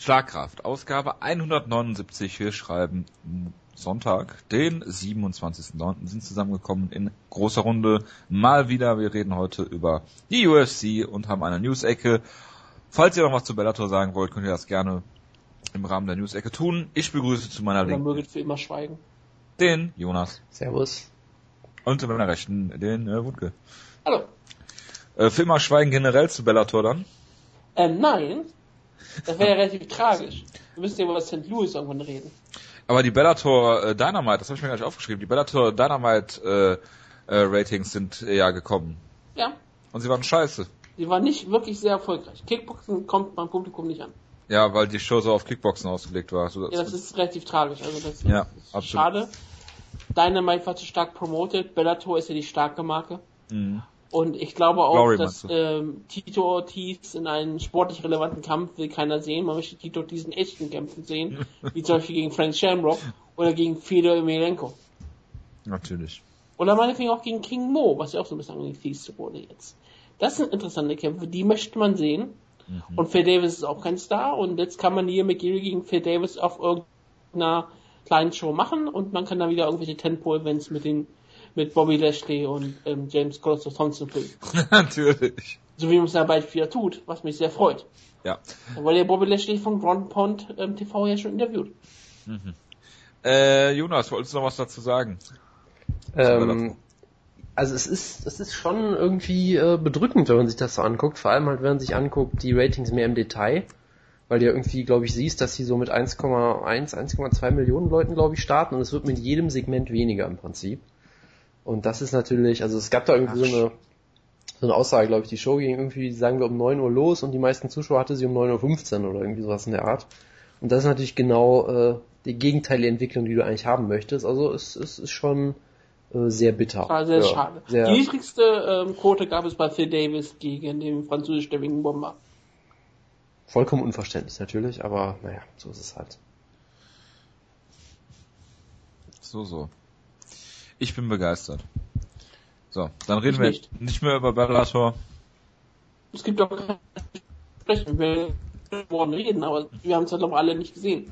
Schlagkraft, Ausgabe 179. Wir schreiben Sonntag, den 27.09. sind zusammengekommen in großer Runde. Mal wieder, wir reden heute über die UFC und haben eine News-Ecke. Falls ihr noch was zu Bellator sagen wollt, könnt ihr das gerne im Rahmen der News-Ecke tun. Ich begrüße zu meiner Linken. möget für immer schweigen. Den Jonas. Servus. Und zu meiner Rechten den äh, Wutke. Hallo. Äh, für immer schweigen generell zu Bellator dann? Ähm, nein. Das wäre ja relativ tragisch. Wir müssen ja über St. Louis irgendwann reden. Aber die Bellator äh, Dynamite, das habe ich mir gar nicht aufgeschrieben, die Bellator Dynamite äh, äh, Ratings sind ja gekommen. Ja. Und sie waren scheiße. Sie waren nicht wirklich sehr erfolgreich. Kickboxen kommt beim Publikum nicht an. Ja, weil die Show so auf Kickboxen ausgelegt war. So, das ja, das ist relativ tragisch. Also das ja, ist absolut. schade. Dynamite war zu stark promoted. Bellator ist ja die starke Marke. Mhm. Und ich glaube auch, Glory, dass ähm, Tito Ortiz in einem sportlich relevanten Kampf will keiner sehen. Man möchte Tito Ortiz in echten Kämpfen sehen, wie zum Beispiel gegen Frank Shamrock oder gegen Fedor Emelianenko. Natürlich. Oder meinetwegen auch gegen King Mo, was ja auch so ein bisschen angeteased wurde jetzt. Das sind interessante Kämpfe, die möchte man sehen. Mhm. Und Phil Davis ist auch kein Star und jetzt kann man hier McGeary gegen Phil Davis auf irgendeiner kleinen Show machen und man kann dann wieder irgendwelche Tempo-Events mit den mit Bobby Lashley und ähm, James Colosso Thompson filmen. Natürlich. So wie man es ja bald wieder tut, was mich sehr freut. Ja. Weil der Bobby Lashley von Grand Pond ähm, TV ja schon interviewt. Mhm. Äh, Jonas, wolltest du noch was dazu sagen? Ähm, also es ist, es ist schon irgendwie äh, bedrückend, wenn man sich das so anguckt. Vor allem halt, wenn man sich anguckt, die Ratings mehr im Detail. Weil du ja irgendwie, glaube ich, siehst, dass sie so mit 1,1, 1,2 Millionen Leuten, glaube ich, starten und es wird mit jedem Segment weniger im Prinzip. Und das ist natürlich, also es gab da irgendwie Ach, so eine, so eine Aussage, glaube ich, die Show ging irgendwie, sagen wir, um 9 Uhr los und die meisten Zuschauer hatte sie um 9.15 Uhr oder irgendwie sowas in der Art. Und das ist natürlich genau äh, die gegenteilige Entwicklung, die du eigentlich haben möchtest. Also es, es ist schon äh, sehr bitter. War sehr ja, schade. Sehr die niedrigste ähm, Quote gab es bei Phil Davis gegen den französischstämmigen Bomber. Vollkommen unverständlich natürlich, aber naja, so ist es halt. So, so. Ich bin begeistert. So, dann reden ich wir nicht. nicht mehr über Bellator. Es gibt doch keine Sprechen. Wir wollen reden, aber wir haben es halt noch alle nicht gesehen.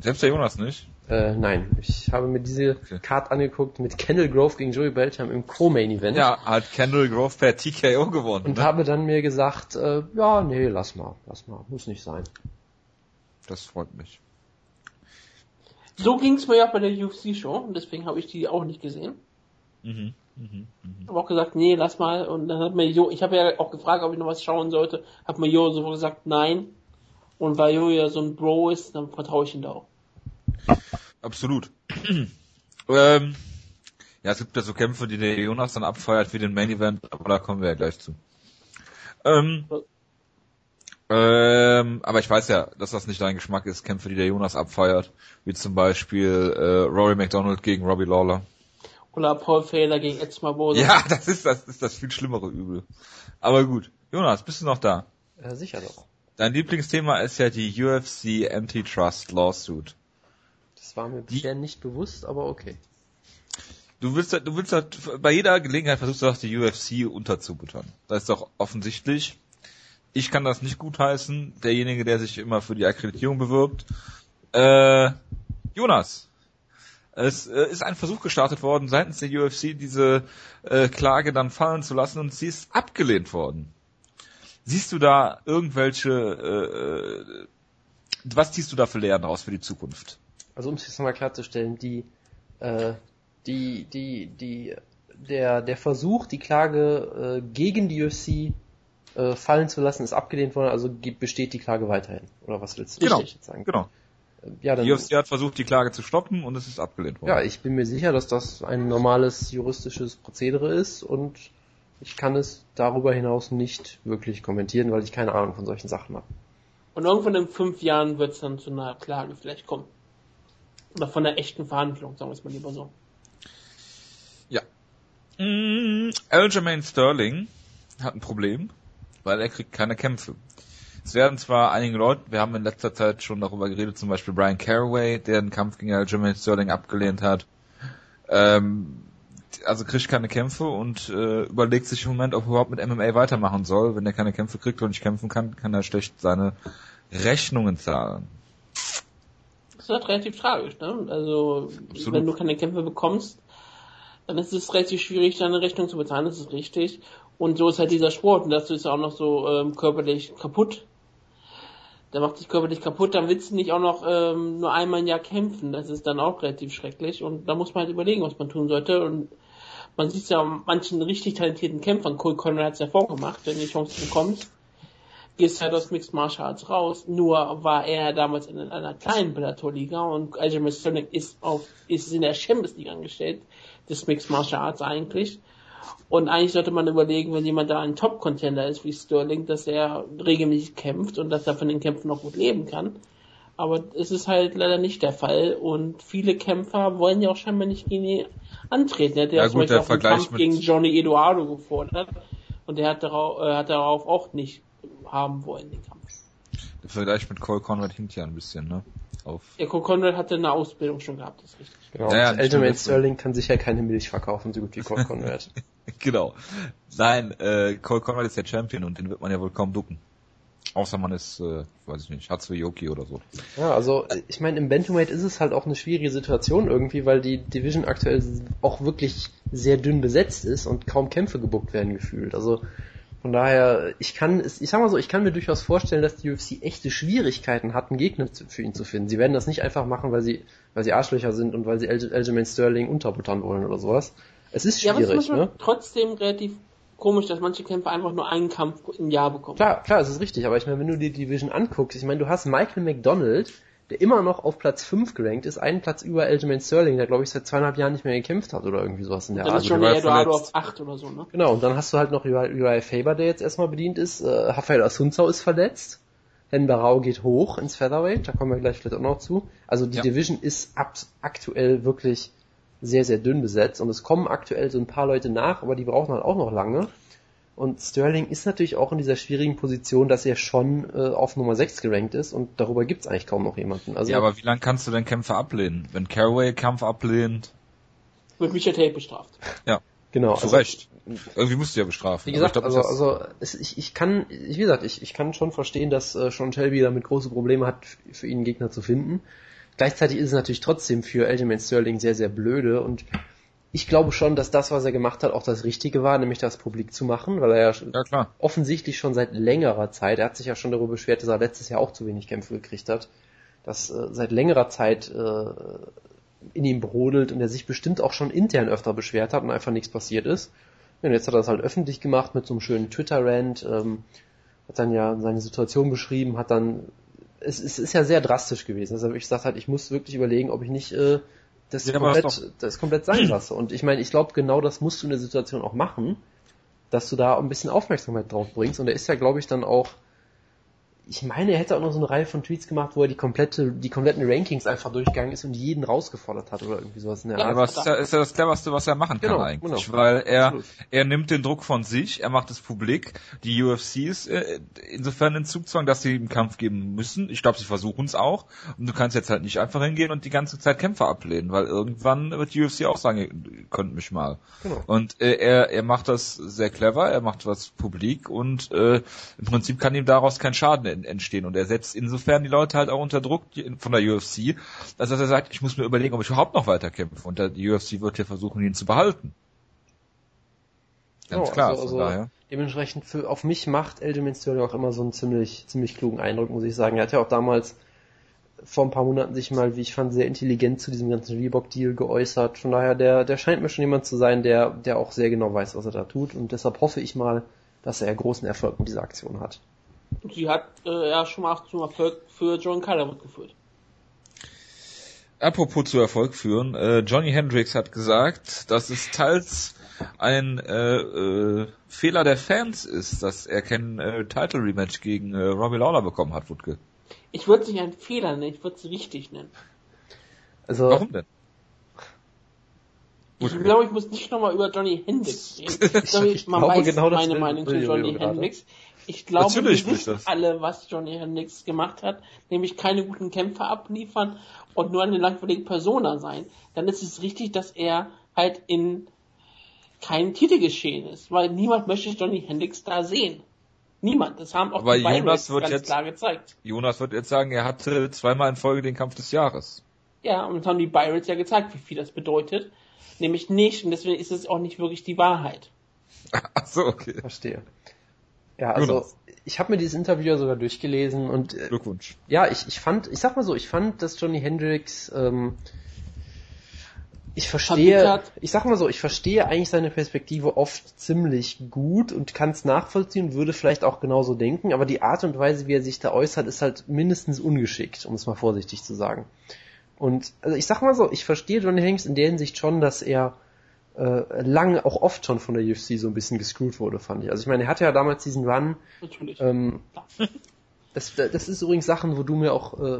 Selbst der Jonas nicht? Äh, nein, ich habe mir diese okay. Card angeguckt mit Kendall Grove gegen Joey Belcham im Co-Main-Event. Ja, hat Kendall Grove per TKO gewonnen. Und ne? habe dann mir gesagt, äh, ja, nee, lass mal, lass mal, muss nicht sein. Das freut mich. So ging es mir ja bei der UFC-Show und deswegen habe ich die auch nicht gesehen. Mhm. Mhm, mh. Habe auch gesagt, nee, lass mal. Und dann hat mir Jo, ich habe ja auch gefragt, ob ich noch was schauen sollte. Hat mir Jo sofort gesagt, nein. Und weil Jo ja so ein Bro ist, dann vertraue ich ihm da auch. Absolut. ähm, ja, es gibt ja so Kämpfe, die der Jonas dann abfeiert wie den Main Event, aber da kommen wir ja gleich zu. Ähm, ähm, aber ich weiß ja, dass das nicht dein Geschmack ist, Kämpfe, die der Jonas abfeiert, wie zum Beispiel äh, Rory McDonald gegen Robbie Lawler. Oder Paul Fehler gegen Ed Bosa. Ja, das ist das ist das viel schlimmere Übel. Aber gut, Jonas, bist du noch da? Ja, sicher doch. Dein Lieblingsthema ist ja die UFC Antitrust Lawsuit. Das war mir bisher nicht bewusst, aber okay. Du willst, du willst halt, bei jeder Gelegenheit versuchst du doch die UFC unterzubuttern. Das ist doch offensichtlich ich kann das nicht gutheißen. Derjenige, der sich immer für die Akkreditierung bewirbt. Äh, Jonas. Es äh, ist ein Versuch gestartet worden, seitens der UFC diese äh, Klage dann fallen zu lassen und sie ist abgelehnt worden. Siehst du da irgendwelche, äh, äh was ziehst du da für Lehren raus für die Zukunft? Also um es jetzt nochmal klarzustellen, die, äh, die, die, die, der, der Versuch, die Klage äh, gegen die UFC äh, fallen zu lassen, ist abgelehnt worden, also besteht die Klage weiterhin. Oder was willst du genau, jetzt sagen? Genau. Äh, ja, dann, die UFC hat versucht, die Klage zu stoppen und es ist abgelehnt worden. Ja, ich bin mir sicher, dass das ein normales juristisches Prozedere ist und ich kann es darüber hinaus nicht wirklich kommentieren, weil ich keine Ahnung von solchen Sachen habe. Und irgendwann in fünf Jahren wird es dann zu einer Klage vielleicht kommen. Oder von einer echten Verhandlung, sagen wir es mal lieber so. Ja. Mm, Aljamain Sterling hat ein Problem weil er kriegt keine Kämpfe. Es werden zwar einige Leute, wir haben in letzter Zeit schon darüber geredet, zum Beispiel Brian Caraway, der einen Kampf gegen Aljamain Sterling abgelehnt hat, ähm, also kriegt keine Kämpfe und äh, überlegt sich im Moment, ob er überhaupt mit MMA weitermachen soll. Wenn er keine Kämpfe kriegt und nicht kämpfen kann, kann er schlecht seine Rechnungen zahlen. Das ist halt relativ tragisch, ne? Also, Absolut. wenn du keine Kämpfe bekommst, dann ist es relativ schwierig, deine Rechnung zu bezahlen, das ist richtig. Und so ist halt dieser Sport und das ist auch noch so ähm, körperlich kaputt. Der macht sich körperlich kaputt, dann willst du nicht auch noch ähm, nur einmal im Jahr kämpfen. Das ist dann auch relativ schrecklich und da muss man halt überlegen, was man tun sollte. Und man sieht ja manchen richtig talentierten Kämpfern, Cole Conrad hat es ja vorgemacht, wenn du die Chance bekommst, gehst halt aus Mixed Martial Arts raus. Nur war er damals in einer kleinen Bellator-Liga und Aljamain Sterling ist auf, ist in der Champions League angestellt, des Mixed Martial Arts eigentlich. Und eigentlich sollte man überlegen, wenn jemand da ein Top-Contender ist wie Sterling, dass er regelmäßig kämpft und dass er von den Kämpfen auch gut leben kann. Aber es ist halt leider nicht der Fall und viele Kämpfer wollen ja auch scheinbar nicht gegen ihn antreten. Er hat ja, ja zum gut, Beispiel auch einen Kampf gegen Johnny Eduardo gefordert und der hat darauf, äh, hat darauf auch nicht haben wollen, den Kampf. Der Vergleich mit Cole Conrad hinkt ja ein bisschen, ne? Auf ja, Cole Conrad hatte eine Ausbildung schon gehabt, das ist richtig. Genau, ja, ja, Sterling kann sicher keine Milch verkaufen, so gut wie Cole Conrad. genau. Nein, äh, Cole Conrad ist der Champion und den wird man ja wohl kaum ducken. Außer man ist, äh, weiß ich nicht, Hatsuyoki oder so. Ja, also ich meine, im Bantamweight ist es halt auch eine schwierige Situation irgendwie, weil die Division aktuell auch wirklich sehr dünn besetzt ist und kaum Kämpfe gebuckt werden gefühlt. Also von daher, ich kann, ich sag mal so, ich kann mir durchaus vorstellen, dass die UFC echte Schwierigkeiten hatten, Gegner für ihn zu finden. Sie werden das nicht einfach machen, weil sie, weil sie Arschlöcher sind und weil sie Aljamain Sterling unterbuttern wollen oder sowas. Es ist schwierig, ja, aber es ist ne? trotzdem relativ komisch, dass manche Kämpfer einfach nur einen Kampf im Jahr bekommen. Klar, klar, es ist richtig, aber ich meine, wenn du dir die Division anguckst, ich meine, du hast Michael McDonald, der immer noch auf Platz 5 gerankt ist, einen Platz über Aljamain Sterling, der glaube ich seit zweieinhalb Jahren nicht mehr gekämpft hat oder irgendwie sowas in der Art. Dann ist schon Eduardo auf 8 oder so, ne? Genau, und dann hast du halt noch Uriah Faber, der jetzt erstmal bedient ist, äh, Rafael Asunzao ist verletzt, Hen Barau geht hoch ins Featherweight, da kommen wir gleich vielleicht auch noch zu. Also die ja. Division ist ab, aktuell wirklich sehr, sehr dünn besetzt und es kommen aktuell so ein paar Leute nach, aber die brauchen halt auch noch lange. Und Sterling ist natürlich auch in dieser schwierigen Position, dass er schon äh, auf Nummer 6 gerankt ist und darüber gibt's eigentlich kaum noch jemanden. Also, ja, aber wie lange kannst du denn Kämpfe ablehnen? Wenn Caraway Kampf ablehnt? Wird Michael Tate bestraft. Ja. Genau. Zu also, Recht. Irgendwie musst du ja bestrafen. Wie gesagt, glaub, also, also es, ich, ich kann, wie gesagt, ich, ich kann schon verstehen, dass äh, Sean Shelby damit große Probleme hat, für ihn einen Gegner zu finden. Gleichzeitig ist es natürlich trotzdem für Aljamain Sterling sehr, sehr blöde und ich glaube schon, dass das, was er gemacht hat, auch das Richtige war, nämlich das publik zu machen, weil er ja, ja offensichtlich schon seit längerer Zeit, er hat sich ja schon darüber beschwert, dass er letztes Jahr auch zu wenig Kämpfe gekriegt hat, dass äh, seit längerer Zeit äh, in ihm brodelt und er sich bestimmt auch schon intern öfter beschwert hat und einfach nichts passiert ist. Und jetzt hat er das halt öffentlich gemacht mit so einem schönen Twitter-Rant, ähm, hat dann ja seine Situation beschrieben, hat dann, es, es ist ja sehr drastisch gewesen, deshalb ich gesagt hat, ich muss wirklich überlegen, ob ich nicht äh, das, ja, komplett, das komplett sein lasse. Und ich meine, ich glaube, genau das musst du in der Situation auch machen, dass du da ein bisschen Aufmerksamkeit drauf bringst. Und er ist ja, glaube ich, dann auch ich meine, er hätte auch noch so eine Reihe von Tweets gemacht, wo er die komplette, die kompletten Rankings einfach durchgegangen ist und jeden rausgefordert hat oder irgendwie sowas in der ja, Art. Aber es ist ja, ist ja das cleverste, was er machen kann genau, eigentlich, genau. weil er, er nimmt den Druck von sich, er macht es publik. Die UFC ist äh, insofern in Zugzwang, dass sie ihm Kampf geben müssen. Ich glaube, sie versuchen es auch. Und du kannst jetzt halt nicht einfach hingehen und die ganze Zeit Kämpfer ablehnen, weil irgendwann wird die UFC auch sagen, ihr könnt mich mal. Genau. Und äh, er, er macht das sehr clever, er macht was publik und äh, im Prinzip kann ihm daraus kein Schaden entstehen. Und er setzt insofern die Leute halt auch unter Druck von der UFC, dass er sagt, ich muss mir überlegen, ob ich überhaupt noch weiter kämpfe. Und die UFC wird ja versuchen, ihn zu behalten. Ganz oh, klar, also, also daher. Dementsprechend für, auf mich macht Aljamain Sterling auch immer so einen ziemlich, ziemlich klugen Eindruck, muss ich sagen. Er hat ja auch damals vor ein paar Monaten sich mal, wie ich fand, sehr intelligent zu diesem ganzen Reebok-Deal geäußert. Von daher, der, der scheint mir schon jemand zu sein, der, der auch sehr genau weiß, was er da tut. Und deshalb hoffe ich mal, dass er großen Erfolg mit dieser Aktion hat. Sie hat äh, ja schon mal zum Erfolg für John Calderwood geführt. Apropos zu Erfolg führen, äh, Johnny Hendricks hat gesagt, dass es teils ein äh, äh, Fehler der Fans ist, dass er kein äh, Title Rematch gegen äh, Robbie Lawler bekommen hat, Wutke. Ich würde es nicht einen Fehler nennen, ich würde es richtig nennen. Also, Warum denn? Ich glaube, ich muss nicht nochmal über Johnny Hendricks reden. Ich, glaube, ich man weiß genau meine Meinung zu Johnny Hendricks. Ich glaube, Natürlich wir wissen alle, was Johnny Hendricks gemacht hat, nämlich keine guten Kämpfer abliefern und nur eine langweilige Persona sein. Dann ist es richtig, dass er halt in keinem Titel geschehen ist, weil niemand möchte Johnny Hendricks da sehen. Niemand. Das haben auch Aber die Jonas Pirates wird ganz jetzt- klar gezeigt. Jonas wird jetzt sagen, er hatte zweimal in Folge den Kampf des Jahres. Ja, und das haben die Pirates ja gezeigt, wie viel das bedeutet. Nämlich nicht, und deswegen ist es auch nicht wirklich die Wahrheit. Ach so, okay. Verstehe. Ja, also Jonas. ich habe mir dieses Interview ja sogar durchgelesen und äh, Glückwunsch. ja, ich, ich fand, ich sag mal so, ich fand, dass Johnny Hendricks, ähm, ich verstehe, ich sag mal so, ich verstehe eigentlich seine Perspektive oft ziemlich gut und kann es nachvollziehen, würde vielleicht auch genauso denken, aber die Art und Weise, wie er sich da äußert, ist halt mindestens ungeschickt, um es mal vorsichtig zu sagen. Und also ich sag mal so, ich verstehe Johnny Hanks in der Hinsicht schon, dass er äh, lange, auch oft schon von der UFC so ein bisschen gescrewt wurde, fand ich. Also ich meine, er hatte ja damals diesen Run, Natürlich. ähm, das, das ist übrigens Sachen, wo du mir auch äh,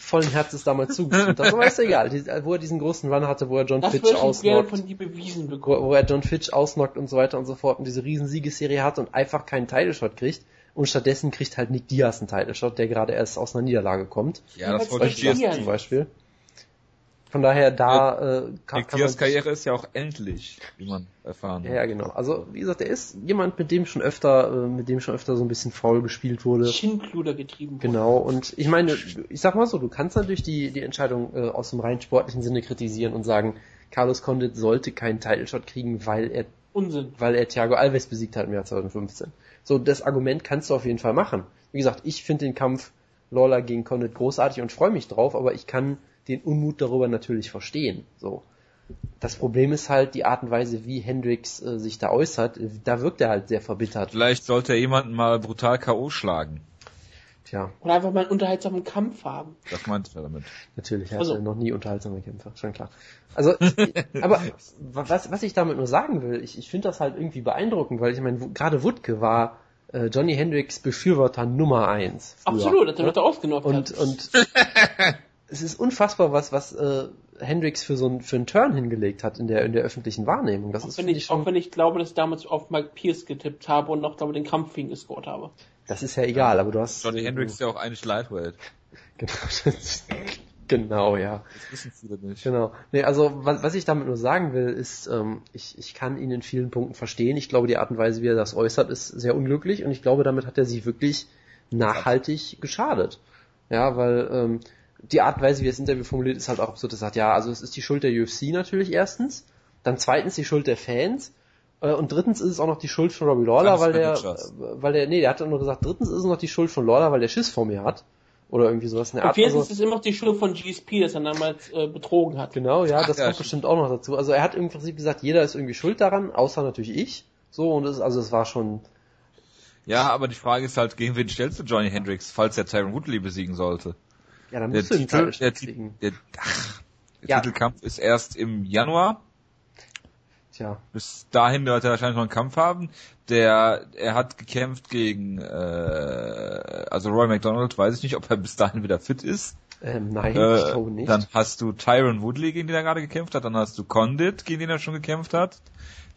vollen Herzens damals zugestimmt hast. Aber ist egal, die, wo er diesen großen Run hatte, wo er John das Fitch ausnockt, von bewiesen wo, bekommen. wo er John Fitch ausnockt und so weiter und so fort und diese riesen Siegesserie hat und einfach keinen Title-Shot kriegt. Und stattdessen kriegt halt Nick Diaz einen Title-Shot, der gerade erst aus einer Niederlage kommt. Ja, das wollte ich. Zum Beispiel. Von daher, da äh, kann, Nick kann man Karriere ist ja auch endlich, wie man erfahren Ja, ja, genau. Also, wie gesagt, er ist jemand, mit dem schon öfter, äh, mit dem schon öfter so ein bisschen faul gespielt wurde. Schinkluder getrieben wurde. Genau, und ich meine, ich sag mal so, du kannst natürlich die, die Entscheidung äh, aus dem rein sportlichen Sinne kritisieren und sagen, Carlos Condit sollte keinen Title-Shot kriegen, weil er, Unsinn. weil er Thiago Alves besiegt hat im Jahr 2015. So, das Argument kannst du auf jeden Fall machen. Wie gesagt, ich finde den Kampf Lawler gegen Condit großartig und freue mich drauf, aber ich kann den Unmut darüber natürlich verstehen. So. Das Problem ist halt die Art und Weise, wie Hendricks äh, sich da äußert. Da wirkt er halt sehr verbittert. Vielleicht sollte er jemanden mal brutal K.O. schlagen. Tja, Oder einfach mal einen unterhaltsamen Kampf haben. Das meinte er damit. Natürlich, er Also- hatte noch nie unterhaltsame Kämpfer, schon klar. Also, aber was, was ich damit nur sagen will, ich, ich finde das halt irgendwie beeindruckend, weil ich meine, gerade Wutke war äh, Johnny Hendricks Befürworter Nummer eins. früher, Absolut, das wird er ausgenockt. Und, und es ist unfassbar, was, was äh, Hendricks für so ein, für einen Turn hingelegt hat in der, in der öffentlichen Wahrnehmung. Das auch, ist, wenn finde ich, ich, auch schon, wenn ich glaube, dass ich damals auf Mike Pierce getippt habe und noch glaube den Kampf für ihn gescored habe. das ist ja egal, aber du hast... Johnny Hendricks ist ja auch eigentlich Lightweight. Genau, genau, ja. Das wissen viele nicht. Genau. Nee, also was, was ich damit nur sagen will, ist, ähm, ich, ich kann ihn in vielen Punkten verstehen. Ich glaube, die Art und Weise, wie er das äußert, ist sehr unglücklich und ich glaube, damit hat er sich wirklich nachhaltig geschadet. Ja, weil ähm, die Art und Weise, wie er das Interview formuliert, ist halt auch absurd. Er sagt, ja, also es ist die Schuld der UFC natürlich erstens, dann zweitens die Schuld der Fans äh, und drittens ist es auch noch die Schuld von Robbie Lawler, weil der, äh, weil der, nee, der hat dann nur gesagt, drittens ist es noch die Schuld von Lawler, weil der Schiss vor mir hat. Oder irgendwie sowas in der Und Art. viertens Also- ist es immer noch die Schuld von GSP, dass er damals äh, betrogen hat. Genau, ja, das ja, kommt stimmt. bestimmt auch noch dazu. Also er hat im Prinzip gesagt, jeder ist irgendwie schuld daran, außer natürlich ich. So, und es, also es war schon, Ja, aber die Frage ist halt, gegen wen stellst du Johnny Hendricks, falls er Tyron Woodley besiegen sollte? Ja, dann Der musst du den Titel, Titel der, der, ach, der Ja. Titelkampf ist erst im Januar. Tja, Bis dahin wird er wahrscheinlich noch einen Kampf haben. Der, er hat gekämpft gegen, äh, also Roy McDonald, weiß ich nicht, ob er bis dahin wieder fit ist. Ähm, nein, ich Äh, glaube nicht. dann hast du Tyron Woodley, gegen den er gerade gekämpft hat. Dann hast du Condit, gegen den er schon gekämpft hat,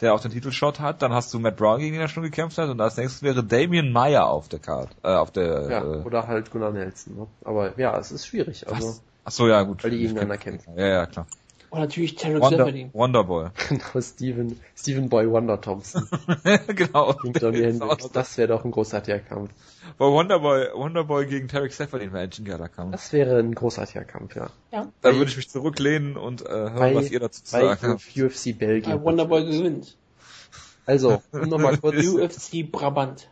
der auch den Titelshot hat. Dann hast du Matt Brown, gegen den er schon gekämpft hat. Und als nächstes wäre Damien Meyer auf der Karte, äh, auf der. ja, äh, oder halt Gunnar Nelson. Ne? Aber ja, es ist schwierig. Also was? Ach so, ja gut. Weil die gegeneinander kämpfen. Ja, ja, klar. Und natürlich Tarek Wonder, Severin. Wonderboy. genau, Steven, Steven Boy Wonder Thompson genau. Das wäre doch ein großartiger Kampf. Bei Wonderboy, Wonderboy gegen Tarek Stephanie wäre ein geiler Kampf. Das wäre ein großartiger Kampf, ja. Ja. Da würde ich mich zurücklehnen und äh, hören, Bei- was ihr dazu zu Bei sagen habt. UFC Belgien. Weil Wonderboy gewinnt. Also, um nochmal kurz, UFC Brabant.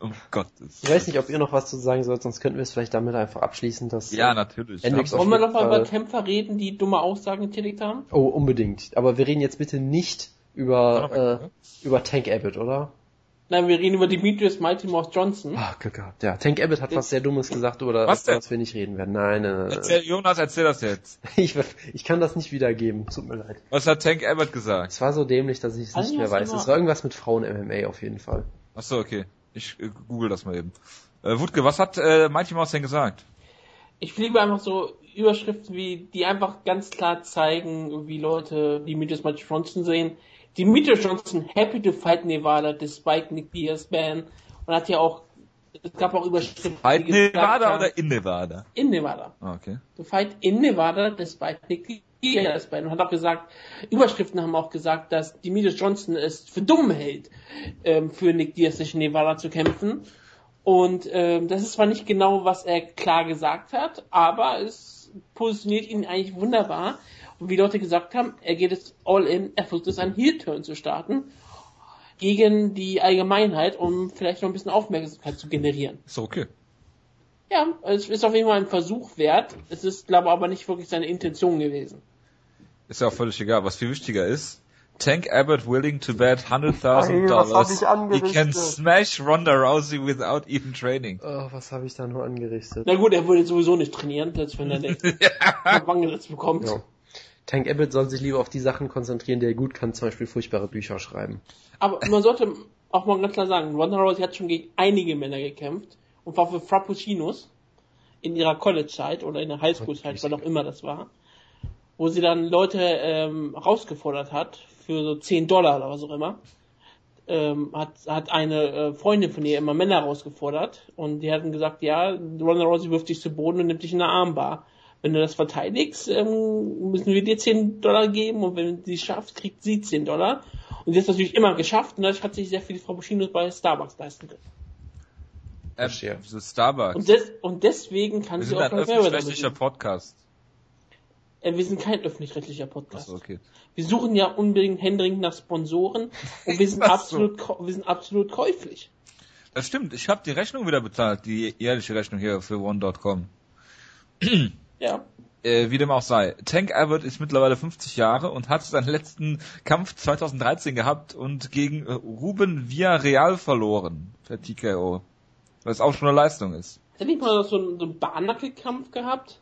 Um Gottes. ich weiß nicht, ob ihr noch was zu sagen sollt, sonst könnten wir es vielleicht damit einfach abschließen, dass Ja, natürlich. Hendricks Ja. auf Wollen wir jeden noch mal Fall- über Kämpfer reden, die dumme Aussagen getätigt haben? Oh, unbedingt. Aber wir reden jetzt bitte nicht über, äh, über Tank Abbott, oder? Nein, wir reden über Demetrius Mighty Mouse Johnson. Ach, Gott, Gott. Ja, Tank Abbott hat was sehr Dummes gesagt, über Was das denn? wir nicht reden werden. Nein, nein, nein. Erzähl, Jonas, erzähl das jetzt. Ich, ich kann das nicht wiedergeben. Tut mir leid. Was hat Tank Abbott gesagt? Es war so dämlich, dass ich es nicht mehr weiß. Es war irgendwas mit Frauen MMA auf jeden Fall. Ach so, okay. Ich äh, google das mal eben. Äh, Wutke, was hat äh, Mighty Mouse denn gesagt? Ich liebe einfach so Überschriften wie, die einfach ganz klar zeigen, wie Leute Demetrius Mighty Johnson sehen. Demetrius Johnson happy to fight Nevada despite Nick Diaz ban. Und hat ja auch, es gab auch Überschriften, die gesagt Nevada haben- oder in Nevada? In Nevada. Ah, okay. To fight in Nevada despite Nick bei und hat auch gesagt, Überschriften haben auch gesagt, dass Demetrius Johnson es für dumm hält, ähm, für Nick Diaz sich in Nevada zu kämpfen. Und ähm, das ist zwar nicht genau, was er klar gesagt hat, aber es positioniert ihn eigentlich wunderbar. Und wie Leute gesagt haben, er geht es all in, er versucht es einen Heel-Turn zu starten gegen die Allgemeinheit, um vielleicht noch ein bisschen Aufmerksamkeit zu generieren. Ist okay. Ja, es ist auf jeden Fall ein Versuch wert. Es ist, glaube ich, aber nicht wirklich seine Intention gewesen. Ist ja auch völlig egal. Was viel wichtiger ist, Tank Abbott willing to bet $100,000 dollars he can smash Ronda Rousey without even training. Oh, was habe ich da nur angerichtet? Na gut, er würde sowieso nicht trainieren, selbst wenn er den ja. Wangenritz bekommt. Ja. Tank Abbott soll sich lieber auf die Sachen konzentrieren, die er gut kann, zum Beispiel furchtbare Bücher schreiben. Aber man sollte auch mal ganz klar sagen, Ronda Rousey hat schon gegen einige Männer gekämpft und war für Frappuccinos in ihrer College-Zeit oder in der Highschool-Zeit, was auch immer das war, wo sie dann Leute ähm, rausgefordert hat für so 10 Dollar oder was auch immer. Ähm, hat, hat eine äh, Freundin von ihr immer Männer rausgefordert und die hatten gesagt, ja, Ronda Rousey wirft dich zu Boden und nimmt dich in eine Armbar. Wenn du das verteidigst, ähm, müssen wir dir 10 Dollar geben und wenn sie schafft, kriegt sie 10 Dollar. Und sie hat es natürlich immer geschafft und dadurch hat sich sehr viele Frappuccinos bei Starbucks leisten können. Ähm, so Starbucks. Und, des, und deswegen kann wir sie auch ein öffentlich-rechtlicher Podcast. Äh, wir sind kein öffentlich-rechtlicher Podcast. Achso, okay. Wir suchen ja unbedingt händeringend nach Sponsoren und wir sind absolut, wir sind absolut käuflich. Das stimmt. Ich habe die Rechnung wieder bezahlt, die jährliche Rechnung hier für One.com. ja. Äh, wie dem auch sei. Tank Abbott ist mittlerweile 50 Jahre und hat seinen letzten Kampf 2013 gehabt und gegen äh, Ruben Villarreal verloren per TKO. Was auch schon eine Leistung ist. Hätte ich mal so einen, so einen Barnackelkampf gehabt?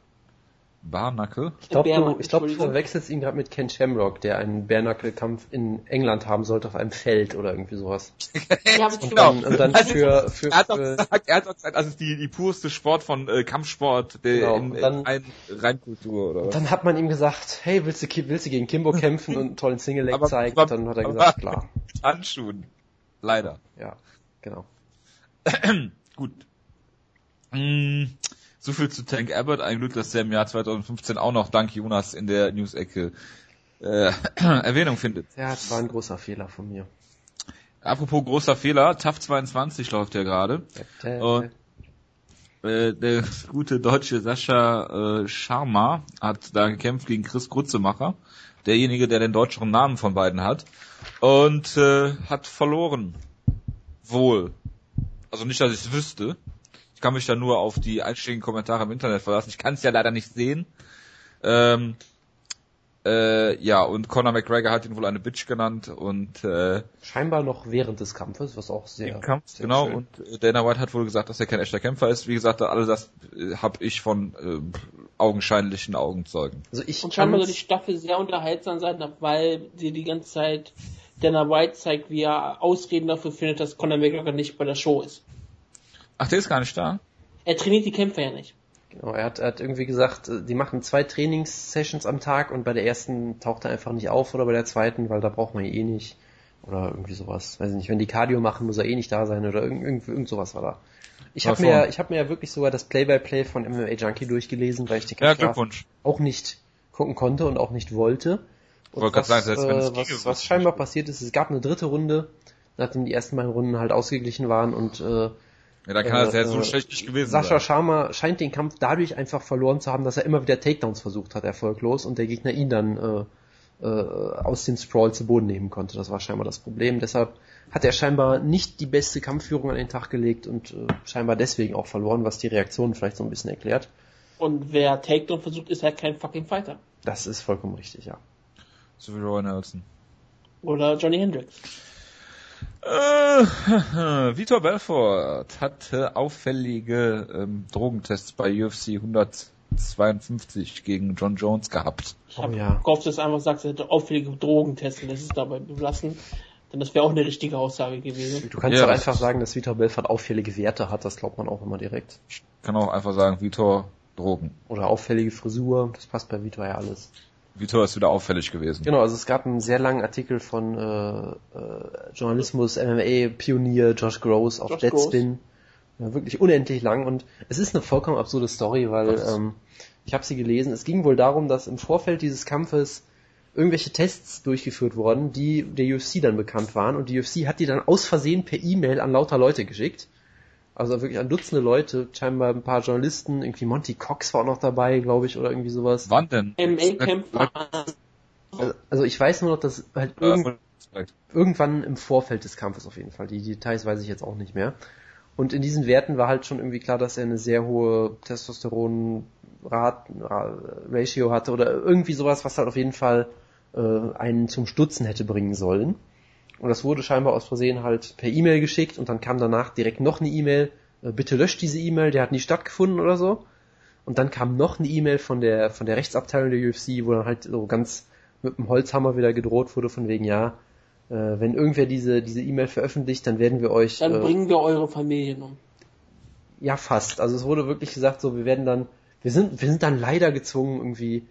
Barnacle? Ich glaube, du, ich glaub, du verwechselst ihn gerade mit Ken Shamrock, der einen Barnacle-Kampf in England haben sollte auf einem Feld oder irgendwie sowas. ja, und, genau. dann, und dann also, für, für, er hat gesagt, er hat auch gesagt, also es ist die, die purste Sport von äh, Kampfsport der genau, in, dann, in Reinkultur oder was. Dann hat man ihm gesagt, hey, willst du, willst du gegen Kimbo kämpfen und einen tollen Single-Leg zeigen? Und dann hat er gesagt, klar. Handschuhen. Leider. Ja, genau. Gut. Mm, so viel zu Tank Abbott. Ein Glück, dass der im Jahr 2015 auch noch dank Jonas in der News-Ecke äh, Erwähnung findet. Ja, das war ein großer Fehler von mir. Apropos großer Fehler, TAF 22 läuft ja gerade. Und äh, der gute deutsche Sascha äh, Sharma hat da gekämpft gegen Chris Grutzemacher, derjenige, der den deutscheren Namen von beiden hat, und äh, hat verloren. Wohl. Also nicht, dass ich es wüsste. Ich kann mich da nur auf die einschlägigen Kommentare im Internet verlassen. Ich kann es ja leider nicht sehen. Ähm, äh, ja, und Conor McGregor hat ihn wohl eine Bitch genannt und äh, scheinbar noch während des Kampfes, was auch sehr, im Kampf, sehr genau. Schön. Und äh, Dana White hat wohl gesagt, dass er kein echter Kämpfer ist. Wie gesagt, alles das äh, habe ich von äh, augenscheinlichen Augenzeugen. Also ich und scheinbar soll die Staffel sehr unterhaltsam sein, weil sie die ganze Zeit Dana White zeigt, wie er Ausreden dafür findet, dass Conor McGregor nicht bei der Show ist. Ach, der ist gar nicht da? Er trainiert die Kämpfer ja nicht. Genau, er hat, er hat irgendwie gesagt, äh, die machen zwei Trainingssessions am Tag und bei der ersten taucht er einfach nicht auf oder bei der zweiten, weil da braucht man ihn eh nicht. Oder irgendwie sowas. Weiß nicht, wenn die Cardio machen, muss er eh nicht da sein oder irgend, irgend, irgend sowas war da. Ich habe mir, ich hab mir ja wirklich sogar das Play-by-Play -play von MMA Junkie durchgelesen, weil ich den ja, auch nicht gucken konnte und auch nicht wollte. Und was, sagen, äh, was, was scheinbar passiert ist, es gab eine dritte Runde, nachdem die ersten beiden Runden halt ausgeglichen waren und äh, ja, da kann äh, das ja so äh, schlecht nicht gewesen Sascha sein. Sharma scheint den Kampf dadurch einfach verloren zu haben, dass er immer wieder Takedowns versucht hat, erfolglos, und der Gegner ihn dann äh, äh, aus dem Sprawl zu Boden nehmen konnte. Das war scheinbar das Problem. Deshalb hat er scheinbar nicht die beste Kampfführung an den Tag gelegt und äh, scheinbar deswegen auch verloren, was die Reaktionen vielleicht so ein bisschen erklärt. Und wer Takedown versucht, ist halt kein fucking Fighter. Das ist vollkommen richtig, ja. So wie Roy Nelson. Oder Johnny Hendricks. Äh, Vitor Belfort hatte auffällige ähm, Drogentests bei UFC 152 gegen John Jones gehabt. Ich habe oh, ja. gehofft, dass du einfach sagst, er hätte auffällige Drogentests und das ist dabei belassen. Denn das wäre auch eine richtige Aussage gewesen. Du kannst ja, doch einfach sagen, dass Vitor Belfort auffällige Werte hat, das glaubt man auch immer direkt. Ich kann auch einfach sagen, Vitor Drogen. Oder auffällige Frisur, das passt bei Vitor ja alles. Vitor ist wieder auffällig gewesen. Genau, also es gab einen sehr langen Artikel von äh, äh, Journalismus MMA Pionier Josh Gross auf Josh Deadspin, Ja, wirklich unendlich lang und es ist eine vollkommen absurde Story, weil ähm, ich habe sie gelesen. Es ging wohl darum, dass im Vorfeld dieses Kampfes irgendwelche Tests durchgeführt wurden, die der UFC dann bekannt waren und die UFC hat die dann aus Versehen per E-Mail an lauter Leute geschickt. Also wirklich an Dutzende Leute, scheinbar ein paar Journalisten, irgendwie Monty Cox war auch noch dabei, glaube ich, oder irgendwie sowas. Wann denn? MA-Kämpfer. Also ich weiß nur noch, dass halt irgend, irgendwann im Vorfeld des Kampfes auf jeden Fall. Die Details weiß ich jetzt auch nicht mehr. Und in diesen Werten war halt schon irgendwie klar, dass er eine sehr hohe Testosteron-Ratio hatte oder irgendwie sowas, was halt auf jeden Fall äh, einen zum Stutzen hätte bringen sollen. Und das wurde scheinbar aus Versehen halt per E-Mail geschickt und dann kam danach direkt noch eine E-Mail, äh, bitte löscht diese E-Mail, der hat nie stattgefunden oder so. Und dann kam noch eine E-Mail von der, von der Rechtsabteilung der UFC, wo dann halt so ganz mit dem Holzhammer wieder gedroht wurde von wegen, ja, äh, wenn irgendwer diese, diese E-Mail veröffentlicht, dann werden wir euch... Dann äh, bringen wir eure Familien um. ja, fast. Also es wurde wirklich gesagt, so, wir werden dann, wir sind, wir sind dann leider gezwungen, irgendwie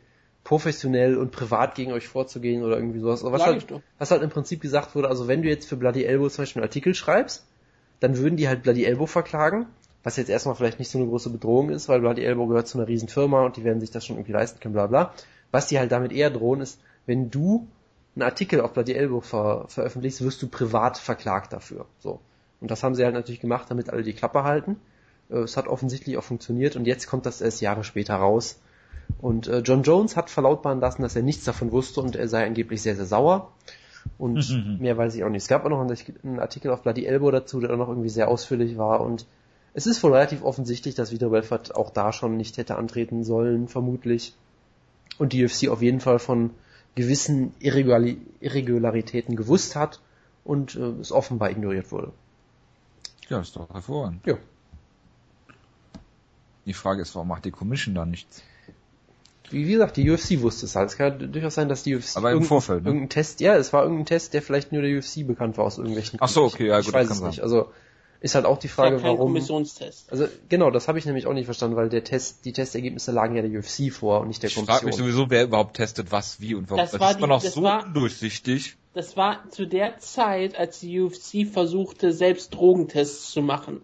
professionell und privat gegen euch vorzugehen oder irgendwie sowas. Aber was, halt, was halt im Prinzip gesagt wurde, also wenn du jetzt für Bloody Elbow zum Beispiel einen Artikel schreibst, dann würden die halt Bloody Elbow verklagen, was jetzt erstmal vielleicht nicht so eine große Bedrohung ist, weil Bloody Elbow gehört zu einer riesen Firma und die werden sich das schon irgendwie leisten können, bla bla. Was die halt damit eher drohen ist, wenn du einen Artikel auf Bloody Elbow ver veröffentlichst, wirst du privat verklagt dafür. So. Und das haben sie halt natürlich gemacht, damit alle die Klappe halten. Äh, Es hat offensichtlich auch funktioniert und jetzt kommt das erst Jahre später raus. Und äh, John Jones hat verlautbaren lassen, dass er nichts davon wusste und er sei angeblich sehr, sehr sauer. Und mehr weiß ich auch nicht. Es gab auch noch einen Artikel auf Bloody Elbow dazu, der auch noch irgendwie sehr ausführlich war. Und es ist wohl relativ offensichtlich, dass Vito Belfort auch da schon nicht hätte antreten sollen, vermutlich. Und die UFC auf jeden Fall von gewissen Irregulari Irregularitäten gewusst hat und äh, es offenbar ignoriert wurde. Ja, ist doch hervorragend. Ja. Die Frage ist, warum macht die Commission da nichts? Wie, wie gesagt, die UFC wusste es halt. Es kann durchaus sein, dass die UFC Aber im irgendein- Vorfeld, ne? irgendein Test, ja, es war irgendein Test, der vielleicht nur der UFC bekannt war aus irgendwelchen Ach so, okay, ja, ich, gut, Ich weiß es nicht. sein. Also ist halt auch die Es war Frage, kein warum. Kommissionstest. Also genau, das habe ich nämlich auch nicht verstanden, weil der Test, die Testergebnisse lagen ja der UFC vor und nicht der Ich frage mich Kommission. sowieso, wer überhaupt testet, was, wie und warum. Das Das, war ist man die- auch das so war- undurchsichtig. Das war zu der Zeit, als die UFC versuchte, selbst Drogentests zu machen.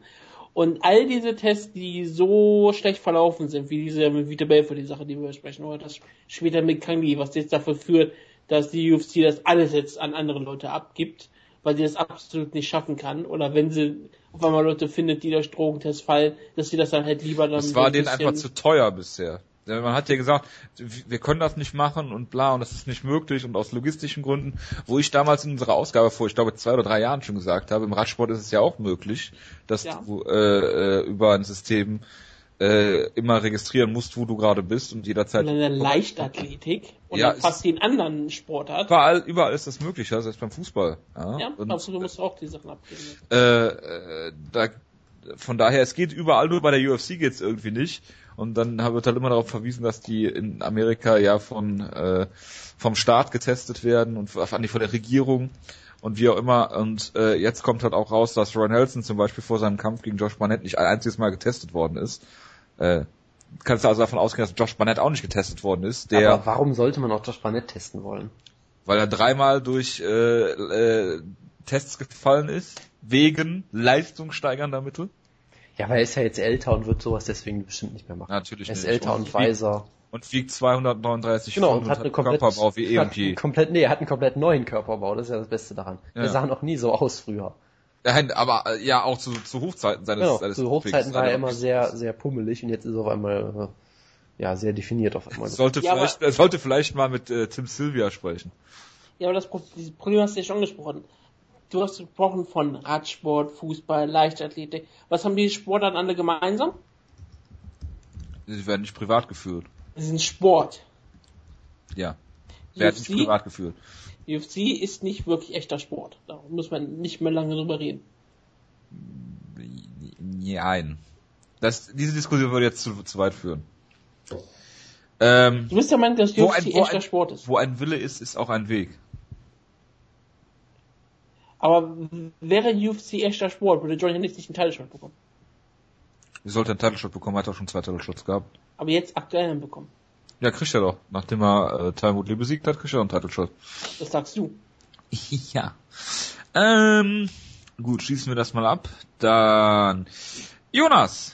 Und all diese Tests, die so schlecht verlaufen sind, wie diese mit Vita Belfort, die Sache, die wir besprechen, oder das später mit Kangi, was jetzt dafür führt, dass die UFC das alles jetzt an andere Leute abgibt, weil sie das absolut nicht schaffen kann. Oder wenn sie auf einmal Leute findet, die durch Drogentests fallen, dass sie das dann halt lieber dann Das so war denen einfach zu teuer bisher. Man hat ja gesagt, wir können das nicht machen und bla und das ist nicht möglich und aus logistischen Gründen, wo ich damals in unserer Ausgabe vor, ich glaube zwei oder drei Jahren schon gesagt habe, im Radsport ist es ja auch möglich, dass Ja. du äh, äh, über ein System äh, immer registrieren musst, wo du gerade bist und jederzeit in der Leichtathletik und Ja, fast den anderen Sportart. überall, überall ist das möglich, also selbst beim Fußball. Ja, Ja, und, also du musst auch die Sachen abgeben. äh, äh, da, von daher, es geht überall, nur bei der UFC geht's irgendwie nicht. Und dann wird halt immer darauf verwiesen, dass die in Amerika ja von äh, vom Staat getestet werden und vor allem von der Regierung und wie auch immer. Und äh, jetzt kommt halt auch raus, dass Ron Nelson zum Beispiel vor seinem Kampf gegen Josh Barnett nicht ein einziges Mal getestet worden ist. Äh, kannst du also davon ausgehen, dass Josh Barnett auch nicht getestet worden ist, der, Aber warum sollte man auch Josh Barnett testen wollen? weil er dreimal durch äh, äh, Tests gefallen ist, wegen leistungssteigernder Mittel. Ja, aber er ist ja jetzt älter und wird sowas deswegen bestimmt nicht mehr machen. Natürlich er ist nicht. älter und wiegt- weiser. Und wiegt 239 Genau, Pfund und hat eine komplett, Körperbau wie eh und einen komplett, nee, er hat einen komplett neuen Körperbau, das ist ja das Beste daran. Ja. Er sah noch nie so aus früher. Nein, aber äh, ja auch zu, zu Hochzeiten seines, Genau, seines zu Hochzeiten war er immer sehr, sehr pummelig und jetzt ist er auf einmal, äh, ja, sehr definiert auf einmal. Es sollte Ja, vielleicht, er sollte vielleicht mal mit äh, Tim Sylvia sprechen. Ja, aber das Problem hast du ja schon gesprochen. Du hast gesprochen von Radsport, Fußball, Leichtathletik. Was haben die Sportarten alle gemeinsam? Sie werden nicht privat geführt. Sie sind Sport. Ja. Werden nicht UFC? privat geführt. UFC ist nicht wirklich echter Sport. Da muss man nicht mehr lange drüber reden. Nein. Das, diese Diskussion würde jetzt zu, zu weit führen. Ähm, Du bist ja meint, dass UFC ein- echter ein- Sport ist. wo ein Wille ist, ist auch ein Weg. Aber wäre UFC echter Sport, würde John Hennigs nicht einen Teilshot bekommen. Wie sollte ein Titelshot bekommen, hat er auch schon zwei Titelshots gehabt. Aber jetzt aktuell einen bekommen. Ja, kriegt er doch. Nachdem er äh, Time Woodley besiegt hat, kriegt er einen Titelshot. Das sagst du. Ja. Ähm, gut, schließen wir das mal ab. Dann Jonas,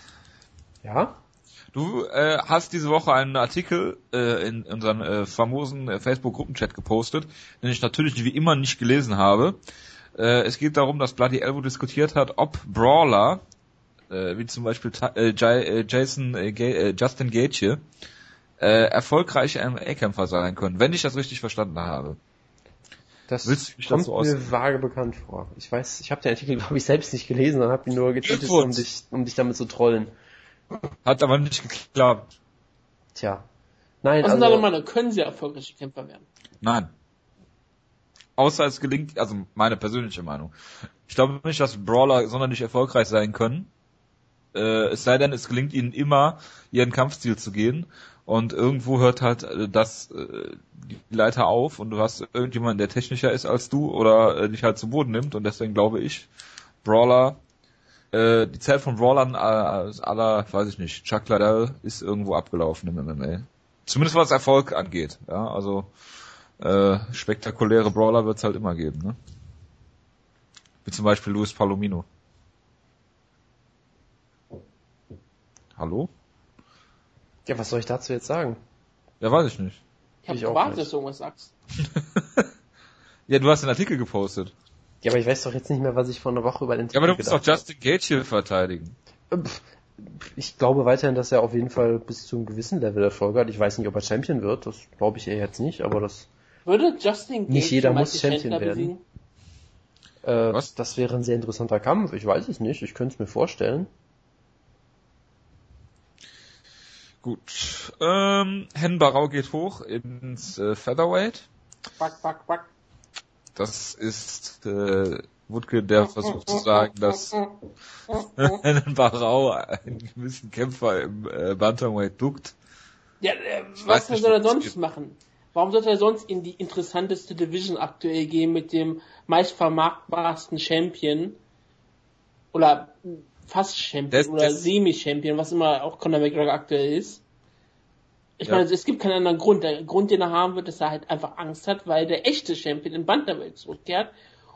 Ja? du äh, hast diese Woche einen Artikel äh, in unseren äh, famosen äh, Facebook-Gruppenchat gepostet, den ich natürlich wie immer nicht gelesen habe. Äh, es geht darum, dass Bloody Elbow diskutiert hat, ob Brawler, äh, wie zum Beispiel äh, Jai- äh, Jason, äh, Ga äh, Justin Gaethje, äh, erfolgreiche MMA-Kämpfer sein können, wenn ich das richtig verstanden habe. Das Willst du mich kommt dazu aus- mir vage bekannt vor. Ich weiß, ich habe den Artikel, glaube ich, selbst nicht gelesen und habe ihn nur Glückwunsch. um dich, um dich damit zu trollen. Hat aber nicht geklappt. Tja. Nein, Was sind also, deine Meinung? Können sie erfolgreiche Kämpfer werden? Nein. Außer es gelingt, also meine persönliche Meinung. Ich glaube nicht, dass Brawler sonderlich erfolgreich sein können. Äh, es sei denn, es gelingt ihnen immer, ihren Kampfstil zu gehen. Und irgendwo hört halt äh, das äh, die Leiter auf und du hast irgendjemanden, der technischer ist als du oder äh, dich halt zu Boden nimmt. Und deswegen glaube ich, Brawler, äh, die Zeit von Brawlern äh, aller, weiß ich nicht, Chuck Liddell ist irgendwo abgelaufen im MMA. Zumindest was Erfolg angeht. Ja, also äh, spektakuläre Brawler wird es halt immer geben, ne? Wie zum Beispiel Luis Palomino. Hallo? ja, was soll ich dazu jetzt sagen? Ja, weiß ich nicht. Ich habe gewartet, dass du irgendwas sagst. Ja, du hast den Artikel gepostet. Ja, aber ich weiß doch jetzt nicht mehr, was ich vor einer Woche über den Ja, aber du Artikel musst doch Justin Gage hier verteidigen. Ich glaube weiterhin, dass er auf jeden Fall bis zu einem gewissen Level Erfolg hat. Ich weiß nicht, ob er Champion wird, das glaube ich eher jetzt nicht, aber das, Würde Justin Gage Nicht jeder muss Champion werden. besiegen? äh, Was? das wäre ein sehr interessanter Kampf. Ich weiß es nicht, ich könnte es mir vorstellen. Gut. Ähm, Hen Barau geht hoch ins äh, Featherweight. Back, back, back. Das ist äh, Wutke, der versucht zu sagen, dass Hen Barau einen gewissen Kämpfer im äh, Bantamweight duckt. Ja, äh, weiß was soll er sonst machen? Warum sollte er sonst in die interessanteste Division aktuell gehen mit dem meistvermarktbarsten Champion? Oder fast Champion Das- oder Semi-Champion, was immer auch Conor McGregor aktuell ist. Ich Ja. meine, es gibt keinen anderen Grund. Der Grund, den er haben wird, ist, dass er halt einfach Angst hat, weil der echte Champion in Bantamweight zurückkehrt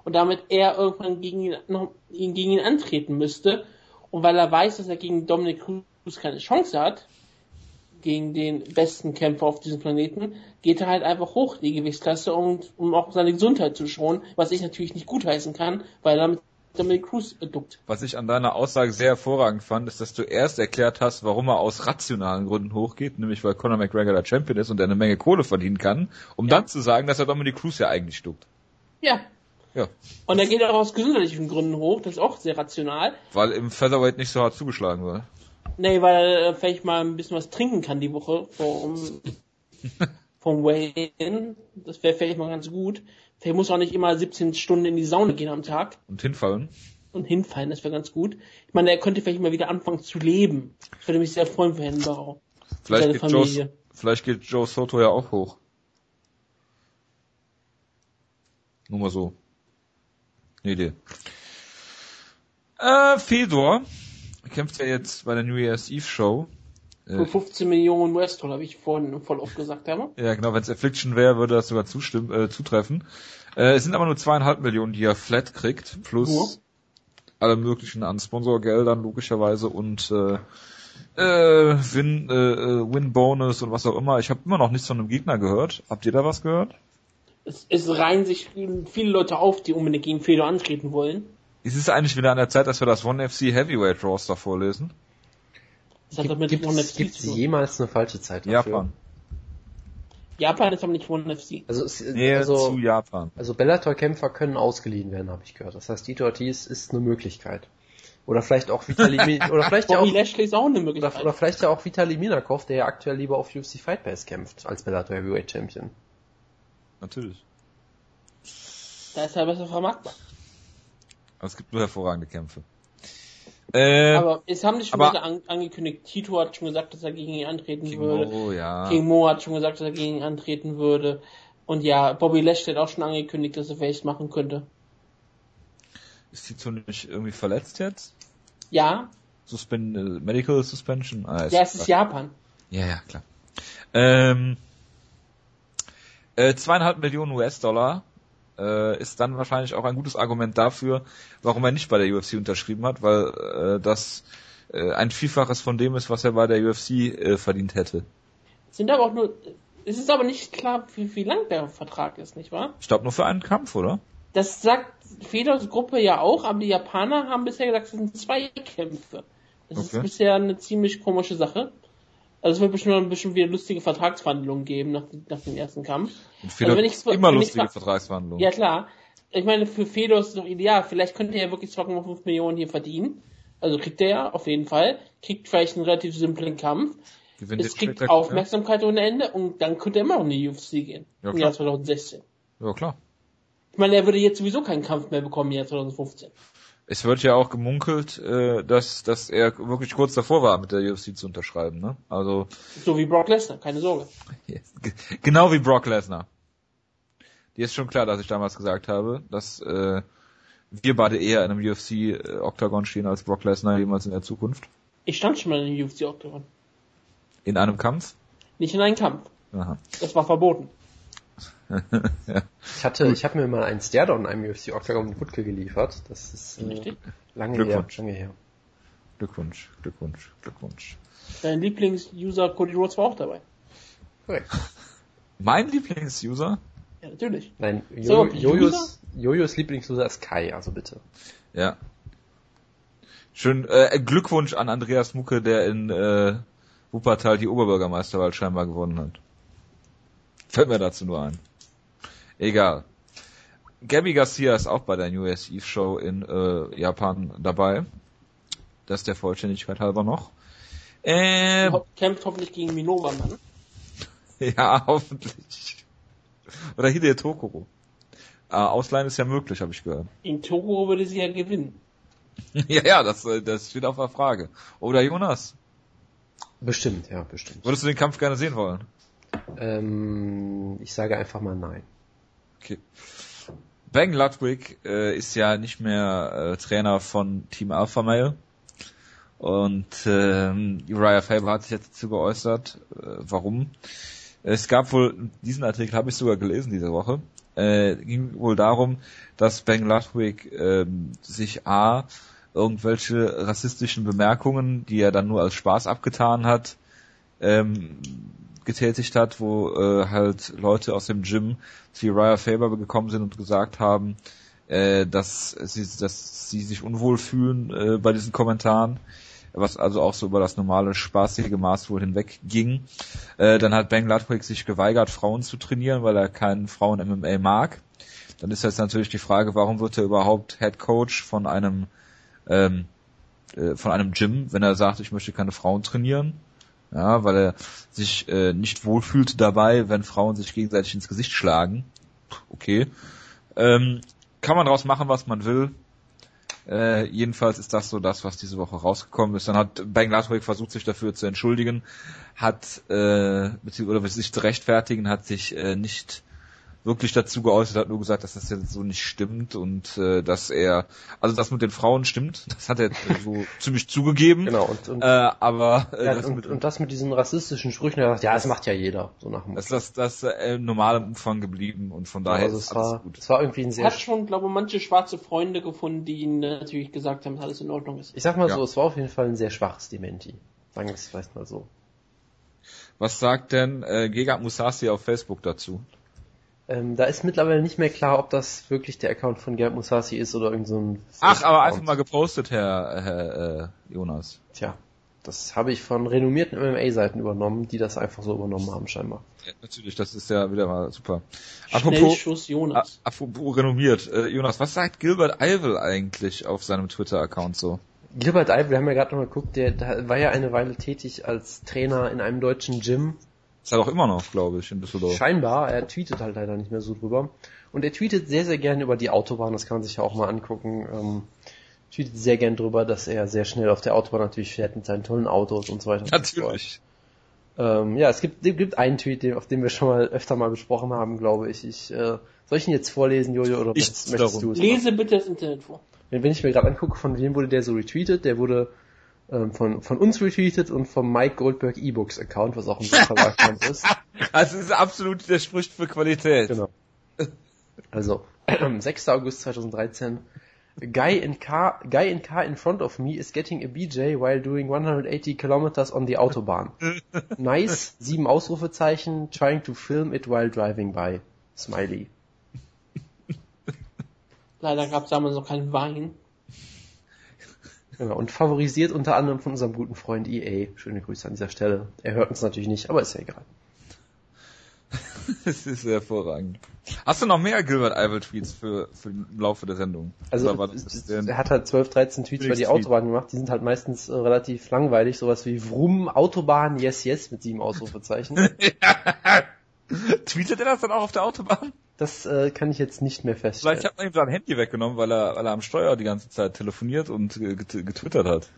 und damit er irgendwann gegen ihn, noch, ihn gegen ihn antreten müsste. Und weil er weiß, dass er gegen Dominic Cruz keine Chance hat, gegen den besten Kämpfer auf diesem Planeten, geht er halt einfach hoch die Gewichtsklasse, um, um auch seine Gesundheit zu schonen, was ich natürlich nicht gutheißen kann, weil er damit Dominic Cruz duckt. Was ich an deiner Aussage sehr hervorragend fand, ist, dass du erst erklärt hast, warum er aus rationalen Gründen hochgeht, nämlich weil Conor McGregor der Champion ist und er eine Menge Kohle verdienen kann, um Ja. dann zu sagen, dass er Dominic Cruz ja eigentlich duckt. Ja. Ja. Und er geht auch aus gesundheitlichen Gründen hoch, das ist auch sehr rational. Weil im Featherweight nicht so hart zugeschlagen wird. Nee, weil er vielleicht mal ein bisschen was trinken kann die Woche vom, vom Weigh-In. Das wäre vielleicht mal ganz gut. Vielleicht muss er auch nicht immer 17 Stunden in die Sauna gehen am Tag Und hinfallen. und hinfallen, das wäre ganz gut. Ich meine, er könnte vielleicht mal wieder anfangen zu leben. Ich würde mich sehr freuen für Herrn Barrow. Vielleicht geht, Familie. Joe, vielleicht geht Joe Soto ja auch hoch. Nur mal so. Eine Idee. Äh, Fedor kämpft ja jetzt bei der New Year's Eve Show. Für Äh, 15 Millionen US-Dollar, wie ich vorhin voll oft gesagt habe. ja, genau, wenn es Affliction wäre, würde das sogar zustimmen, äh, zutreffen. Äh, es sind aber nur zweieinhalb Millionen, die er flat kriegt, plus Nur? alle möglichen an Sponsorgeldern logischerweise und äh, äh, Win, äh, äh, Win Bonus und was auch immer. Ich habe immer noch nichts von einem Gegner gehört. Habt ihr da was gehört? Es, es reihen sich viele Leute auf, die unbedingt gegen Fedor antreten wollen. Es ist eigentlich wieder an der Zeit, dass wir das One FC Heavyweight Roster vorlesen. Das hat doch mit Gibt es jemals eine falsche Zeit dafür? Japan. Japan ist aber nicht One FC. Also, es, Nähe also, zu Japan. also Bellator-Kämpfer können ausgeliehen werden, habe ich gehört. Das heißt, Dito Ortiz ist eine Möglichkeit. Oder vielleicht auch Vitali, oder vielleicht ja auch, Lashley ist auch eine oder, Möglichkeit. oder vielleicht ja auch Vitali Minakov, der ja aktuell lieber auf UFC Fight Pass kämpft, als Bellator Heavyweight Champion. Natürlich. Da ist er besser vermarktbar. Aber es gibt nur hervorragende Kämpfe. Äh, Aber es haben sich schon aber- an, angekündigt. Tito hat schon gesagt, dass er gegen ihn antreten King würde. Mo, ja. King Mo hat schon gesagt, dass er gegen ihn antreten würde. Und ja, Bobby Lashley hat auch schon angekündigt, dass er vielleicht machen könnte. Ist Tito nicht irgendwie verletzt jetzt? Ja, Suspend äh, Medical Suspension? Ah, ja, es ist Japan. Ja, ja, klar. Ähm, äh, zweieinhalb Millionen US-Dollar äh, ist dann wahrscheinlich auch ein gutes Argument dafür, warum er nicht bei der UFC unterschrieben hat, weil äh, das äh, ein Vielfaches von dem ist, was er bei der UFC äh, verdient hätte. Sind aber auch nur, es ist aber nicht klar, wie, wie lang der Vertrag ist, nicht wahr? Ich glaube nur für einen Kampf, oder? Das sagt Fedors Gruppe ja auch, aber die Japaner haben bisher gesagt, es sind zwei Kämpfe. Das Okay. ist bisher eine ziemlich komische Sache. Also es wird bestimmt noch ein bisschen wieder lustige Vertragsverhandlungen geben nach, nach dem ersten Kampf. Und Fedor Also immer lustige Vertragsverhandlungen. Ja klar. Ich meine, für Fedor ist es doch ideal. Vielleicht könnte er wirklich 2,5 Millionen hier verdienen. Also kriegt er ja auf jeden Fall. Kriegt vielleicht einen relativ simplen Kampf. Gewinnt Es kriegt spektakulär. Aufmerksamkeit ohne Ende und dann könnte er immer noch in die UFC gehen. Ja, Im. Jahr 2016. Ja, klar. Ich meine, er würde jetzt sowieso keinen Kampf mehr bekommen im Jahr 2015. Es wird ja auch gemunkelt, äh, dass, dass er wirklich kurz davor war, mit der UFC zu unterschreiben, ne? Also, So wie Brock Lesnar, keine Sorge. Genau wie Brock Lesnar. Dir ist schon klar, dass ich damals gesagt habe, dass äh, wir beide eher in einem UFC-Octagon stehen als Brock Lesnar jemals in der Zukunft. Ich stand schon mal in der UFC Octagon. In einem Kampf. Nicht in einem Kampf. Aha. Das war verboten. Ich hatte, ich habe mir mal einen Stairdown in einem UFC Octagon mit Wutke geliefert. Das ist äh, Richtig? lange her, Glückwunsch. lange her. Glückwunsch, Glückwunsch, Glückwunsch. Dein Lieblings-User Cody Rhodes war auch dabei. Korrekt. Mein Lieblings-User? Ja, natürlich. Nein, So, jo Jojos, Jojos Lieblingsuser ist Kai, also bitte. Ja. Schön, äh, Glückwunsch an Andreas Mucke, der in äh, Wuppertal die Oberbürgermeisterwahl scheinbar gewonnen hat. Fällt mir dazu nur ein. Egal. Gabby Garcia ist auch bei der New Year's Eve Show in äh, Japan dabei. Das der Vollständigkeit halber noch. Äh, Ho- Kämpft hoffentlich gegen Minova, Mann. ja, hoffentlich. Oder Hideo Tokoro. Äh, Ausleihen ist ja möglich, habe ich gehört. In Togo würde sie ja gewinnen. ja, ja, das, äh, das steht auf der Frage. Oder Jonas, Bestimmt, ja, bestimmt. würdest du den Kampf gerne sehen wollen? Ähm, ich sage einfach mal nein. Okay. Bang Ludwig äh, ist ja nicht mehr äh, Trainer von Team Alpha Male. Und ähm, Uriah Faber hat sich jetzt dazu geäußert. Äh, warum? Es gab wohl, diesen Artikel habe ich sogar gelesen diese Woche, äh, ging wohl darum, dass Bang Ludwig ähm, sich A, irgendwelche rassistischen Bemerkungen, die er dann nur als Spaß abgetan hat, ähm, getätigt hat, wo äh, halt Leute aus dem Gym zu Uriah Faber gekommen sind und gesagt haben, äh, dass sie, dass sie sich unwohl fühlen äh, bei diesen Kommentaren, was also auch so über das normale spaßige Maß wohl hinweg ging. Äh, dann hat Ben Ludwig sich geweigert, Frauen zu trainieren, weil er keinen Frauen-MMA mag. Dann ist jetzt natürlich die Frage, warum wird er überhaupt Head Coach von einem ähm, äh, von einem Gym, wenn er sagt, ich möchte keine Frauen trainieren? Ja, weil er sich äh, nicht wohlfühlt dabei, wenn Frauen sich gegenseitig ins Gesicht schlagen. Okay. Ähm, kann man daraus machen, was man will. Äh, jedenfalls ist das so das, was diese Woche rausgekommen ist. Dann hat Bang Ludwig versucht, sich dafür zu entschuldigen, hat äh, beziehungsweise sich zu rechtfertigen, hat sich äh, nicht wirklich dazu geäußert, hat nur gesagt, dass das jetzt so nicht stimmt und äh, dass er, also das mit den Frauen stimmt, das hat er so ziemlich zugegeben. Genau, und, und, Äh, aber äh, ja, das und, mit, und das mit diesen rassistischen Sprüchen, er sagt, ja, das macht ja jeder, so nach dem das, das, das äh, im normalen Umfang geblieben und von daher also ist es alles war, gut. es war irgendwie ein Er sehr, hat schon, glaube ich, manche schwarze Freunde gefunden, die ihm natürlich gesagt haben, dass alles in Ordnung ist. ich sag mal Ja. so, es war auf jeden Fall ein sehr schwaches Dementi. Sagen wir es vielleicht mal so. Was sagt denn äh, Gegard Musasi auf Facebook dazu? Ähm, da ist mittlerweile nicht mehr klar, ob das wirklich der Account von Gerd Musasi ist oder irgend so ein Ach, aber einfach mal gepostet, Herr, Herr äh, Jonas. Tja, das habe ich von renommierten MMA-Seiten übernommen, die das einfach so übernommen haben scheinbar. Ja, natürlich, das ist ja wieder mal super. Apropos, Schnellschuss Jonas. apropos renommiert, äh, Jonas, was sagt Gilbert Eivel eigentlich auf seinem Twitter-Account so? Gilbert Eib, wir haben ja gerade noch mal geguckt, der, der war ja eine Weile tätig als Trainer in einem deutschen Gym. Ist er doch immer noch, glaube ich, in Düsseldorf. Scheinbar, er tweetet halt leider nicht mehr so drüber. Und er tweetet sehr, sehr gerne über die Autobahn, das kann man sich ja auch mal angucken. Ähm, tweetet sehr gern drüber, dass er sehr schnell auf der Autobahn natürlich fährt mit seinen tollen Autos und so weiter. so. Natürlich. Ähm, ja, es gibt, es gibt einen Tweet, auf den wir schon mal öfter mal besprochen haben, glaube ich. Ich äh, soll ich ihn jetzt vorlesen, Jojo, oder Ich möchtest, darum. du es? Lese bitte das Internet vor. Wenn, wenn ich mir gerade angucke, von wem wurde der so retweetet, der wurde ähm, von, von uns retweetet und vom Mike Goldberg E-Books Account, was auch ein Verlagsname ist. Also es ist absolut, der spricht für Qualität. Genau. Also, 6. August 2013. Guy in car, guy in car in front of me is getting a BJ while doing 180 kilometers on the Autobahn. Nice, sieben Ausrufezeichen, trying to film it while driving by. Smiley. Leider gab es damals noch keinen Wein. Genau, und favorisiert unter anderem von unserem guten Freund EA. Schöne Grüße an dieser Stelle. Er hört uns natürlich nicht, aber ist ja egal. Das ist hervorragend. Hast du noch mehr Gilbert Eivel Tweets für, für den Laufe der Sendung? Also es- er hat halt 12, 13 Tweets über die. Autobahn gemacht. Die sind halt meistens äh, relativ langweilig. Sowas wie Vroom, Autobahn, yes, yes mit sieben Ausrufezeichen. Tweetet er das dann auch auf der Autobahn? Das äh, kann ich jetzt nicht mehr feststellen. Vielleicht hat man ihm sein Handy weggenommen, weil er, weil er am Steuer die ganze Zeit telefoniert und äh, get- getwittert hat.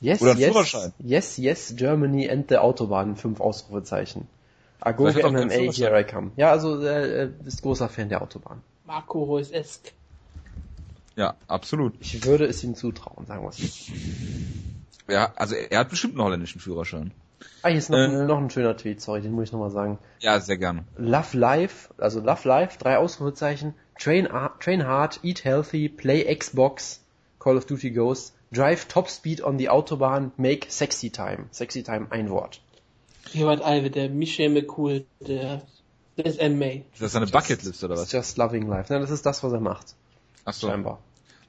Yes, Oder yes, yes, yes, Germany and the Autobahn, fünf Ausrufezeichen. Agoge er MMA, here I come. Ja, also er äh, ist großer Fan der Autobahn. Marco Reus-esk. Ja, absolut. Ich würde es ihm zutrauen, sagen wir es. Ja, also er, er hat bestimmt einen holländischen Führerschein. Ah, hier ist noch, Äh. ein, noch ein schöner Tweet, sorry, den muss ich nochmal sagen. Ja, sehr gerne. Love Life, also Love Life, drei Ausrufezeichen, Train, train hard, eat healthy, play Xbox, Call of Duty Ghost, drive top speed on the Autobahn, make sexy time. Sexy time, ein Wort. Gilbert Alve, der Michel McCool, der des MA. Ist das seine Bucketlist oder was? just loving life. Nein, das ist das, was er macht. Ach so. Scheinbar.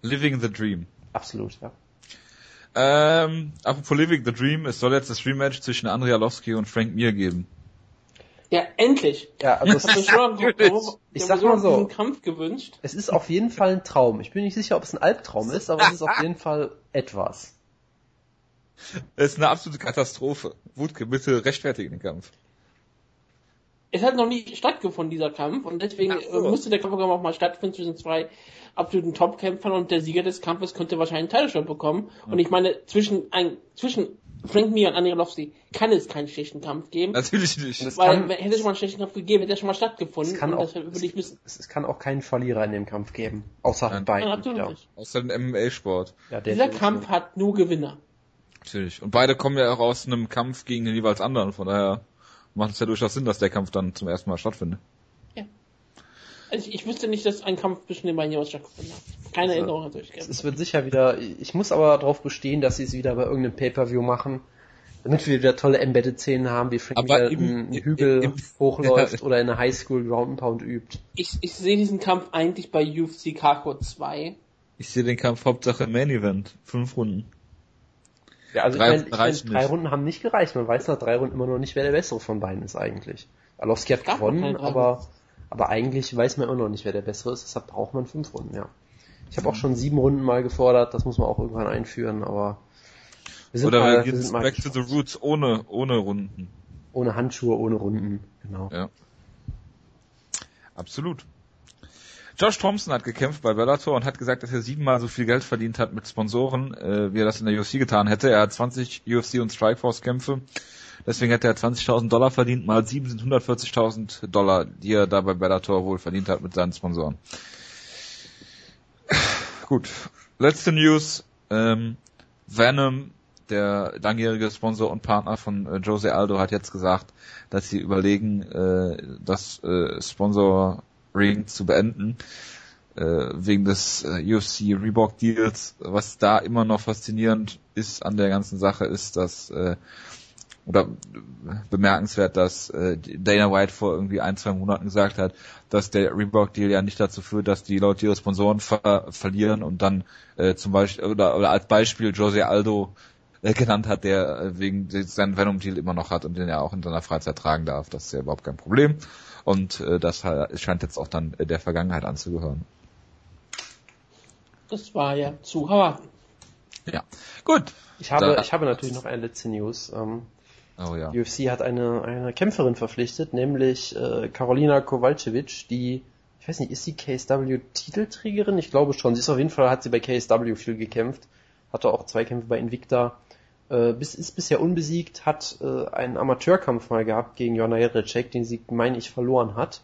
Living the Dream. Absolut, ja. Ähm, apropos Living the Dream, es soll jetzt das Rematch zwischen Andrea Lowski und Frank Mir geben. Ja, endlich. Ja, also mir es, schon ich sag mal so. Kampf gewünscht. es ist auf jeden Fall ein Traum. Ich bin nicht sicher, ob es ein Albtraum ist, aber es ist auf jeden Fall etwas. Es ist eine absolute Katastrophe. Wutke, bitte rechtfertigen den Kampf. Es hat noch nie stattgefunden, dieser Kampf, und deswegen so. äh, musste der Kampf auch mal stattfinden zwischen zwei absoluten Top-Kämpfern und der Sieger des Kampfes könnte wahrscheinlich einen Title-Shot bekommen. Und ich meine, zwischen ein, zwischen Frank Mir und Andrei kann es keinen schlechten Kampf geben. Natürlich nicht. Das weil, kann- hätte es schon mal einen schlechten Kampf gegeben, hätte er schon mal stattgefunden. Es kann und auch, es, es kann auch keinen Verlierer in dem Kampf geben. Außer Nein. beiden. Nein, absolut ja. nicht. Außer dem MMA-Sport. Ja, der Dieser Kampf hat nur Gewinner. Natürlich. Und beide kommen ja auch aus einem Kampf gegen den jeweils anderen. Von daher macht es ja durchaus Sinn, dass der Kampf dann zum ersten Mal stattfindet. Also ich, ich wüsste nicht, dass ein Kampf zwischen den beiden jemals stattgefunden hat. Keine Also, Erinnerung natürlich. Es, es wird sicher wieder, ich muss aber darauf bestehen, dass sie es wieder bei irgendeinem Pay-Per-View machen, damit wir wieder tolle Embedded-Szenen haben, wie Frank Aber wieder im- einen Hügel im- hochläuft oder in einer Highschool Ground and Pound übt. Ich, ich sehe diesen Kampf eigentlich bei UFC Kako 2. Ich sehe den Kampf Hauptsache im Main Event. Fünf Runden. Ja, also Drei ich meine, ich mein, drei nicht. Runden haben nicht gereicht. Man weiß nach drei Runden immer noch nicht, wer der bessere von beiden ist eigentlich. Alowski hat gewonnen, aber, aber eigentlich weiß man immer noch nicht, wer der bessere ist. Deshalb braucht man fünf Runden, ja. Ich habe auch schon sieben Runden mal gefordert, das muss man auch irgendwann einführen, aber wir sind Oder mal, wir sind mal back to the roots ohne, ohne Runden. ohne Handschuhe, ohne Runden, genau. Ja. Absolut. Josh Thompson hat gekämpft bei Bellator und hat gesagt, dass er siebenmal so viel Geld verdient hat mit Sponsoren, äh, wie er das in der UFC getan hätte. Er hat 20 UFC und Strikeforce Kämpfe. Deswegen hätte er 20.000 Dollar verdient. Mal sieben sind 140.000 Dollar, die er da bei Bellator wohl verdient hat mit seinen Sponsoren. Gut. Letzte News. Ähm, Venom, der langjährige Sponsor und Partner von äh, Jose Aldo, hat jetzt gesagt, dass sie überlegen, äh, das äh, Sponsoring zu beenden äh, wegen des äh, UFC Reebok Deals. Was da immer noch faszinierend ist an der ganzen Sache, ist, dass äh, oder bemerkenswert, dass äh, Dana White vor irgendwie ein, zwei Monaten gesagt hat, dass der Reebok-Deal ja nicht dazu führt, dass die Leute ihre Sponsoren ver verlieren und dann äh, zum Beispiel oder, oder als Beispiel Jose Aldo äh, genannt hat, der äh, wegen seinen Venom-Deal immer noch hat und den er auch in seiner Freizeit tragen darf. Das ist ja überhaupt kein Problem. Und äh, das scheint jetzt auch dann äh, der Vergangenheit anzugehören. Das war ja zu erwarten. Ja. Gut. Ich habe, Da- ich habe natürlich noch eine letzte News. Ähm, Oh ja. UFC hat eine, eine Kämpferin verpflichtet, nämlich äh, Karolina Kowalkiewicz, die, ich weiß nicht, ist sie KSW-Titelträgerin? Ich glaube schon. Sie ist auf jeden Fall, hat sie bei KSW viel gekämpft, hatte auch zwei Kämpfe bei Invicta, äh, bis, ist bisher unbesiegt, hat äh, einen Amateurkampf mal gehabt gegen Jonna Jedrzejczyk, den sie, meine ich, verloren hat.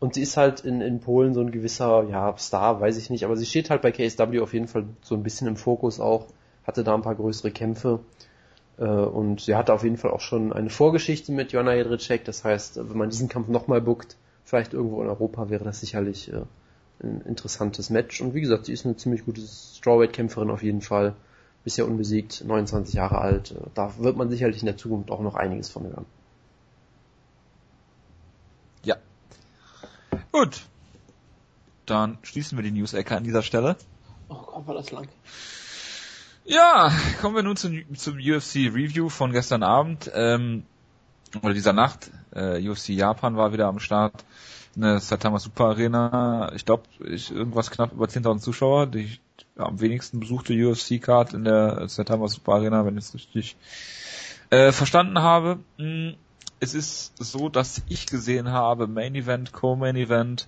Und sie ist halt in, in Polen so ein gewisser, ja, Star, weiß ich nicht, aber sie steht halt bei KSW auf jeden Fall so ein bisschen im Fokus auch, hatte da ein paar größere Kämpfe. Äh, und sie hatte auf jeden Fall auch schon eine Vorgeschichte mit Jonna Jedrzejczyk. Das heißt, wenn man diesen Kampf nochmal bookt, vielleicht irgendwo in Europa, wäre das sicherlich äh, ein interessantes Match. Und wie gesagt, sie ist eine ziemlich gute Strawweight-Kämpferin auf jeden Fall. Bisher unbesiegt, 29 Jahre alt. Da wird man sicherlich in der Zukunft auch noch einiges von hören. Ja. Gut. Dann schließen wir die News-Ecke an dieser Stelle. Oh Gott, war das lang. Ja, kommen wir nun zum, zum UFC Review von gestern Abend ähm, oder dieser Nacht. Äh, UFC Japan war wieder am Start. Eine Satama Super Arena. Ich glaube, irgendwas knapp über 10.000 Zuschauer. Die ja, am wenigsten besuchte UFC Card in der Satama Super Arena, wenn ich es richtig äh, verstanden habe. Hm, es ist so, dass ich gesehen habe Main Event, Co-Main Event,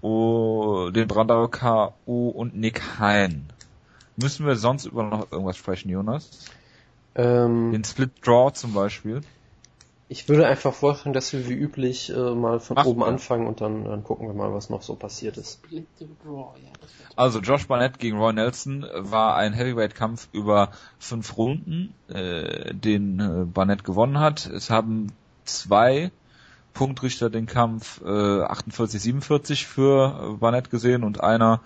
oh, den Brandauer K.O. und Nick Hein. Müssen wir sonst über noch irgendwas sprechen, Jonas? Ähm, Den Split Draw zum Beispiel. ich würde einfach vorschlagen, dass wir wie üblich äh, mal von Machen oben wir. anfangen und dann, dann gucken wir mal, was noch so passiert ist. Ja. Also Josh Barnett gegen Roy Nelson war ein Heavyweight-Kampf über fünf Runden, äh, den äh, Barnett gewonnen hat. Es haben zwei Punktrichter den Kampf äh, 48-47 für äh, Barnett gesehen und einer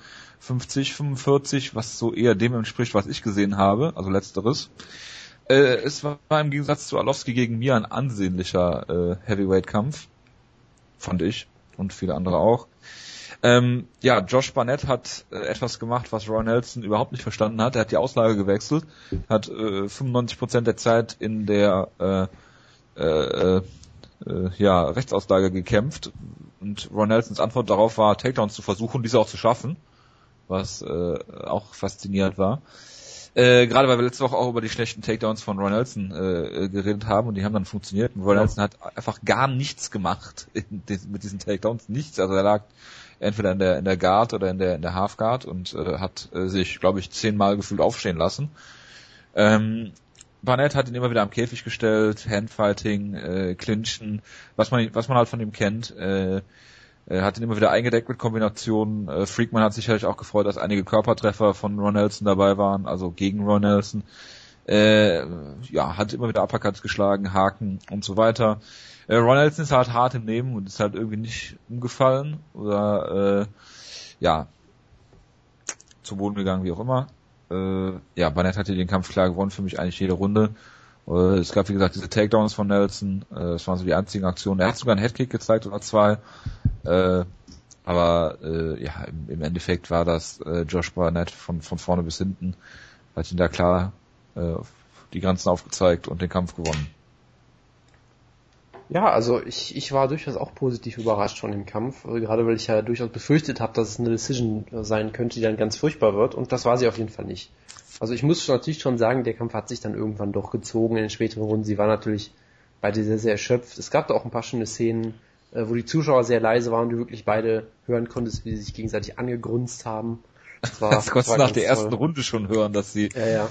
50-45, was so eher dem entspricht, was ich gesehen habe, also letzteres. Äh, es war im Gegensatz zu Arlovski gegen mir ein ansehnlicher äh, Heavyweight-Kampf, fand ich und viele andere auch. Ähm, ja, Josh Barnett hat äh, etwas gemacht, was Roy Nelson überhaupt nicht verstanden hat. Er hat die Auslage gewechselt, hat äh, 95% der Zeit in der äh, äh, äh, ja, Rechtsauslage gekämpft und Roy Nelsons Antwort darauf war, Takedowns zu versuchen, diese auch zu schaffen, was äh, auch faszinierend war. Äh, gerade weil wir letzte Woche auch über die schlechten Takedowns von Roy Nelson äh, geredet haben und die haben dann funktioniert. Und Roy Ja. Nelson hat einfach gar nichts gemacht diesen- mit diesen Takedowns, nichts. Also er lag entweder in der in der Guard oder in der in der Half Guard und äh, hat äh, sich, glaube ich, zehnmal gefühlt aufstehen lassen. Ähm, Barnett hat ihn immer wieder am Käfig gestellt, Handfighting, äh, Clinchen, was man was man halt von ihm kennt. Äh, er hat ihn immer wieder eingedeckt mit Kombinationen. Äh, Freakman hat sicherlich auch gefreut, dass einige Körpertreffer von Ron Nelson dabei waren, also gegen Ron Nelson. Äh, ja, hat immer wieder Uppercuts geschlagen, Haken und so weiter. Äh, Ron Nelson ist halt hart im Nehmen und ist halt irgendwie nicht umgefallen oder äh, ja zu Boden gegangen, wie auch immer. Äh, ja, Barnett hatte den Kampf klar gewonnen, für mich eigentlich jede Runde. Äh, es gab, wie gesagt, diese Takedowns von Nelson, äh, das waren so die einzigen Aktionen. Er hat sogar einen Headkick gezeigt oder zwei. Äh, aber äh, ja, im, im Endeffekt war das äh, Josh Barnett von, von vorne bis hinten, hat ihn da klar äh, die Grenzen aufgezeigt und den Kampf gewonnen. Ja, also ich, ich war durchaus auch positiv überrascht von dem Kampf, äh, gerade weil ich ja durchaus befürchtet habe, dass es eine Decision äh, sein könnte, die dann ganz furchtbar wird und das war sie auf jeden Fall nicht. Also ich muss natürlich schon sagen, der Kampf hat sich dann irgendwann doch gezogen in den späteren Runden. Sie war natürlich beide sehr, sehr erschöpft. Es gab da auch ein paar schöne Szenen, äh, wo die Zuschauer sehr leise waren und du wirklich beide hören konntest, wie sie sich gegenseitig angegrunzt haben. Das war, Das konntest du nach der ersten toll. Runde schon hören, dass sie Ja, ja.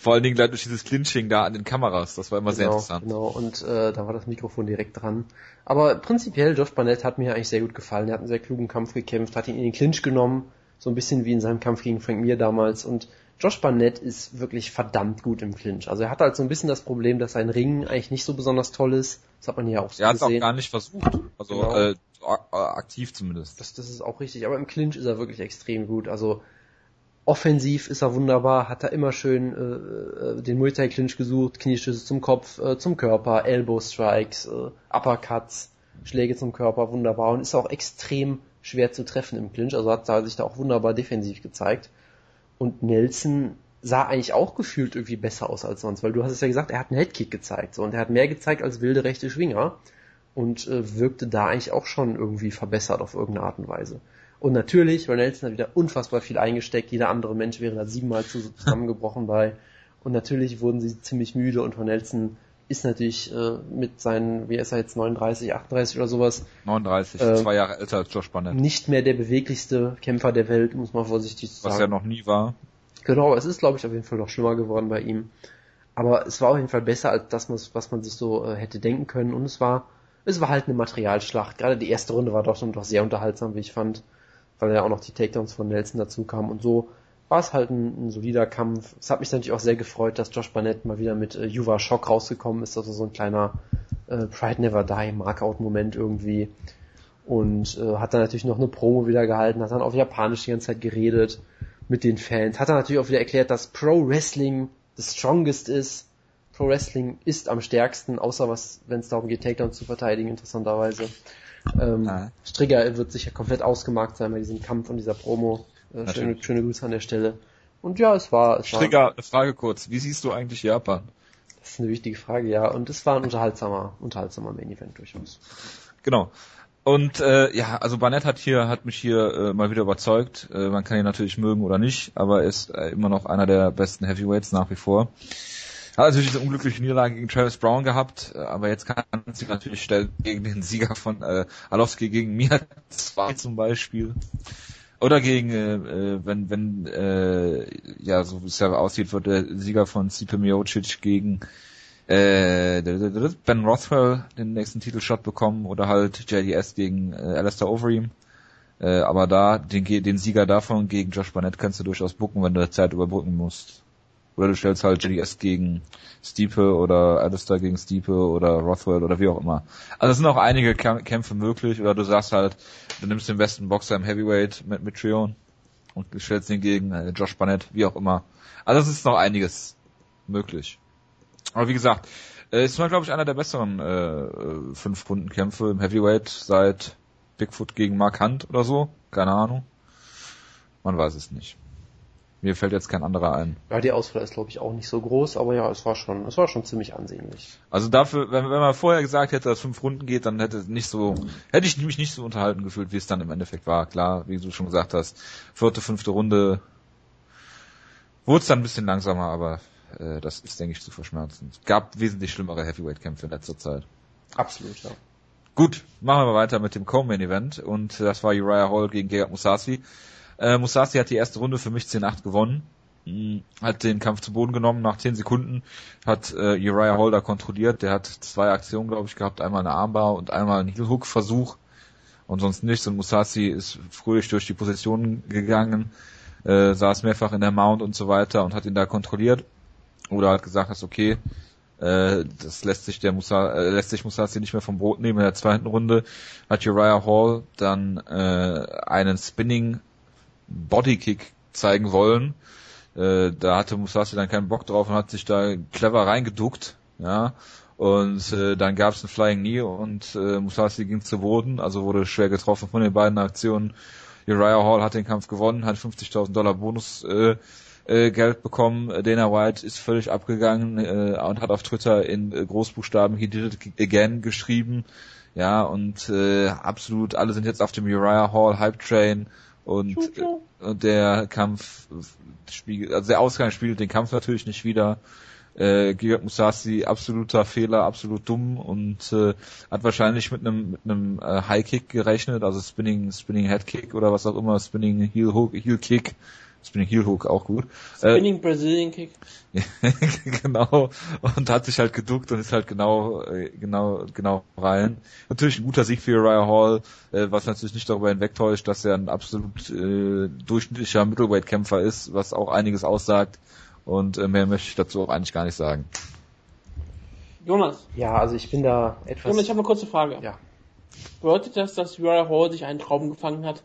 Vor allen Dingen gleich durch dieses Clinching da an den Kameras, das war immer sehr genau, interessant. Genau, und äh, da war das Mikrofon direkt dran. Aber prinzipiell, Josh Barnett hat mir eigentlich sehr gut gefallen. Er hat einen sehr klugen Kampf gekämpft, hat ihn in den Clinch genommen, so ein bisschen wie in seinem Kampf gegen Frank Mir damals. Und Josh Barnett ist wirklich verdammt gut im Clinch. Also er hat halt so ein bisschen das Problem, dass sein Ring eigentlich nicht so besonders toll ist. Das hat man hier auch so Er hat es auch gesehen. gar nicht versucht, also Genau. äh, aktiv zumindest. Das, das ist auch richtig. Aber im Clinch ist er wirklich extrem gut. Also offensiv ist er wunderbar, hat er immer schön äh, äh, den Muay Thai Clinch gesucht, Kniestöße zum Kopf, äh, zum Körper, Elbow Strikes, äh, Uppercuts, Schläge zum Körper, wunderbar und ist auch extrem schwer zu treffen im Clinch. Also hat er sich da auch wunderbar defensiv gezeigt. Und Nelson sah eigentlich auch gefühlt irgendwie besser aus als sonst, weil du hast es ja gesagt, er hat einen Headkick gezeigt so und er hat mehr gezeigt als wilde rechte Schwinger und äh, wirkte da eigentlich auch schon irgendwie verbessert auf irgendeine Art und Weise. Und natürlich, weil Nelson hat wieder unfassbar viel eingesteckt, jeder andere Mensch wäre da siebenmal zu- zusammengebrochen bei. Und natürlich wurden sie ziemlich müde und von Nelson ist natürlich äh, mit seinen, wie ist er jetzt, 39, 38 oder sowas, 39, Ähm, zwei Jahre älter als Josh Barnett, nicht mehr der beweglichste Kämpfer der Welt, muss man vorsichtig sagen. was er noch nie war. Genau, es ist, glaube ich, auf jeden Fall noch schlimmer geworden bei ihm. Aber es war auf jeden Fall besser als das, was was man sich so äh, hätte denken können. Und es war, es war halt eine Materialschlacht. Gerade die erste Runde war doch schon doch sehr unterhaltsam, wie ich fand, weil ja auch noch die Takedowns von Nelson dazu kamen. Und so war es halt ein, ein solider Kampf. Es hat mich natürlich auch sehr gefreut, dass Josh Barnett mal wieder mit äh, Yuva Shock rausgekommen ist. Also so ein kleiner äh, Pride Never Die Markout-Moment irgendwie. und äh, hat dann natürlich noch eine Promo wieder gehalten, hat dann auf Japanisch die ganze Zeit geredet mit den Fans, hat dann natürlich auch wieder erklärt, dass Pro Wrestling the strongest ist. Pro Wrestling ist am stärksten, außer was, wenn es darum geht, Takedowns zu verteidigen, interessanterweise. Ähm, ah. Strigger wird sicher komplett ausgemarkt sein bei diesem Kampf und dieser Promo. Äh, schöne, schöne Grüße an der Stelle. Und ja, es war. Es Strigger, war, eine Frage kurz. Wie siehst du eigentlich Japan? Das ist eine wichtige Frage, ja. Und es war ein unterhaltsamer, unterhaltsamer Main Event durchaus. Genau. Und äh, ja, also Barnett hat hier hat mich hier äh, mal wieder überzeugt. Äh, man kann ihn natürlich mögen oder nicht, aber er ist äh, immer noch einer der besten Heavyweights nach wie vor. Hat natürlich diese unglückliche Niederlage gegen Travis Brown gehabt, äh, aber jetzt kann sie natürlich stellen gegen den Sieger von äh, Alowski gegen Mia 2 zum Beispiel. Oder gegen, äh, äh, wenn, wenn, äh, ja, so wie es ja aussieht, wird der Sieger von Stipe Miocic gegen äh, Ben Rothwell den nächsten Titelshot bekommen oder halt JDS gegen äh, Alistair Overeem. Äh, aber da, den, den Sieger davon gegen Josh Barnett kannst du durchaus bucken, wenn du Zeit überbrücken musst. Oder du stellst halt JDS gegen Stiepe oder Alistair gegen Stiepe oder Rothwell oder wie auch immer. Also es sind auch einige Kämpfe möglich oder du sagst halt, du nimmst den besten Boxer im Heavyweight mit, mit Trion und stellst ihn gegen äh, Josh Barnett, wie auch immer. Also es ist noch einiges möglich. Aber wie gesagt, äh, ist mal, glaube ich, einer der besseren äh, fünf Runden Kämpfe im Heavyweight seit Bigfoot gegen Mark Hunt oder so. Keine Ahnung. Man weiß es nicht. Mir fällt jetzt kein anderer ein. Ja, die Auswahl ist glaube ich auch nicht so groß, aber ja, es war schon, es war schon ziemlich ansehnlich. Also dafür, wenn, wenn man vorher gesagt hätte, dass fünf Runden geht, dann hätte nicht so, hätte ich mich nicht so unterhalten gefühlt, wie es dann im Endeffekt war. Klar, wie du schon gesagt hast, vierte, fünfte Runde wurde es dann ein bisschen langsamer, aber äh, das ist, denke ich, zu verschmerzen. Es gab wesentlich schlimmere Heavyweight-Kämpfe in letzter Zeit. Absolut, ja. Gut, machen wir weiter mit dem Co-Main-Event und das war Uriah Hall gegen Gegard Musasi. Äh, Musasi hat die erste Runde für mich 10-8 gewonnen, hm, hat den Kampf zu Boden genommen. Nach 10 Sekunden, hat äh, Uriah da kontrolliert, der hat zwei Aktionen, glaube ich, gehabt, einmal eine Armbar und einmal einen Heel-Hook-Versuch. Und sonst nichts. Und Musasi ist fröhlich durch die Position gegangen, äh, saß mehrfach in der Mount und so weiter und hat ihn da kontrolliert. Oder halt gesagt hast, okay, äh, das lässt sich der Musa, äh, lässt sich Musasi nicht mehr vom Brot nehmen. In der zweiten Runde. Hat Uriah Hall dann äh, einen Spinning Bodykick zeigen wollen. Äh, da hatte Musasi dann keinen Bock drauf und hat sich da clever reingeduckt, ja. Und äh, dann gab es ein Flying Knee und äh, Musasi ging zu Boden, also wurde schwer getroffen von den beiden Aktionen. Uriah Hall hat den Kampf gewonnen, hat 50.000 Dollar Bonus äh, äh, Geld bekommen. Dana White ist völlig abgegangen äh, und hat auf Twitter in äh, Großbuchstaben He did it again geschrieben. Ja, und äh, absolut, alle sind jetzt auf dem Uriah Hall Hype Train und, äh, und der Kampf spiegelt, also der Ausgang spiegelt den Kampf natürlich nicht wieder. Äh, Gigat Musasi absoluter Fehler, absolut dumm und äh, hat wahrscheinlich mit einem mit einem äh, High Kick gerechnet, also Spinning Spinning Head Kick oder was auch immer, Spinning Heel Hook Heel Kick Spinning Heel Hook auch gut. Spinning äh, Brazilian Kick. genau. Und hat sich halt geduckt und ist halt genau, äh, genau, genau rein. Natürlich ein guter Sieg für Uriah Hall, äh, was natürlich nicht darüber hinwegtäuscht, dass er ein absolut äh, durchschnittlicher Middleweight-Kämpfer ist, was auch einiges aussagt. Und äh, mehr möchte ich dazu auch eigentlich gar nicht sagen. Jonas. Ja, also ich bin da etwas. Jonas, ich habe eine kurze Frage. Ja. Bedeutet das, dass Uriah Hall sich einen Traum gefangen hat?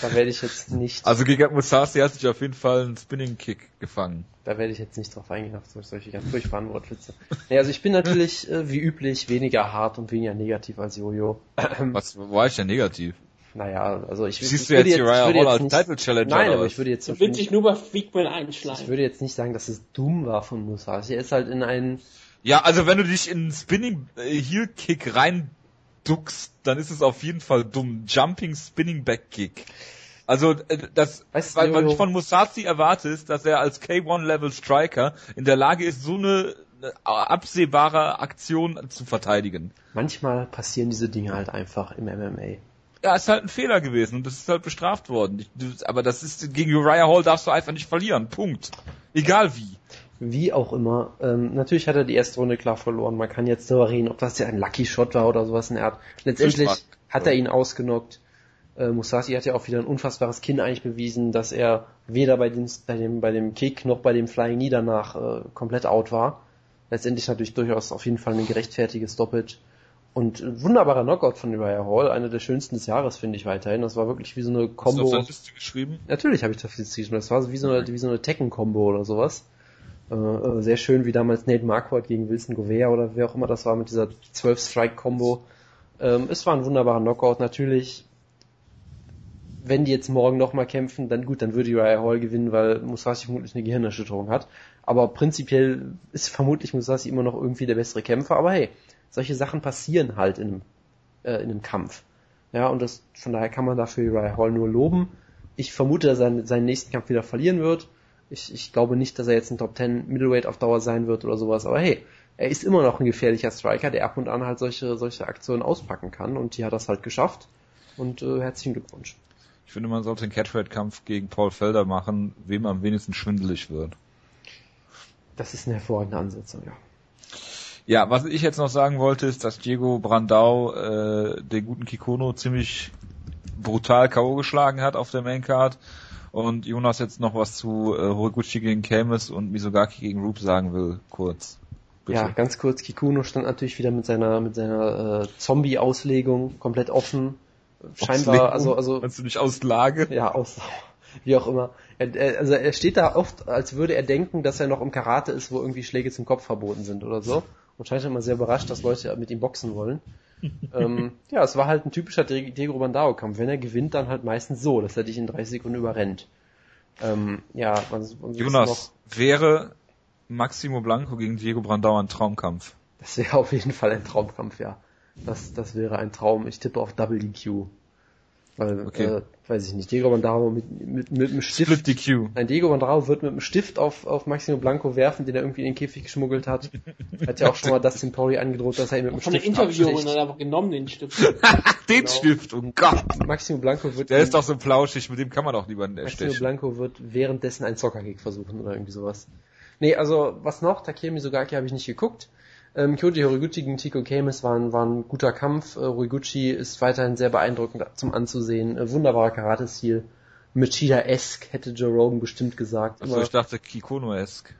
Da werde ich jetzt nicht. Also gegen Musasi hat sich auf jeden Fall einen Spinning Kick gefangen. Da werde ich jetzt nicht drauf eingehen, auf solche ganz furchtbaren Wortwitze. Nee, also ich bin natürlich, äh, wie üblich, weniger hart und weniger negativ als Jojo. Was war ich denn negativ? Naja, also ich, Siehst ich du jetzt jetzt, Uriah Hall als Title Challenger? Nein, aber ich würde jetzt. Du willst dich nur bei Freakman einschlagen. Ich würde jetzt nicht sagen, dass es dumm war von Musashi. Er ist halt in einen. Ja, also wenn du dich in einen Spinning äh, Heel Kick rein duckst, dann ist es auf jeden Fall dumm. Jumping Spinning Back Kick. Also äh, das, weißt weil, was ich von Musashi erwarte, ist, dass er als K1-Level Striker in der Lage ist, so eine absehbare Aktion zu verteidigen. Manchmal passieren diese Dinge halt einfach im MMA. Ja, ist halt ein Fehler gewesen und das ist halt bestraft worden. Aber das ist gegen Uriah Hall darfst du einfach nicht verlieren. Punkt. Egal wie. Wie auch immer. Ähm, natürlich hat er die erste Runde klar verloren. Man kann jetzt darüber reden, ob das ja ein Lucky Shot war oder sowas in der Art. Letztendlich hat er ihn ausgenockt. Äh, Musashi hat ja auch wieder ein unfassbares Kinn eigentlich bewiesen, dass er weder bei dem, bei dem, bei dem Kick noch bei dem Flying Knee danach äh, komplett out war. Letztendlich natürlich durchaus auf jeden Fall ein gerechtfertiges Stoppage. Und ein wunderbarer Knockout von Uriah Hall, einer der schönsten des Jahres, finde ich weiterhin. Das war wirklich wie so eine Combo. Hast du auf der Liste geschrieben? Natürlich habe ich das geschrieben. Das war wie so eine, wie so eine Tekken-Combo oder sowas. Äh, äh, sehr schön, wie damals Nate Marquardt gegen Wilson Govea oder wer auch immer das war mit dieser 12-Strike-Combo. Ähm, es war ein wunderbarer Knockout. Natürlich, wenn die jetzt morgen nochmal kämpfen, dann gut, dann würde Uriah Hall gewinnen, weil Musashi vermutlich eine Gehirnerschütterung hat. Aber prinzipiell ist vermutlich Musashi immer noch irgendwie der bessere Kämpfer. Aber hey, solche Sachen passieren halt in einem, äh, in einem Kampf. Ja, und das, von daher kann man dafür Uriah Hall nur loben. Ich vermute, dass er seinen nächsten Kampf wieder verlieren wird. Ich, ich glaube nicht, dass er jetzt ein Top 10 Middleweight auf Dauer sein wird oder sowas, aber hey, er ist immer noch ein gefährlicher Striker, der ab und an halt solche, solche Aktionen auspacken kann und die hat das halt geschafft. Und äh, herzlichen Glückwunsch. Ich finde, man sollte den Catchweight-Kampf gegen Paul Felder machen, wem am wenigsten schwindelig wird. Das ist eine hervorragende Ansetzung, ja. Ja, was ich jetzt noch sagen wollte, ist, dass Diego Brandau äh, den guten Kikono ziemlich brutal K.O. geschlagen hat auf der Maincard. Und Jonas jetzt noch was zu äh, Horiguchi gegen Kamis und Misogaki gegen Roop sagen will, kurz. Bitte. Ja, ganz kurz, Kikuno stand natürlich wieder mit seiner mit seiner äh, Zombie-Auslegung komplett offen. Scheinbar, Auslegung? also also. Meinst du nicht Auslage? Ja, aus wie auch immer. Er, er, also er steht da oft, als würde er denken, dass er noch im Karate ist, wo irgendwie Schläge zum Kopf verboten sind oder so und scheint immer sehr überrascht, dass Leute mit ihm boxen wollen. ähm, ja, es war halt ein typischer Diego Bandao-Kampf. Wenn er gewinnt, dann halt meistens so, dass er dich in 30 Sekunden überrennt. Ähm, ja, was, was Jonas, wäre Maximo Blanco gegen Diego Brandao ein Traumkampf? Das wäre auf jeden Fall ein Traumkampf, ja. Das, das wäre ein Traum. Ich tippe auf Double DQ. Weil, okay. äh, weiß ich nicht, Diego Bandaro mit, mit, mit einem Stift. Split DQ. Nein, Diego Bandaro wird mit einem Stift auf, auf Maximo Blanco werfen, den er irgendwie in den Käfig geschmuggelt hat. hat ja auch schon mal Dustin Poirier angedroht, dass er ihn mit einem Stift Von der Interview und dann einfach genommen, den Stift. den genau. Stift, oh Gott. Maximo Blanco wird... Der ist doch so plauschig, mit dem kann man doch lieber erstechen. Maximo Blanco wird währenddessen einen Soccer-Kick versuchen oder irgendwie sowas. Nee, also, was noch? Takemi Misogaki habe ich nicht geguckt. Ähm, Kyoji Horiguchi gegen Tico Kamis war ein, war ein guter Kampf. Äh, Horiguchi ist weiterhin sehr beeindruckend zum Anzusehen. Äh, wunderbarer Karate-Stil. Machida-esque, hätte Joe Rogan bestimmt gesagt. Also ich dachte Kikono-esque.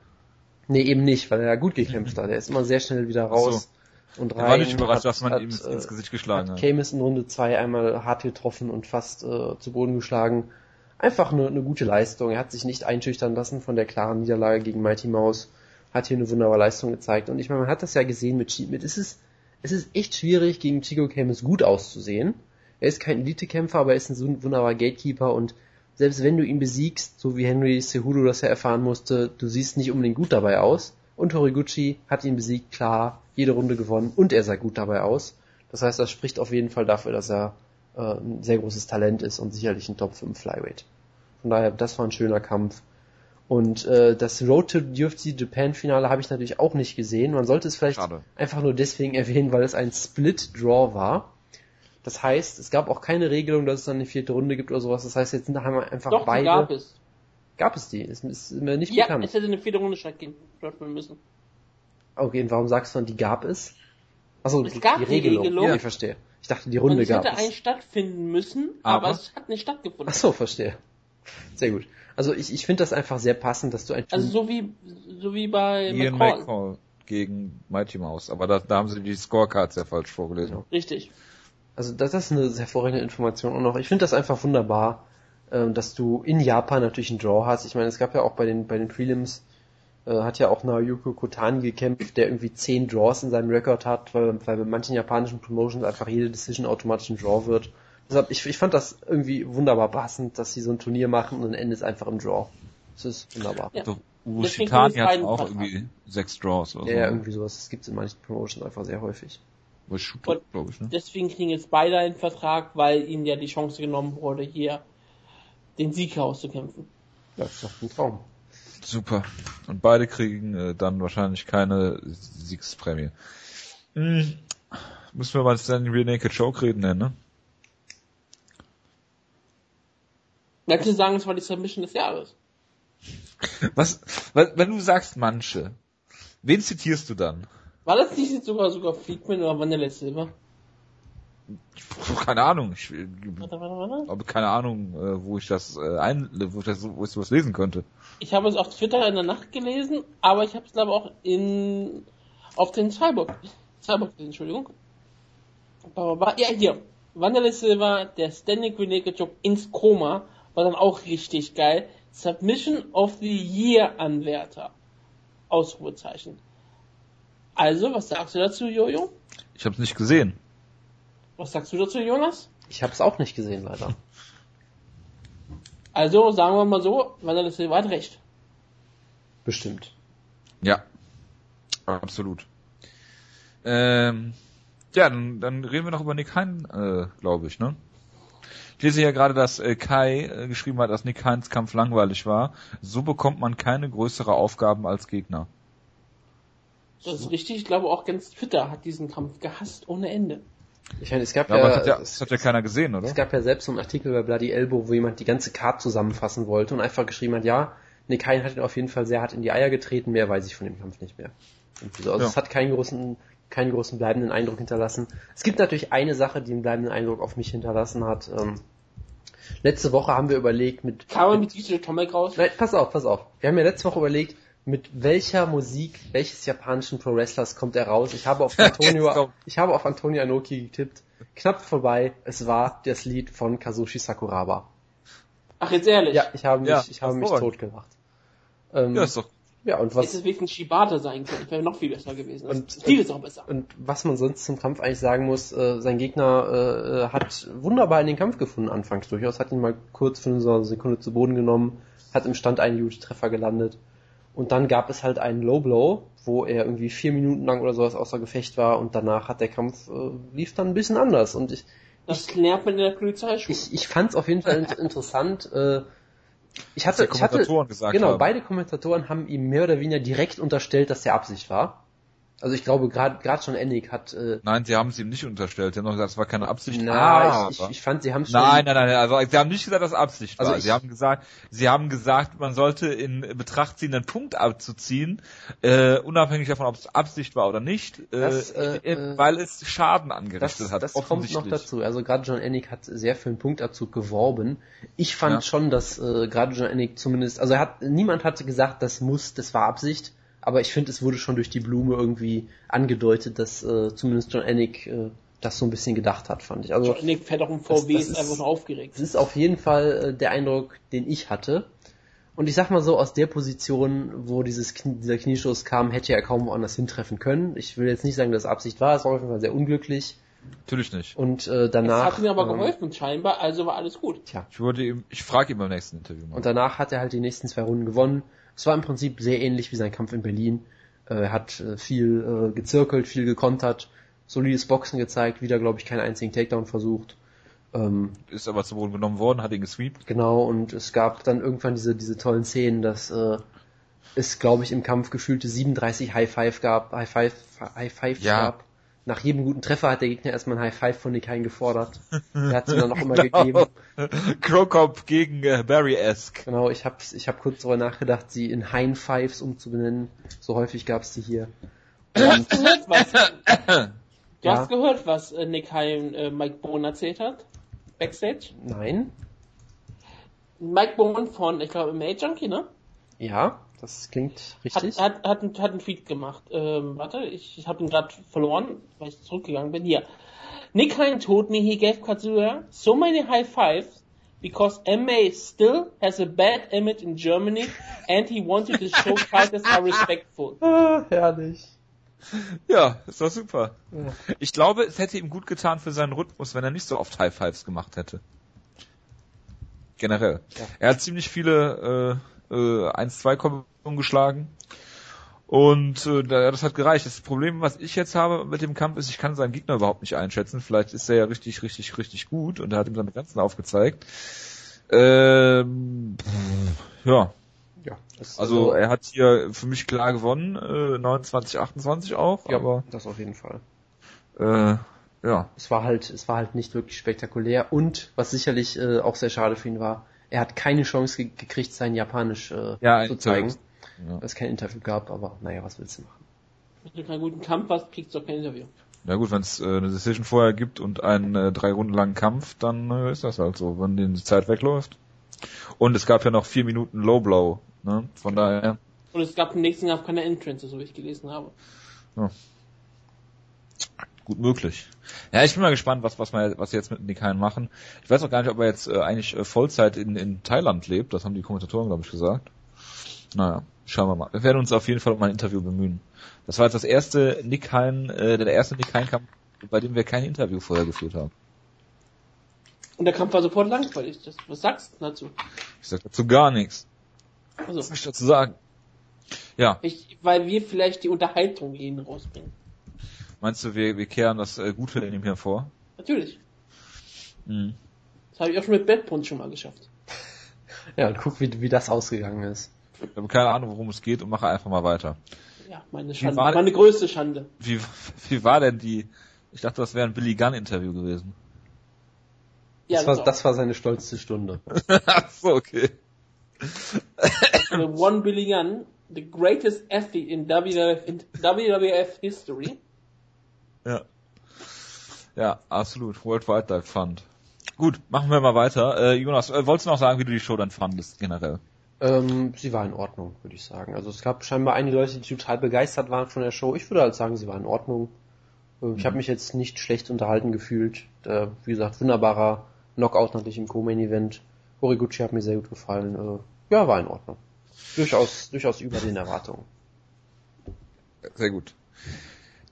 Nee, eben nicht, weil er gut gekämpft hat. Er ist immer sehr schnell wieder raus so. und rein. Er war nicht überrascht, hat, dass man hat, ihm äh, ins Gesicht geschlagen hat. Kamis in Runde 2 einmal hart getroffen und fast äh, zu Boden geschlagen. Einfach eine, eine gute Leistung. Er hat sich nicht einschüchtern lassen von der klaren Niederlage gegen Mighty Mouse hat hier eine wunderbare Leistung gezeigt. Und ich meine, man hat das ja gesehen mit Cheat. Es ist, es ist echt schwierig, gegen Chico Camus gut auszusehen. Er ist kein Elite-Kämpfer, aber er ist ein wunderbarer Gatekeeper und selbst wenn du ihn besiegst, so wie Henry Cejudo das ja erfahren musste, du siehst nicht unbedingt gut dabei aus. Und Horiguchi hat ihn besiegt, klar, jede Runde gewonnen und er sah gut dabei aus. Das heißt, das spricht auf jeden Fall dafür, dass er äh, ein sehr großes Talent ist und sicherlich ein Top 5 Flyweight. Von daher, das war ein schöner Kampf. Und äh, das Road to UFC Japan Finale habe ich natürlich auch nicht gesehen. Man sollte es vielleicht Schade. einfach nur deswegen erwähnen, weil es ein Split Draw war. Das heißt, es gab auch keine Regelung, dass es dann eine vierte Runde gibt oder sowas. Das heißt, jetzt haben wir einfach Doch, beide. gab es. Gab es die? Ist, ist mir nicht ja, bekannt. Ja, es hätte eine vierte Runde stattfinden müssen. Okay, und warum sagst du dann, die gab es? Also es die, gab die Regelung. Regelung. Ja, ich verstehe. Ich dachte, die Runde gab es. Es hätte eigentlich stattfinden müssen, aber, aber es hat nicht stattgefunden. Ach so, verstehe. Sehr gut. Also ich, ich finde das einfach sehr passend, dass du ein Also so wie so wie bei Ian McCall. McCall gegen Mighty Mouse, aber da, da haben sie die Scorecards ja falsch vorgelesen. Richtig. Also das, das ist eine hervorragende Information und auch ich finde das einfach wunderbar, äh, dass du in Japan natürlich einen Draw hast. Ich meine, es gab ja auch bei den bei den Prelims äh, hat ja auch Naoyuko Kotani gekämpft, der irgendwie zehn Draws in seinem Rekord hat, weil, weil bei manchen japanischen Promotions einfach jede Decision automatisch ein Draw wird. Deshalb, ich, ich fand das irgendwie wunderbar passend, dass sie so ein Turnier machen und dann endet es einfach im Draw. Das ist wunderbar. Ja. So, Ushitani hat auch irgendwie sechs Draws oder so. Ja, irgendwie sowas. Das gibt es in manchen Promotions einfach sehr häufig. Shooter, glaube ich, ne? Deswegen kriegen jetzt beide einen Vertrag, weil ihnen ja die Chance genommen wurde, hier den Sieg herauszukämpfen. Ja, das ist doch ein Traum. Super. Und beide kriegen äh, dann wahrscheinlich keine Siegsprämie. Hm. Müssen wir mal Standing Real Naked Joke reden ne? Manche sagen, es war die Submission des Jahres. Was, wenn du sagst manche, wen zitierst du dann? War das nicht sogar sogar Freakman oder Vanilla Silver? Keine Ahnung. Ich warte, warte, warte. habe keine Ahnung, äh, wo ich das äh, ein, wo ich das, wo ich sowas lesen könnte. Ich habe es auf Twitter in der Nacht gelesen, aber ich habe es glaube auch in auf den Cyborg, Cyborg, Entschuldigung. Ja, hier. Wanderlei Silva, der Standing Grenade Job ins Koma, war dann auch richtig geil. Submission of the Year Anwärter. Ausrufezeichen. Also, was sagst du dazu, Jojo? Ich hab's nicht gesehen. Was sagst du dazu, Jonas? Ich hab's auch nicht gesehen, leider. Also, sagen wir mal so, Wanderlei Silva hat recht. Bestimmt. Ja. Absolut. Ähm, ja, dann, dann reden wir noch über Nick Hein, äh, glaube ich, ne? Ich lese ja gerade, dass äh, Kai äh, geschrieben hat, dass Nick Heins Kampf langweilig war. So bekommt man keine größere Aufgaben als Gegner. Das ist richtig. Ich glaube auch ganz Twitter hat diesen Kampf gehasst ohne Ende. Ich meine, es gab Ja, ja, aber das hat ja, das hat ja keiner gesehen, oder? es gab ja selbst so einen Artikel bei Bloody Elbow, wo jemand die ganze Card zusammenfassen wollte und einfach geschrieben hat, ja, Nick Hein hat ihn auf jeden Fall sehr hart in die Eier getreten, mehr weiß ich von dem Kampf nicht mehr. Irgendwie so. Also Ja. es hat keinen großen, keinen großen bleibenden Eindruck hinterlassen. Es gibt natürlich eine Sache, die einen bleibenden Eindruck auf mich hinterlassen hat. Ähm, letzte Woche haben wir überlegt, mit Kam man mit DJ Tomek raus? Nein, pass auf, pass auf. Wir haben ja letzte Woche überlegt, mit welcher Musik, welches japanischen Pro Wrestlers kommt er raus? Ich habe auf Antonio, ich habe auf Antonio Anoki getippt. Knapp vorbei. Es war das Lied von Kazushi Sakuraba. Ach, jetzt ehrlich. Ja, ich habe mich, Ja, ich habe mich hervorragend. totgelacht. Ähm, Ja, ist doch. Ja, und Hätte was, es wenigstens Shibata sein können. Wäre noch viel besser gewesen. Und- Das Stil ist auch besser. und was man sonst zum Kampf eigentlich sagen muss, äh, sein Gegner äh, äh, hat wunderbar in den Kampf gefunden anfangs durchaus, hat ihn mal kurz für eine Sekunde zu Boden genommen, hat im Stand einen gute Treffer gelandet. Und dann gab es halt einen Low Blow, wo er irgendwie vier Minuten lang oder sowas außer Gefecht war und danach hat der Kampf äh, lief dann ein bisschen anders. Und ich, Das lernt man in der Polizeischule. ich, ich fand es auf jeden Fall int- interessant. Äh, ich hatte, ich hatte, genau, beide Kommentatoren haben ihm mehr oder weniger direkt unterstellt, dass der Absicht war. Also ich glaube, gerade gerade schon Ennig hat äh, Nein, sie haben es ihm nicht unterstellt. Sie haben noch gesagt, es war keine Absicht. Na, aber- ich, ich, ich fand, sie haben schon. Nein, nein, nein, also sie haben nicht gesagt, dass Absicht Also war. Sie haben gesagt, sie haben gesagt, man sollte in Betracht ziehen, einen Punkt abzuziehen, äh, unabhängig davon, ob es Absicht war oder nicht, äh, Das, äh, äh, weil es Schaden das, angerichtet hat. das kommt noch dazu. Also gerade John Ennick hat sehr für einen Punktabzug geworben. Ich fand Ja. schon, dass äh, gerade John Ennick zumindest, also er hat, niemand hatte gesagt, das muss, das war Absicht. Aber ich finde, es wurde schon durch die Blume irgendwie angedeutet, dass äh, zumindest John Ennick äh, das so ein bisschen gedacht hat, fand ich. Also Nick fährt auch im VW, das ist ist- einfach nur aufgeregt. Es ist auf jeden Fall äh, der Eindruck, den ich hatte. Und ich sag mal so, aus der Position, wo dieses Knie, dieser Kniestoß kam, hätte er kaum woanders hintreffen können. Ich will jetzt nicht sagen, dass es Absicht war, es war auf jeden Fall sehr unglücklich. Natürlich nicht. Und äh, Das danach. hat mir aber ähm, geholfen, scheinbar, also war alles gut. Tja. Ich würde ihm, ich frage ihn beim nächsten Interview mal. Und danach hat er halt die nächsten zwei Runden gewonnen. Es war im Prinzip sehr ähnlich wie sein Kampf in Berlin. Äh, Er hat äh, viel äh, gezirkelt, viel gekontert, solides Boxen gezeigt, wieder, glaube ich, keinen einzigen Takedown versucht. Ähm, ist aber zu Boden genommen worden, hat ihn gesweept. Genau, und es gab dann irgendwann diese, diese tollen Szenen, dass äh, es, glaube ich, im Kampf gefühlte 37 High Five gab, High Five, High Five Ja. gab. Nach jedem guten Treffer hat der Gegner erstmal ein High Five von Nick Hein gefordert. Der hat sie dann auch immer Genau. gegeben. Crocop gegen äh, Barry-esque. Genau, ich habe ich hab kurz darüber nachgedacht, sie in Hein Fives umzubenennen. So häufig gab es die hier. Du hast gehört, was, du Ja. hast gehört, was äh, Nick Heim äh, Mike Bowen erzählt hat? Backstage? Nein? Mike Bowen von, ich glaube, Made Junkie, ne? Ja, das klingt Hat, richtig. hat, hat, einen- hat einen Tweet gemacht. Ähm, warte, ich, ich habe ihn gerade verloren, weil ich zurückgegangen bin. Hier. Nick Hein told me he gave Kazuya so many high fives because MA still has a bad image in Germany and he wanted to show fighters are respectful. ah, herrlich. Ja, ist doch super. Ja. Ich glaube, es hätte ihm gut getan für seinen Rhythmus, wenn er nicht so oft High Fives gemacht hätte. Generell. Ja. Er hat ziemlich viele äh, äh, 1-2-Kombinationen geschlagen. Und äh, da- das hat gereicht. Das Problem, was ich jetzt habe mit dem Kampf, ist, ich kann seinen Gegner überhaupt nicht einschätzen. Vielleicht ist er ja richtig, richtig, richtig gut und er hat ihm seine Grenzen aufgezeigt. Ähm, ja, Ja, das, also er hat hier für mich klar gewonnen, äh, 29, 28 auch, ja, aber das auf jeden Fall. äh, ja, Es war halt, es war halt nicht wirklich spektakulär und was sicherlich äh, auch sehr schade für ihn war, er hat keine Chance ge gekriegt, sein Japanisch äh, Ja, zu zeigen, Interview. Ja. weil es kein Interview gab, aber naja, was willst du machen? Wenn du keinen guten Kampf hast, kriegst du auch kein Interview. Na gut, wenn es äh, eine Decision vorher gibt und einen äh, drei Runden langen Kampf, dann äh, ist das halt so, wenn die Zeit wegläuft. Und es gab ja noch vier Minuten Low Blow, ne? Von daher. Und es gab im nächsten Kampf keine Entrance, so wie ich gelesen habe. Gut möglich. Ja, ich bin mal gespannt, was, was, wir, was wir jetzt mit Nick Hein machen. Ich weiß auch gar nicht, ob er jetzt äh, eigentlich äh, Vollzeit in, in Thailand lebt. Das haben die Kommentatoren, glaube ich, gesagt. Naja, schauen wir mal. Wir werden uns auf jeden Fall um ein Interview bemühen. Das war jetzt das erste Nick Hein, äh, der erste Nick Hein Kampf, bei dem wir kein Interview vorher geführt haben. Und der Kampf war sofort langweilig. Das, was sagst du dazu? Ich sag dazu gar nichts. Also, Was soll ich dazu sagen? Ja, ich, weil wir vielleicht die Unterhaltung ihn rausbringen. Meinst du, wir, wir kehren das äh, Gute in ihm hervor? Natürlich. Mhm. Das habe ich auch schon mit Bettpunsch schon mal geschafft. Ja, und guck, wie, wie das ausgegangen ist. Ich habe keine Ahnung, worum es geht und mache einfach mal weiter. Ja, meine Schande. war- Meine größte Schande. Wie, wie war denn die, ich dachte, das wäre ein Billy Gunn Interview gewesen. Ja, Das war, auch. das war seine stolzeste Stunde. Ach so, okay. The One Billy Gunn, the greatest athlete in WWF, in WWF history. Ja. Ja, absolut. Worldwide Dive Fund. Gut, machen wir mal weiter. Äh, Jonas, äh, wolltest du noch sagen, wie du die Show dann fandest, generell? Ähm, sie war in Ordnung, würde ich sagen. Also es gab scheinbar einige Leute, die total begeistert waren von der Show. Ich würde halt sagen, sie war in Ordnung. Äh, Ich habe mich jetzt nicht schlecht unterhalten gefühlt. Äh, wie gesagt, wunderbarer Knockout natürlich im Co-Main-Event. Horiguchi hat mir sehr gut gefallen. Äh, ja, war in Ordnung. Durchaus, durchaus über den Erwartungen. Sehr gut.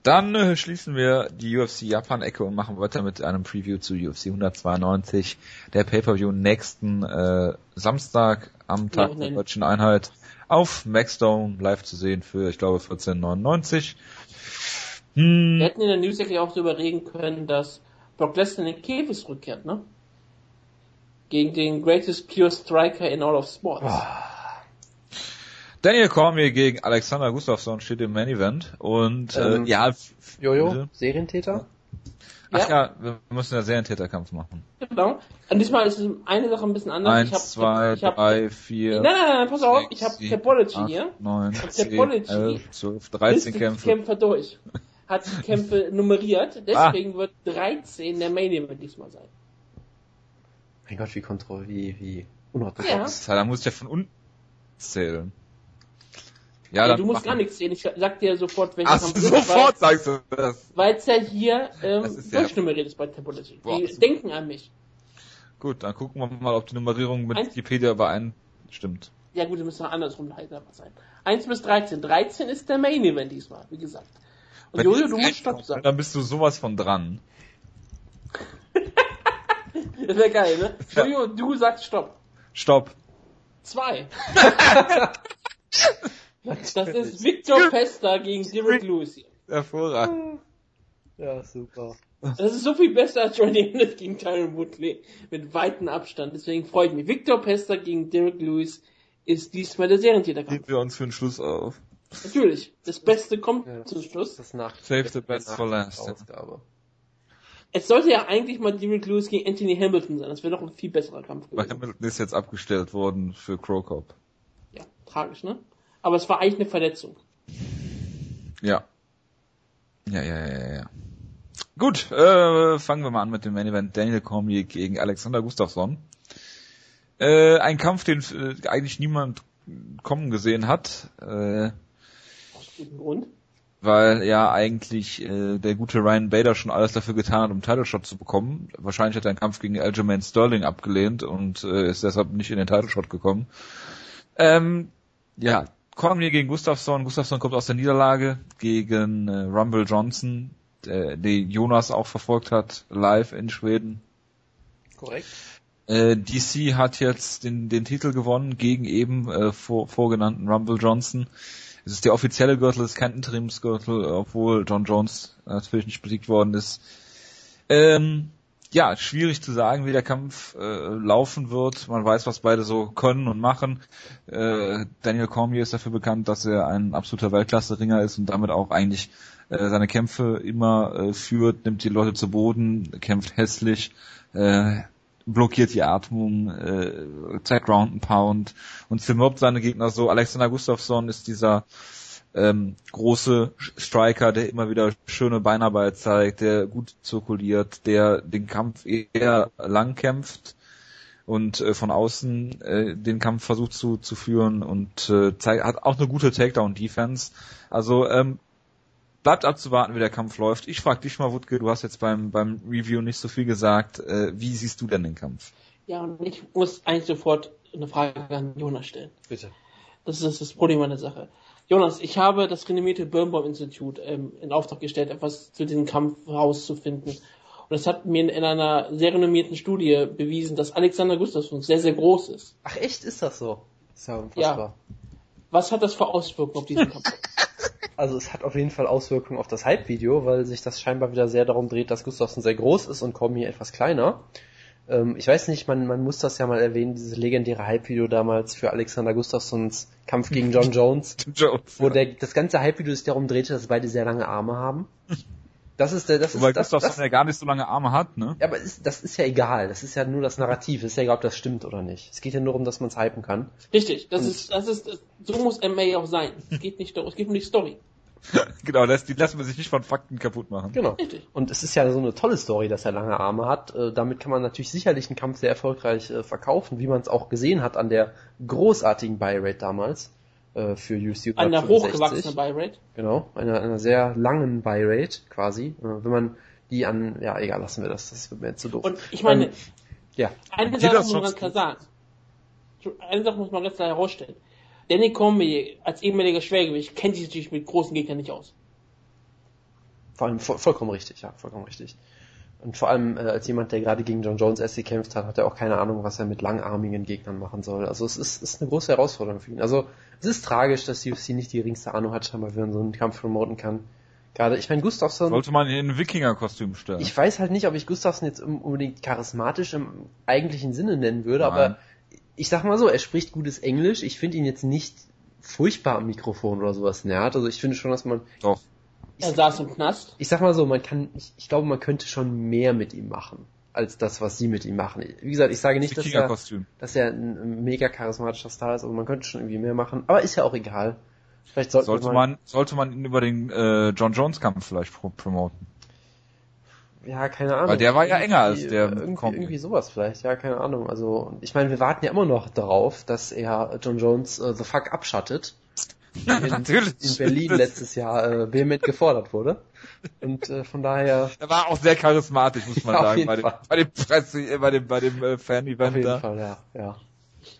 Dann äh, schließen wir die UFC Japan-Ecke und machen weiter mit einem Preview zu UFC 192, der Pay-Per-View nächsten äh, Samstag am Tag Ja, der deutschen Einheit auf Maxdome live zu sehen für, ich glaube, 14,99. Hm, Wir hätten in der News eigentlich auch darüber reden können, dass Brock Lesnar in den Käfig rückkehrt, ne? Gegen den greatest pure striker in all of sports. Daniel Cormier gegen Alexander Gustafsson steht im Main Event und äh, Ähm, ja, f- Jojo, bitte? Serientäter? Ach ja, wir müssen ja Serientäterkampf machen. Genau. Und diesmal ist es eine Sache ein bisschen anders. Eins, ich hab, zwei, ich hab, drei, vier, Nein, nein, nein, pass auf, sechs, ich habe acht, hier. neun, zehn, zwölf, 13 Listet die Kämpfe. Kämpfer durch. Hat die Kämpfe nummeriert, deswegen wird 13 der Main Event diesmal sein. Mein Gott, wie kontroll, wie, wie unorthodox. Ja. Da muss ich ja von unten zählen. Ja, Ja, dann du musst gar nichts sehen, ich sag dir sofort, welcher Ach, Kampf ist, sofort sagst du das. Weil es ja hier ähm, Das ist ja- durchnummeriert ist bei Tapology. Boah, Die denken an mich. Gut, dann gucken wir mal, ob die Nummerierung mit Eins- Wikipedia übereinstimmt. Ja gut, wir müssen noch andersrum halt aber sein. 1 bis 13. 13 ist der Main Event diesmal, wie gesagt. Und Wenn Jojo, du musst Stopp sagen. Dann bist du sowas von dran. Das wäre geil, ne? Jojo, du sagst Stopp. Stopp. Zwei. Das ist Victor Pesta gegen Derek Lewis. Hervorragend. Ja, super. Das ist so viel besser als Johnny Emmett gegen Tyron Woodley. Mit weitem Abstand. Deswegen freue ich mich. Victor Pesta gegen Derek Lewis ist diesmal der Serientäterkampf. Heben wir uns für den Schluss auf. Natürlich. Das Beste kommt Ja, zum Schluss. Das nach Save the best for last. Ausgabe. Es sollte ja eigentlich mal Derek Lewis gegen Anthony Hamilton sein. Das wäre doch ein viel besserer Kampf Weil gewesen. Hamilton ist jetzt abgestellt worden für Crocop. Ja, tragisch, ne? Aber es war eigentlich eine Verletzung. Ja. Ja, ja, ja, ja, ja. Gut, äh, fangen wir mal an mit dem Main Event Daniel Cormier gegen Alexander Gustafsson. Äh, ein Kampf, den äh, eigentlich niemand kommen gesehen hat, äh, Aus gutem Grund. weil ja eigentlich äh, der gute Ryan Bader schon alles dafür getan hat, um Title Shot zu bekommen. Wahrscheinlich hat er einen Kampf gegen Aljamain Sterling abgelehnt und äh, ist deshalb nicht in den Title Shot gekommen. Ähm, ja, Cormier gegen Gustafsson. Gustafsson kommt aus der Niederlage gegen äh, Rumble Johnson, der, die Jonas auch verfolgt hat, live in Schweden. Korrekt. Äh, DC hat jetzt den, den Titel gewonnen gegen eben äh, vor, vorgenannten Rumble Johnson. Es ist der offizielle Gürtel, es ist kein Interimsgürtel, obwohl John Jones natürlich nicht besiegt worden ist. Ähm, ja, schwierig zu sagen, wie der Kampf äh, laufen wird. Man weiß, was beide so können und machen. Äh, Daniel Cormier ist dafür bekannt, dass er ein absoluter Weltklasse-Ringer ist und damit auch eigentlich äh, seine Kämpfe immer äh, führt, nimmt die Leute zu Boden, kämpft hässlich, äh, blockiert die Atmung, äh, zeigt Ground and Pound und zermürbt seine Gegner so. Alexander Gustafsson ist dieser ähm, große Striker, der immer wieder schöne Beinarbeit zeigt, der gut zirkuliert, der den Kampf eher lang kämpft und äh, von außen äh, den Kampf versucht zu, zu führen und äh, zeigt, hat auch eine gute Takedown-Defense. Also ähm, bleibt abzuwarten, wie der Kampf läuft. Ich frage dich mal, Wutke, du hast jetzt beim, beim Review nicht so viel gesagt. Äh, wie siehst du denn den Kampf? Ja, und ich muss eigentlich sofort eine Frage an Jonas stellen. Bitte. Das ist das Problem an der Sache. Jonas, ich habe das renommierte Birnbaum Institut ähm, in Auftrag gestellt, etwas zu diesem Kampf herauszufinden. Und es hat mir in einer sehr renommierten Studie bewiesen, dass Alexander Gustafsson sehr, sehr groß ist. Ach echt, ist das so? Ist ja unfassbar. Was hat das für Auswirkungen auf diesen Kampf? Also es hat auf jeden Fall Auswirkungen auf das Hype-Video, weil sich das scheinbar wieder sehr darum dreht, dass Gustafsson sehr groß ist und Cormier etwas kleiner. Ähm, ich weiß nicht, man, man muss das ja mal erwähnen, dieses legendäre Hype-Video damals für Alexander Gustafssons Kampf gegen John Jones, Jones. wo der, das ganze Hype-Video sich darum drehte, dass beide sehr lange Arme haben. Das ist der, das Wobei ist das, Gustafsson das, ja gar nicht so lange Arme hat, ne? ja, aber ist, das ist ja egal. Das ist ja nur das Narrativ. Es ist ja egal, ob das stimmt oder nicht. Es geht ja nur um, dass man es hypen kann. Richtig, das ist, das ist, so muss MA auch sein. Es geht nicht darum, es geht um die Story. genau, das, die lassen wir sich nicht von Fakten kaputt machen. Genau. Richtig. Und es ist ja so eine tolle Story, dass er lange Arme hat. Äh, damit kann man natürlich sicherlich einen Kampf sehr erfolgreich äh, verkaufen, wie man es auch gesehen hat an der großartigen Buy-Rate damals äh, für UFC Eine 165. hochgewachsene Buy-Rate. Genau, einer einer sehr langen Buy-Rate quasi. Äh, wenn man die an, ja egal, lassen wir das, das wird mir jetzt zu doof. Und ich meine, Ähm, ja, eine Sache muss man ganz klar sagen. Eine Sache muss man ganz klar herausstellen. Danny Cormier als ehemaliger Schwergewicht kennt sich natürlich mit großen Gegnern nicht aus. vor allem voll, vollkommen richtig, ja, vollkommen richtig. Und vor allem äh, als jemand, der gerade gegen John Jones erst gekämpft hat, hat er auch keine Ahnung, was er mit langarmigen Gegnern machen soll. Also es ist, ist eine große Herausforderung für ihn. Also es ist tragisch, dass die UFC nicht die geringste Ahnung hat, scheinbar, wie man so einen Kampf promoten kann. Gerade, ich meine, Gustafsson, Sollte man ihn in ein Wikinger-Kostüm stellen. ich weiß halt nicht, ob ich Gustafsson jetzt un- unbedingt charismatisch im eigentlichen Sinne nennen würde, Nein. aber ich sag mal so, er spricht gutes Englisch. Ich finde ihn jetzt nicht furchtbar am Mikrofon oder sowas nährt. Also ich finde schon, dass man Doch. Er saß im Knast. ich sag mal so, man kann, ich, ich glaube, man könnte schon mehr mit ihm machen, als das, was sie mit ihm machen. Wie gesagt, ich sage nicht, dass er, dass er ein, mega charismatischer Star ist, aber man könnte schon irgendwie mehr machen. Aber ist ja auch egal. Vielleicht sollte, Sollte man, sollte man ihn über den äh, John Jones-Kampf vielleicht pro promoten. Ja, keine Ahnung. Weil der war ja enger als der Irgendwie, Combi. irgendwie sowas vielleicht, ja, keine Ahnung. Also, ich meine, wir warten ja immer noch darauf, dass er John Jones äh, the fuck abschattet. In, Natürlich. in Berlin letztes Jahr äh, vehement gefordert wurde. Und äh, von daher Er war auch sehr charismatisch, muss man Ja, auf sagen, bei dem, bei dem Presse, äh, bei dem, bei dem äh, auf Fan-Event jeden da. Fall, ja, ja.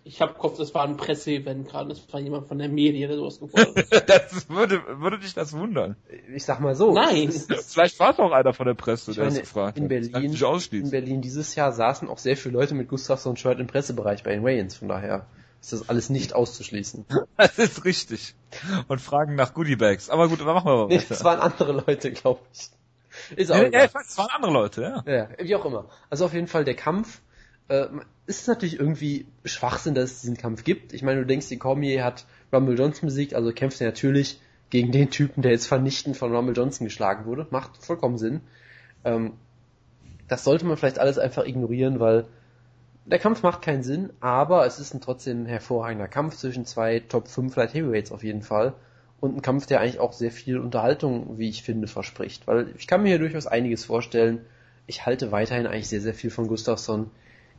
Ich habe Kopf, das war ein Presseevent gerade, das war jemand von der Medien oder sowas gefordert. Das würde, würde dich das wundern. Ich sag mal so. Nein. es ist- Vielleicht war es auch einer von der Presse, Ich der meine, das gefragt in hat. Das Berlin, ich nicht in. Berlin dieses Jahr saßen auch sehr viele Leute mit Gustafsson Shirt im Pressebereich bei den Wayans, von daher ist das alles nicht auszuschließen. Das ist richtig. Und fragen nach Goodiebags. Aber gut, dann machen wir Nee, weiter. das waren andere Leute, glaube ich. Ist auch ja, ja, ich es waren andere Leute, ja. Ja, wie auch immer. Also auf jeden Fall der Kampf. Äh, ist natürlich irgendwie Schwachsinn, dass es diesen Kampf gibt. Ich meine, du denkst, die Cormier hat Rumble Johnson besiegt, also kämpft er natürlich gegen den Typen, der jetzt vernichtend von Rumble Johnson geschlagen wurde. Macht vollkommen Sinn. Ähm, das sollte man vielleicht alles einfach ignorieren, weil der Kampf macht keinen Sinn, aber es ist ein trotzdem ein hervorragender Kampf zwischen zwei Top 5 Light Heavyweights auf jeden Fall. Und ein Kampf, der eigentlich auch sehr viel Unterhaltung, wie ich finde, verspricht. Weil ich kann mir hier durchaus einiges vorstellen. Ich halte weiterhin eigentlich sehr, sehr viel von Gustafsson.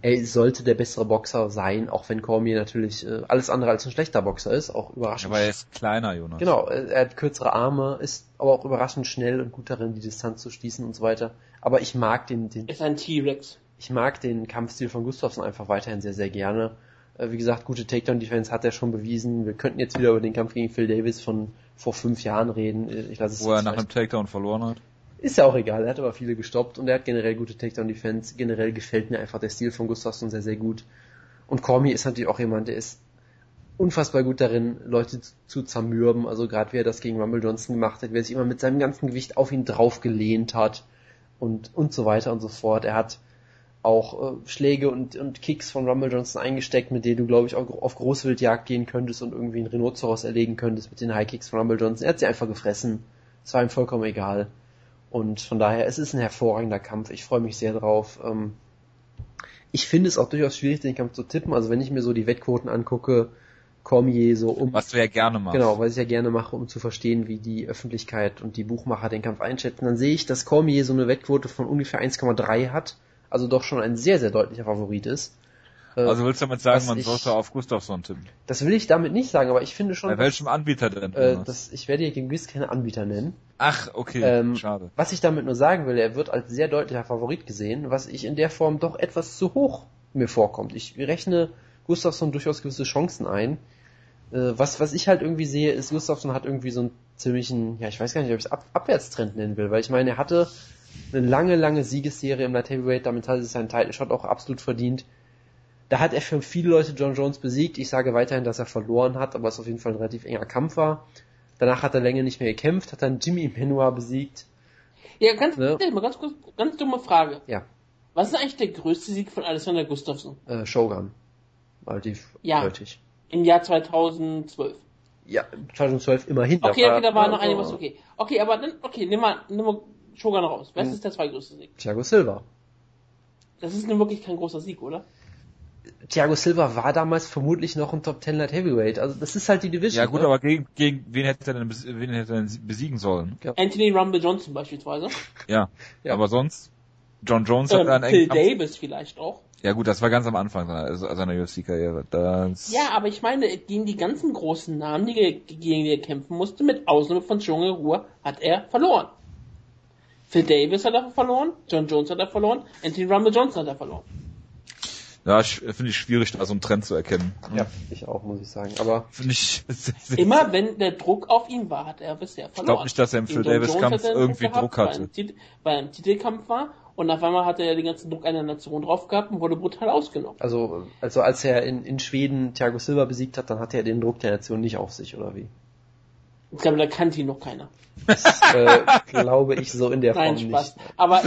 Er sollte der bessere Boxer sein, auch wenn Cormier natürlich äh, alles andere als ein schlechter Boxer ist, auch überraschend. Aber er ist kleiner, Jonas. Genau, er hat kürzere Arme, ist aber auch überraschend schnell und gut darin, die Distanz zu schließen und so weiter. Aber ich mag den, den ist ein T-Rex. ich mag den Kampfstil von Gustafsson einfach weiterhin sehr, sehr gerne. Äh, Wie gesagt, gute Takedown-Defense hat er schon bewiesen. Wir könnten jetzt wieder über den Kampf gegen Phil Davis von vor fünf Jahren reden. Äh, Ich lasse es Wo er nach einem Takedown verloren hat. Ist ja auch egal, er hat aber viele gestoppt und er hat generell gute Takedown-Defense. Generell gefällt mir einfach der Stil von Gustafsson sehr, sehr gut. Und Cormier ist natürlich auch jemand, der ist unfassbar gut darin, Leute zu, zermürben. Also gerade wie er das gegen Rumble Johnson gemacht hat, wie er sich immer mit seinem ganzen Gewicht auf ihn drauf gelehnt hat und, und so weiter und so fort. Er hat auch äh, Schläge und, und Kicks von Rumble Johnson eingesteckt, mit denen du, glaube ich, auch auf Großwildjagd gehen könntest und irgendwie einen Rhinoceros erlegen könntest mit den High Kicks von Rumble Johnson. Er hat sie einfach gefressen. Es war ihm vollkommen egal. Und von daher, es ist ein hervorragender Kampf. Ich freue mich sehr drauf. Ähm, ich finde es auch durchaus schwierig, den Kampf zu tippen. Also wenn ich mir so die Wettquoten angucke, Cormier so um Was du ja gerne machst. Genau, was ich ja gerne mache, um zu verstehen, wie die Öffentlichkeit und die Buchmacher den Kampf einschätzen. Dann sehe ich, dass Cormier so eine Wettquote von ungefähr 1,3 hat, also doch schon ein sehr, sehr deutlicher Favorit ist. Äh, Also willst du damit sagen, man ich- sollte auf Gustafsson tippen? Das will ich damit nicht sagen, aber ich finde schon, Bei welchem Anbieter denn? äh, dass ich werde hier gegen gewiss keine Anbieter nennen. Ach, okay, Ähm, schade. Was ich damit nur sagen will, er wird als sehr deutlicher Favorit gesehen, was ich in der Form doch etwas zu hoch mir vorkommt. Ich rechne Gustafsson durchaus gewisse Chancen ein. Äh, was, was ich halt irgendwie sehe, ist, Gustafsson hat irgendwie so einen ziemlichen, ja, ich weiß gar nicht, ob ich es Ab Abwärtstrend nennen will, weil ich meine, er hatte eine lange, lange Siegesserie im Light Heavyweight, damit hat er sich seinen Title Shot auch absolut verdient. Da hat er für viele Leute John Jones besiegt. Ich sage weiterhin, dass er verloren hat, aber es auf jeden Fall ein relativ enger Kampf war. Danach hat er länger nicht mehr gekämpft, hat dann Jimmy Benoit besiegt. Ja, ganz, Ne? mal ganz kurz, ganz dumme Frage. Ja, Was ist eigentlich der größte Sieg von Alexander Gustafsson? äh, Shogun. Relativ Ja. eindeutig. Im Jahr 2012. Ja, 2012 immerhin. Okay, okay, da war noch ja, einiges okay. Okay, aber dann, okay, nimm mal, nimm mal Shogun raus. Was Hm. ist der zweitgrößte Sieg? Thiago Silva. Das ist nun wirklich kein großer Sieg, oder? Thiago Silva war damals vermutlich noch ein Top 10 Light Heavyweight. Also das ist halt die Division. Ja gut, ne? aber gegen, gegen wen hätte er denn, wen hätte er denn besiegen sollen? Anthony Rumble Johnson beispielsweise. Ja. Ja. Aber sonst, John Jones hat Ähm, einen Phil. Davis vielleicht auch. Ja gut, das war ganz am Anfang seiner, seiner UFC-Karriere. Das, Ja, aber ich meine, gegen die ganzen großen Namen, die, er- gegen die er kämpfen musste, mit Ausnahme von Junge Ruhr, hat er verloren. Phil Davis hat er verloren, John Jones hat er verloren, Anthony Rumble Johnson hat er verloren. Ja sch- finde ich schwierig, da so einen Trend zu erkennen. Ja, ich auch, muss ich sagen. Aber Finde ich sehr, sehr Immer wenn der Druck auf ihn war, hat er bisher verloren. glaub nicht, dass er im Phil Davis Kampf irgendwie gehabt, Druck Weil, hatte. er im weil er im Titelkampf war und auf einmal hat er den ganzen Druck einer Nation drauf gehabt und wurde brutal ausgenommen. also, also als er in, in Schweden Thiago Silva besiegt hat, dann hatte er den Druck der Nation nicht auf sich, oder wie? Ich glaube, da kannte ihn noch keiner. Das äh, glaube ich so in der Form Nein, Spaß. nicht. Aber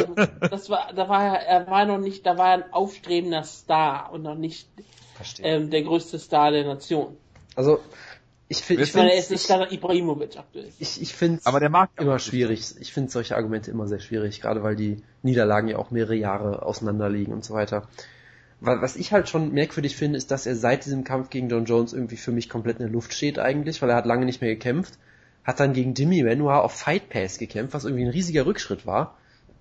das war, da war er, er war noch nicht, da war er ein aufstrebender Star und noch nicht Verstehe. ähm, der größte Star der Nation. Also ich finde, ich Ich meine, finde, er ist ich, kleiner Ibrahimovic aktuell. ich, ich finde Aber der mag immer schwierig. Ich finde solche Argumente immer sehr schwierig, gerade weil die Niederlagen ja auch mehrere Jahre auseinanderliegen und so weiter. Wa- Was ich halt schon merkwürdig finde, ist, dass er seit diesem Kampf gegen John Jones irgendwie für mich komplett in der Luft steht eigentlich, weil er hat lange nicht mehr gekämpft. Hat dann gegen Jimmy Benoit auf Fight Pass gekämpft, was irgendwie ein riesiger Rückschritt war.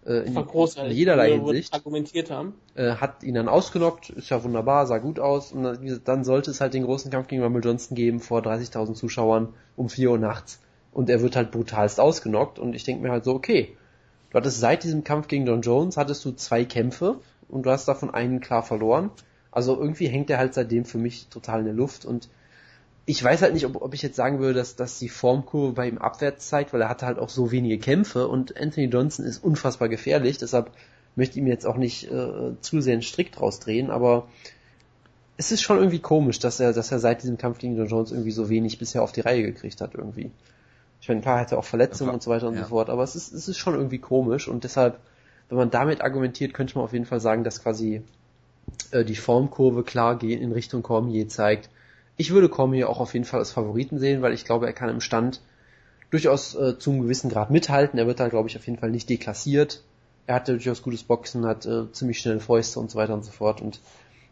Äh, in, in jederlei Hinsicht. argumentiert haben. Äh, hat ihn dann ausgenockt, ist ja wunderbar, sah gut aus. Und dann, dann sollte es halt den großen Kampf gegen Rumble Johnson geben vor 30.000 Zuschauern um 4 Uhr nachts. Und er wird halt brutalst ausgenockt. Und ich denke mir halt so, okay, du hattest seit diesem Kampf gegen John Jones, hattest du zwei Kämpfe und du hast davon einen klar verloren. Also irgendwie hängt er halt seitdem für mich total in der Luft. Und ich weiß halt nicht, ob, ob ich jetzt sagen würde, dass, dass die Formkurve bei ihm abwärts zeigt, weil er hatte halt auch so wenige Kämpfe und Anthony Johnson ist unfassbar gefährlich. Deshalb möchte ich ihm jetzt auch nicht äh, zu sehr einen Strick draus drehen, aber es ist schon irgendwie komisch, dass er, dass er seit diesem Kampf gegen John Jones irgendwie so wenig bisher auf die Reihe gekriegt hat irgendwie. Ich meine, klar hat er auch Verletzungen Ja, und so weiter und ja. so fort, aber es ist, es ist schon irgendwie komisch und deshalb, wenn man damit argumentiert, könnte man auf jeden Fall sagen, dass quasi äh, die Formkurve klar geht in Richtung Cormier zeigt. Ich würde Cormier auch auf jeden Fall als Favoriten sehen, weil ich glaube, er kann im Stand durchaus äh, zu einem gewissen Grad mithalten. Er wird da, glaube ich, auf jeden Fall nicht deklassiert. Er hat durchaus gutes Boxen, hat äh, ziemlich schnelle Fäuste und so weiter und so fort. Und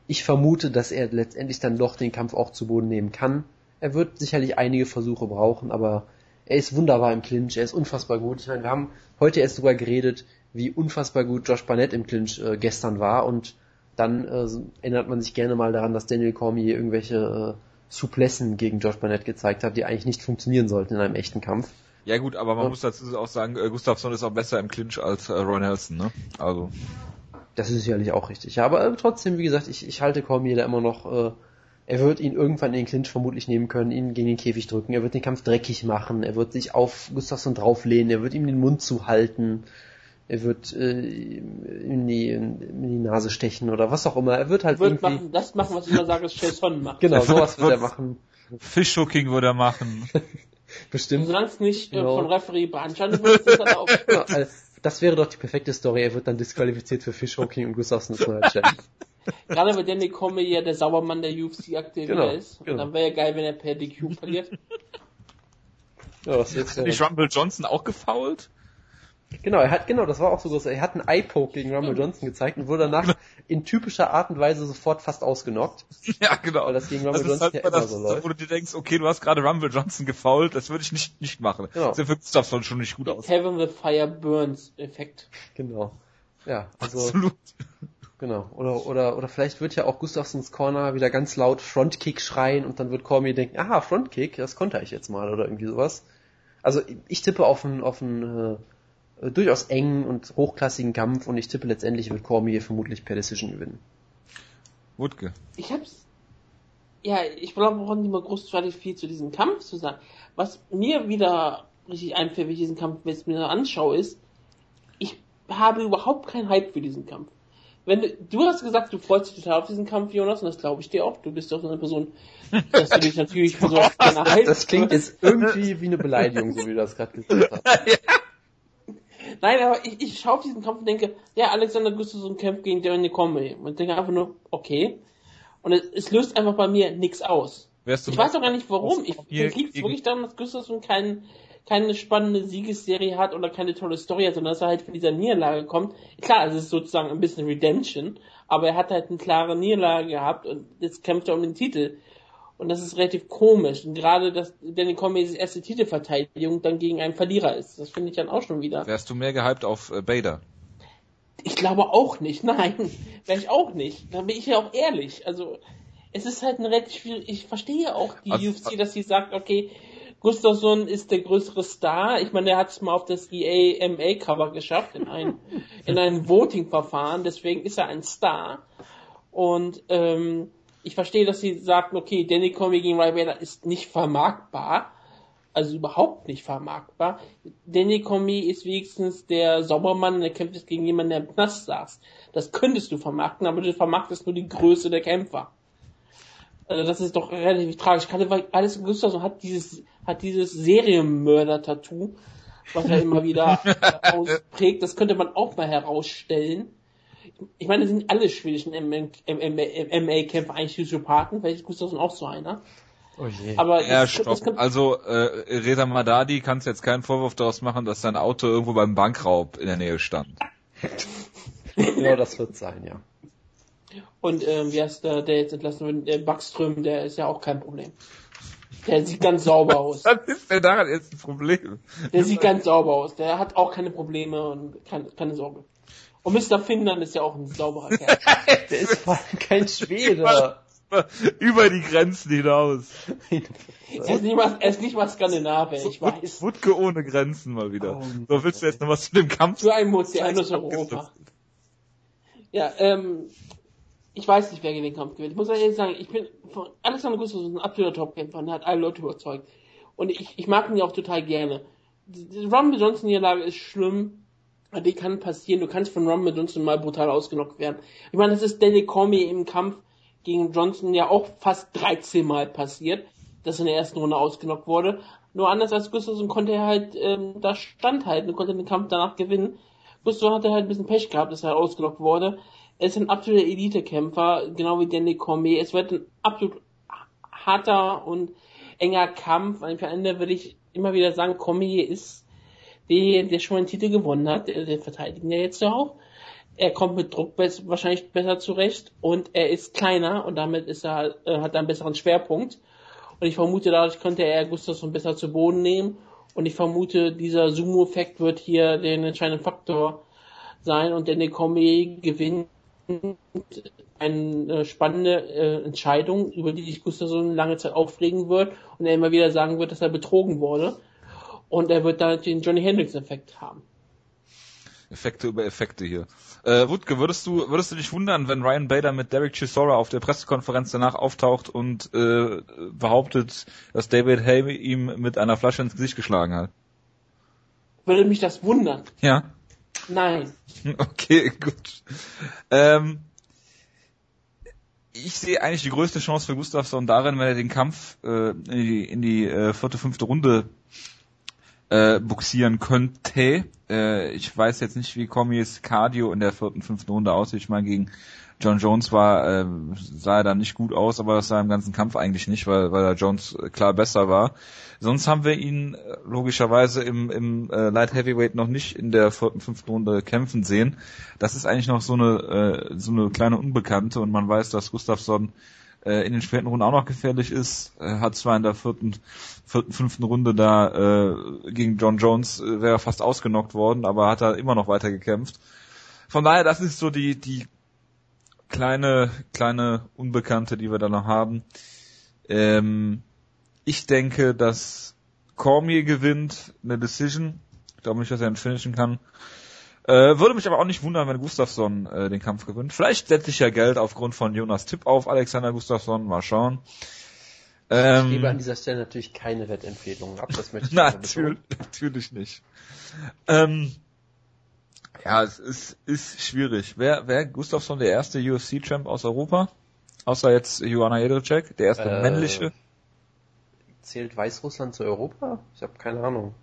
ich vermute, dass er letztendlich dann doch den Kampf auch zu Boden nehmen kann. Er wird sicherlich einige Versuche brauchen, aber er ist wunderbar im Clinch, er ist unfassbar gut. Ich meine, wir haben heute erst darüber geredet, wie unfassbar gut Josh Barnett im Clinch äh, gestern war und dann äh, erinnert man sich gerne mal daran, dass Daniel Cormier irgendwelche äh, Suplessen gegen Josh Barnett gezeigt hat, die eigentlich nicht funktionieren sollten in einem echten Kampf. Ja gut, aber man Ja. muss dazu auch sagen, äh, Gustafsson ist auch besser im Clinch als äh, Roy Nelson, ne? Also, Das ist sicherlich auch richtig. Ja, aber äh, trotzdem, wie gesagt, ich, ich halte Cormier da immer noch. Äh, er wird ihn irgendwann in den Clinch vermutlich nehmen können, ihn gegen den Käfig drücken. Er wird den Kampf dreckig machen. Er wird sich auf Gustafsson drauflehnen. Er wird ihm den Mund zuhalten. Er wird äh, in, die, in die Nase stechen oder was auch immer. Er wird halt Wird irgendwie. machen, das machen, was ich immer sage, ist Jason macht. Genau, wird- sowas wird er machen. Fishhooking würde er machen. Bestimmt. Solange es nicht äh, Genau. von Referee beanstandet wird, ist er auch. Also, das wäre doch die perfekte Story. Er wird dann disqualifiziert für Fishhawking und Gustafsson ist neuer Champ. Gerade weil Danny Cormier ja der Saubermann der UFC aktuell Genau, wieder ist. genau. Und dann wäre ja geil, wenn er per DQ verliert. Ja, was jetzt Hat nicht Rumble Johnson auch gefoult? Genau, er hat, genau, das war auch so groß. Er hat einen Eye-Poke gegen Rumble Johnson gezeigt und wurde danach in typischer Art und Weise sofort fast ausgenockt. ja, genau. Weil das gegen Das Rumble ist halt Johnson ja immer immer das, so läuft. wo du dir denkst, okay, du hast gerade Rumble Johnson gefoult, das würde ich nicht, nicht machen. Genau. Das sieht für Gustafsson schon nicht gut aus. Heaven the Fire Burns Effekt. Genau. Ja, also Absolut. Genau. Oder, oder, oder vielleicht wird ja auch Gustafsons Corner wieder ganz laut Frontkick schreien und dann wird Cormier denken, aha, Frontkick, das konnte ich jetzt mal oder irgendwie sowas. Also ich tippe auf einen, auf einen äh, durchaus engen und hochklassigen Kampf und ich tippe letztendlich wird Cormier vermutlich per Decision gewinnen. Wutke. Ich hab's. Ja, ich glaube, wir brauchen nicht mal großartig viel zu diesem Kampf zu sagen. Was mir wieder richtig einfällt, wenn ich diesen Kampf jetzt mir anschaue, ist, ich habe überhaupt keinen Hype für diesen Kampf. Wenn du, du hast gesagt, du freust dich total auf diesen Kampf, Jonas, und das glaube ich dir auch. Du bist doch so eine Person, dass du dich natürlich für so das, das klingt jetzt irgendwie wie eine Beleidigung, so wie du das gerade gesagt hast. Nein, aber ich, ich schaue auf diesen Kampf und denke, ja, Alexander Gustafsson kämpft gegen Danny Comey. Und denke einfach nur, okay. Und es, es löst einfach bei mir nichts aus. Ich weiß auch gar nicht warum. Ich, liegt es wirklich daran, dass Gustafsson keinen keine spannende Siegesserie hat oder keine tolle Story hat, sondern dass er halt von dieser Niederlage kommt. Klar, es ist sozusagen ein bisschen Redemption, aber er hat halt eine klare Niederlage gehabt und jetzt kämpft er um den Titel. Und das ist relativ komisch. Und gerade, dass Danny Cormier's erste Titelverteidigung dann gegen einen Verlierer ist. Das finde ich dann auch schon wieder. Wärst du mehr gehypt auf äh, Bader? Ich glaube auch nicht. Nein, wäre ich auch nicht. Da bin ich ja auch ehrlich. Also, es ist halt ein relativ schwierig. Ich verstehe auch die also, UFC, dass sie sagt, okay, Gustafsson ist der größere Star. Ich meine, er hat es mal auf das EA MA Cover geschafft in ein, in ein Voting-Verfahren. Deswegen ist er ein Star. Und ähm, ich verstehe, dass sie sagt, okay, Danny Comey gegen Ray Bader ist nicht vermarktbar. Also überhaupt nicht vermarktbar. Danny Comey ist wenigstens der Sommermann, der kämpft jetzt gegen jemanden, der im Knast saß. Das könntest du vermarkten, aber du vermarktest nur die Größe der Kämpfer. Also das ist doch relativ tragisch. Gerade weil Alex Gustafsson hat dieses, hat dieses Serienmörder-Tattoo, was er immer wieder ausprägt. Das könnte man auch mal herausstellen. Ich meine, sind alle schwedischen MA-Kämpfer eigentlich Psychopathen? Vielleicht ist Gustafsson auch so einer. Oh je. Aber ja, das, stopp. Das kann... also äh, Reza Madadi kannst jetzt keinen Vorwurf daraus machen, dass sein Auto irgendwo beim Bankraub in der Nähe stand. ja, das wird sein, ja. Und ähm, wie heißt der, der jetzt entlassen wird, der Backström, der ist ja auch kein Problem. Der sieht ganz sauber aus. Was ist denn daran jetzt ein Problem? Der sieht ganz sauber aus. Der hat auch keine Probleme und keine, keine Sorge. Und Mr. Finnland ist ja auch ein sauberer Kerl. der ist kein Schwede. Über die Grenzen hinaus. er, ist nicht mal, er ist nicht mal Skandinavier, ich weiß. Wutke ohne Grenzen mal wieder. Oh, so, willst du jetzt noch was zu dem Kampf? Für ein modernes Europa. Ja, ähm, ich weiß nicht, wer den Kampf gewinnt. Ich muss ehrlich sagen, ich bin von Alexander Gustafsson ein absoluter Topkämpfer und er hat alle Leute überzeugt. Und ich, ich mag ihn ja auch total gerne. Die Rumble Johnson Niederlage ist schlimm. Die kann passieren. Du kannst von Rumble Johnson mal brutal ausgenockt werden. Ich meine, das ist Danny Cormier im Kampf gegen Johnson ja auch fast 13 Mal passiert, dass er in der ersten Runde ausgenockt wurde. Nur anders als Gustafsson konnte er halt ähm, da standhalten und konnte den Kampf danach gewinnen. Gustafsson hatte halt ein bisschen Pech gehabt, dass er ausgenockt wurde. Er ist ein absoluter Elite-Kämpfer, genau wie Danny Cormier. Es wird ein absolut harter und enger Kampf. Am Ende würde ich immer wieder sagen, Cormier ist der, der schon einen Titel gewonnen hat. Der, der verteidigt ihn ja jetzt ja auch. Er kommt mit Druck be wahrscheinlich besser zurecht und er ist kleiner und damit ist er, äh, hat er einen besseren Schwerpunkt. Und ich vermute, dadurch könnte er Gustafsson besser zu Boden nehmen. Und ich vermute, dieser Sumo-Effekt wird hier den entscheidenden Faktor sein und Danny Cormier gewinnt eine spannende äh, Entscheidung, über die sich Gustafsson lange Zeit aufregen wird und er immer wieder sagen wird, dass er betrogen wurde. Und er wird da den Johnny Hendricks-Effekt haben. Effekte über Effekte hier. Äh, Wutke, würdest du, würdest du dich wundern, wenn Ryan Bader mit Derek Chisora auf der Pressekonferenz danach auftaucht und äh, behauptet, dass David Hay ihm mit einer Flasche ins Gesicht geschlagen hat? Würde mich das wundern? Ja. Nein. Okay, gut. Ähm, ich sehe eigentlich die größte Chance für Gustafsson darin, wenn er den Kampf äh, in die, in die äh, vierte, fünfte Runde äh, buxieren könnte. Äh, ich weiß jetzt nicht, wie Comies Cardio in der vierten, fünften Runde aussieht. Ich meine, gegen John Jones war, äh, sah er dann nicht gut aus, aber das sah im ganzen Kampf eigentlich nicht, weil, weil der Jones klar besser war. Sonst haben wir ihn äh, logischerweise im, im äh, Light Heavyweight noch nicht in der vierten, fünften Runde kämpfen sehen. Das ist eigentlich noch so eine, äh, so eine kleine Unbekannte und man weiß, dass Gustafsson äh, in den späten Runden auch noch gefährlich ist. Er hat zwar in der vierten, vierten, fünften Runde da äh, gegen John Jones äh, wäre fast ausgenockt worden, aber hat er immer noch weiter gekämpft. Von daher, das ist so die, die kleine, kleine Unbekannte, die wir da noch haben. Ähm, ich denke, dass Cormier gewinnt, eine Decision. Ich glaube nicht, dass er ihn finishen kann. Äh, würde mich aber auch nicht wundern, wenn Gustafsson äh, den Kampf gewinnt. Vielleicht setze ich ja Geld aufgrund von Jonas Tipp auf Alexander Gustafsson. Mal schauen. Ähm, ich gebe an dieser Stelle natürlich keine Wettempfehlungen ab. Das möchte ich natürlich, natürlich nicht. Ähm, ja, es ist, ist schwierig. Wer, wer Gustafsson der erste UFC-Champ aus Europa? Außer jetzt Joanna Jedrzejczyk, der erste äh, männliche. Zählt Weißrussland zu Europa? Ich habe keine Ahnung.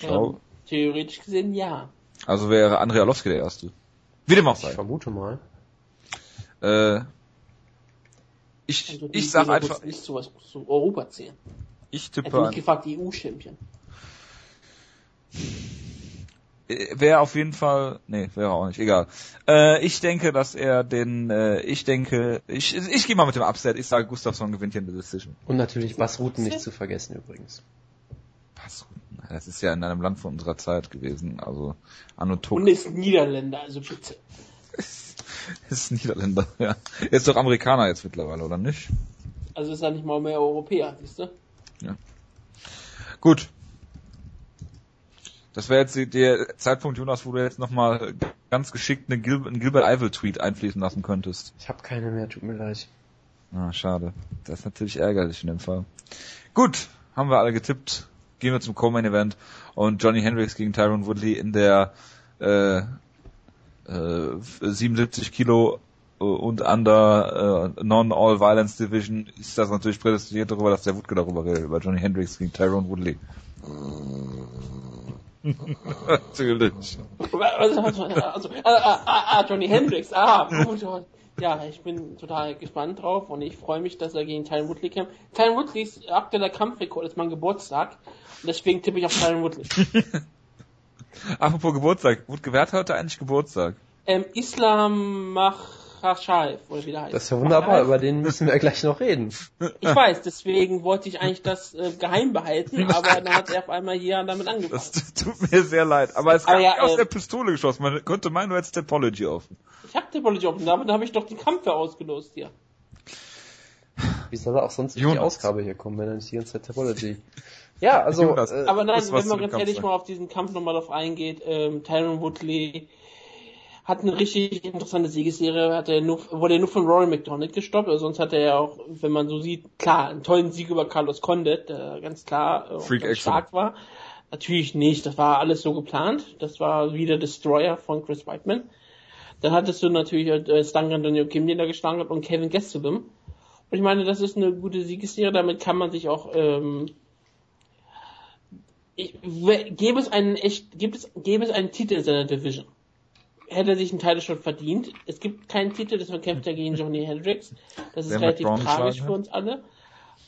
Ähm, theoretisch gesehen ja. Also wäre Andrea Lowski der erste. Wie dem auch sei. Ich vermute mal. Äh, ich, also ich sag einfach. Nicht sowas zu Europa zählen. Ich tippe an. Ich gefragt, EU-Champion. Äh, wäre auf jeden Fall, nee, wäre auch nicht, egal. Äh, ich denke, dass er den, äh, ich denke, ich, ich gehe mal mit dem Upset. Ich sage, Gustafsson gewinnt hier in der Decision. Und natürlich Bassrouten nicht zu vergessen übrigens. Bassrouten, das ist ja in einem Land von unserer Zeit gewesen, also Anno Und ist Niederländer, also bitte. ist Niederländer, ja. Er ist doch Amerikaner jetzt mittlerweile, oder nicht? Also ist er nicht mal mehr Europäer, siehst du? Ja. Gut, das wäre jetzt der Zeitpunkt, Jonas, wo du jetzt nochmal ganz geschickt einen, Gil einen Gilbert Eivel Tweet einfließen lassen könntest. Ich habe keine mehr, tut mir leid. Ah, schade. Das ist natürlich ärgerlich in dem Fall. Gut, haben wir alle getippt. Gehen wir zum Co-Main Event und Johnny Hendricks gegen Tyron Woodley in der äh, äh, 77 Kilo und under äh, Non-All-Violence Division ist das natürlich prädestiniert darüber, dass der Woodke darüber redet, über Johnny Hendricks gegen Tyrone Woodley. Natürlich. Also, also, also ah, ah, ah, Johnny Hendricks, ah, gut. Ja, ich bin total gespannt drauf und ich freue mich, dass er gegen Tyron Woodley kämpft. Tyron Woodleys aktueller Kampfrekord ist mein Geburtstag und deswegen tippe ich auf Tyron Woodley. Apropos Geburtstag, wurde gewährt heute eigentlich Geburtstag? Ähm, Islam macht Khashaev, oder wie der heißt. Das ist ja wunderbar, über den müssen wir gleich noch reden. Ich weiß, deswegen wollte ich eigentlich das äh, geheim behalten, aber dann hat er auf einmal hier damit angefangen. Das tut mir sehr leid, aber es kam ja, aus äh, der Pistole geschossen, man konnte meinen, du hättest Topology offen. Ich hab Topology offen, damit habe ich doch die Kampfe ausgelost hier. Wie soll er auch sonst in die Ausgabe hier kommen, wenn er nicht die ganze Zeit Topology... Ja, also... Jonas, äh, aber nein, wenn man ganz ehrlich mal auf diesen Kampf nochmal drauf eingeht, ähm, Tyron Woodley hat eine richtig interessante Siegesserie, hat er nur, wurde er nur von Rory McDonald gestoppt, also sonst hat er ja auch, wenn man so sieht, klar, einen tollen Sieg über Carlos Condit, der ganz klar äh, stark war. Natürlich nicht, das war alles so geplant. Das war wieder Destroyer von Chris Whiteman. Dann hattest du natürlich äh, Stangan Daniel Kim, den da geschlagen hat, und Kevin Gastelum. Und ich meine, das ist eine gute Siegesserie, damit kann man sich auch ähm, ich, gäbe es einen echt, gibt es, gäbe es einen Titel in seiner Division hätte er sich einen Titel schon verdient. Es gibt keinen Titel, deswegen kämpft er gegen Johnny Hendricks. Das ist Wer relativ tragisch für uns alle.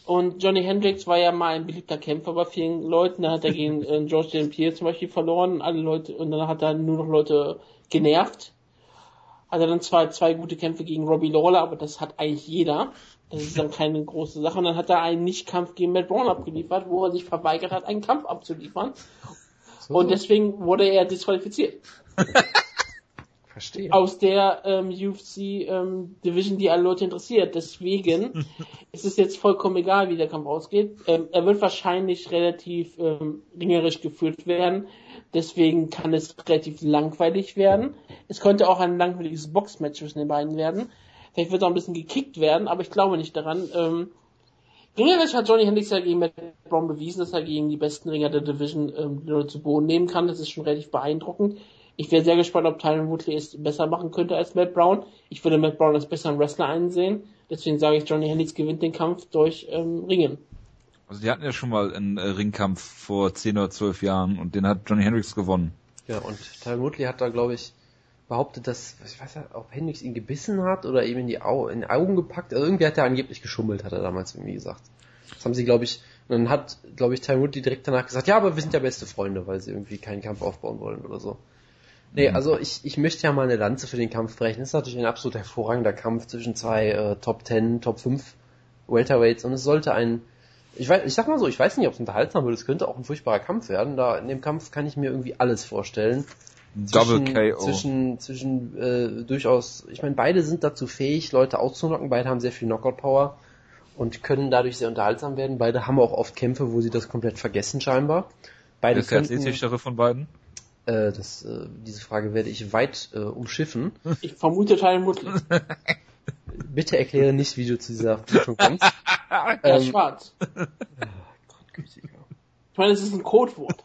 Und Johnny Hendricks war ja mal ein beliebter Kämpfer bei vielen Leuten. Da hat er gegen äh, George St. Pierre zum Beispiel verloren. Alle Leute, und dann hat er nur noch Leute genervt. Hat er dann zwar zwei gute Kämpfe gegen Robbie Lawler, aber das hat eigentlich jeder. Das ist dann keine große Sache. Und dann hat er einen Nicht-Kampf gegen Matt Brown abgeliefert, wo er sich verweigert hat, einen Kampf abzuliefern. So. Und deswegen wurde er disqualifiziert. Verstehe. aus der ähm, UFC ähm, Division, die alle Leute interessiert. Deswegen ist es jetzt vollkommen egal, wie der Kampf ausgeht. Ähm, er wird wahrscheinlich relativ ähm, ringerisch geführt werden. Deswegen kann es relativ langweilig werden. Es könnte auch ein langweiliges Boxmatch zwischen den beiden werden. Vielleicht wird auch ein bisschen gekickt werden, aber ich glaube nicht daran. Ähm, Ringerisch hat Johnny Hendricks ja gegen Matt Brown bewiesen, dass er gegen die besten Ringer der Division ähm, die Leute zu Boden nehmen kann. Das ist schon relativ beeindruckend. Ich wäre sehr gespannt, ob Tyron Woodley es besser machen könnte als Matt Brown. Ich würde Matt Brown als besseren Wrestler einsehen. Deswegen sage ich, Johnny Hendricks gewinnt den Kampf durch ähm, Ringen. Also die hatten ja schon mal einen äh, Ringkampf vor 10 oder 12 Jahren und den hat Johnny Hendricks gewonnen. Ja, und Tyron Woodley hat da, glaube ich, behauptet, dass, ich weiß nicht, ob Hendricks ihn gebissen hat oder ihm in die, Au in die Augen gepackt. Also irgendwie hat er angeblich geschummelt, hat er damals irgendwie gesagt. Das haben sie, glaube ich, und dann hat, glaube ich, Tyron Woodley direkt danach gesagt, ja, aber wir sind ja beste Freunde, weil sie irgendwie keinen Kampf aufbauen wollen oder so. Nee, mhm. also ich, ich möchte ja mal eine Lanze für den Kampf brechen. Das ist natürlich ein absolut hervorragender Kampf zwischen zwei äh, Top 10, Top 5 Welterweights und es sollte ein, ich weiß, ich sag mal so, ich weiß nicht, ob es unterhaltsam wird, es könnte auch ein furchtbarer Kampf werden. Da in dem Kampf kann ich mir irgendwie alles vorstellen. Double KO. Zwischen, zwischen äh, durchaus, ich meine, beide sind dazu fähig, Leute auszunocken, beide haben sehr viel Knockout-Power und können dadurch sehr unterhaltsam werden. Beide haben auch oft Kämpfe, wo sie das komplett vergessen scheinbar. Beide Wer ist der athletischer von beiden? Äh, das, äh, diese Frage werde ich weit äh, umschiffen. Ich vermute Tyron Woodley. Bitte erkläre nicht, wie du zu dieser Vermutung kommst. Ja, Ähm, schwarz. Gottgütiger. Ich meine, es ist ein Codewort.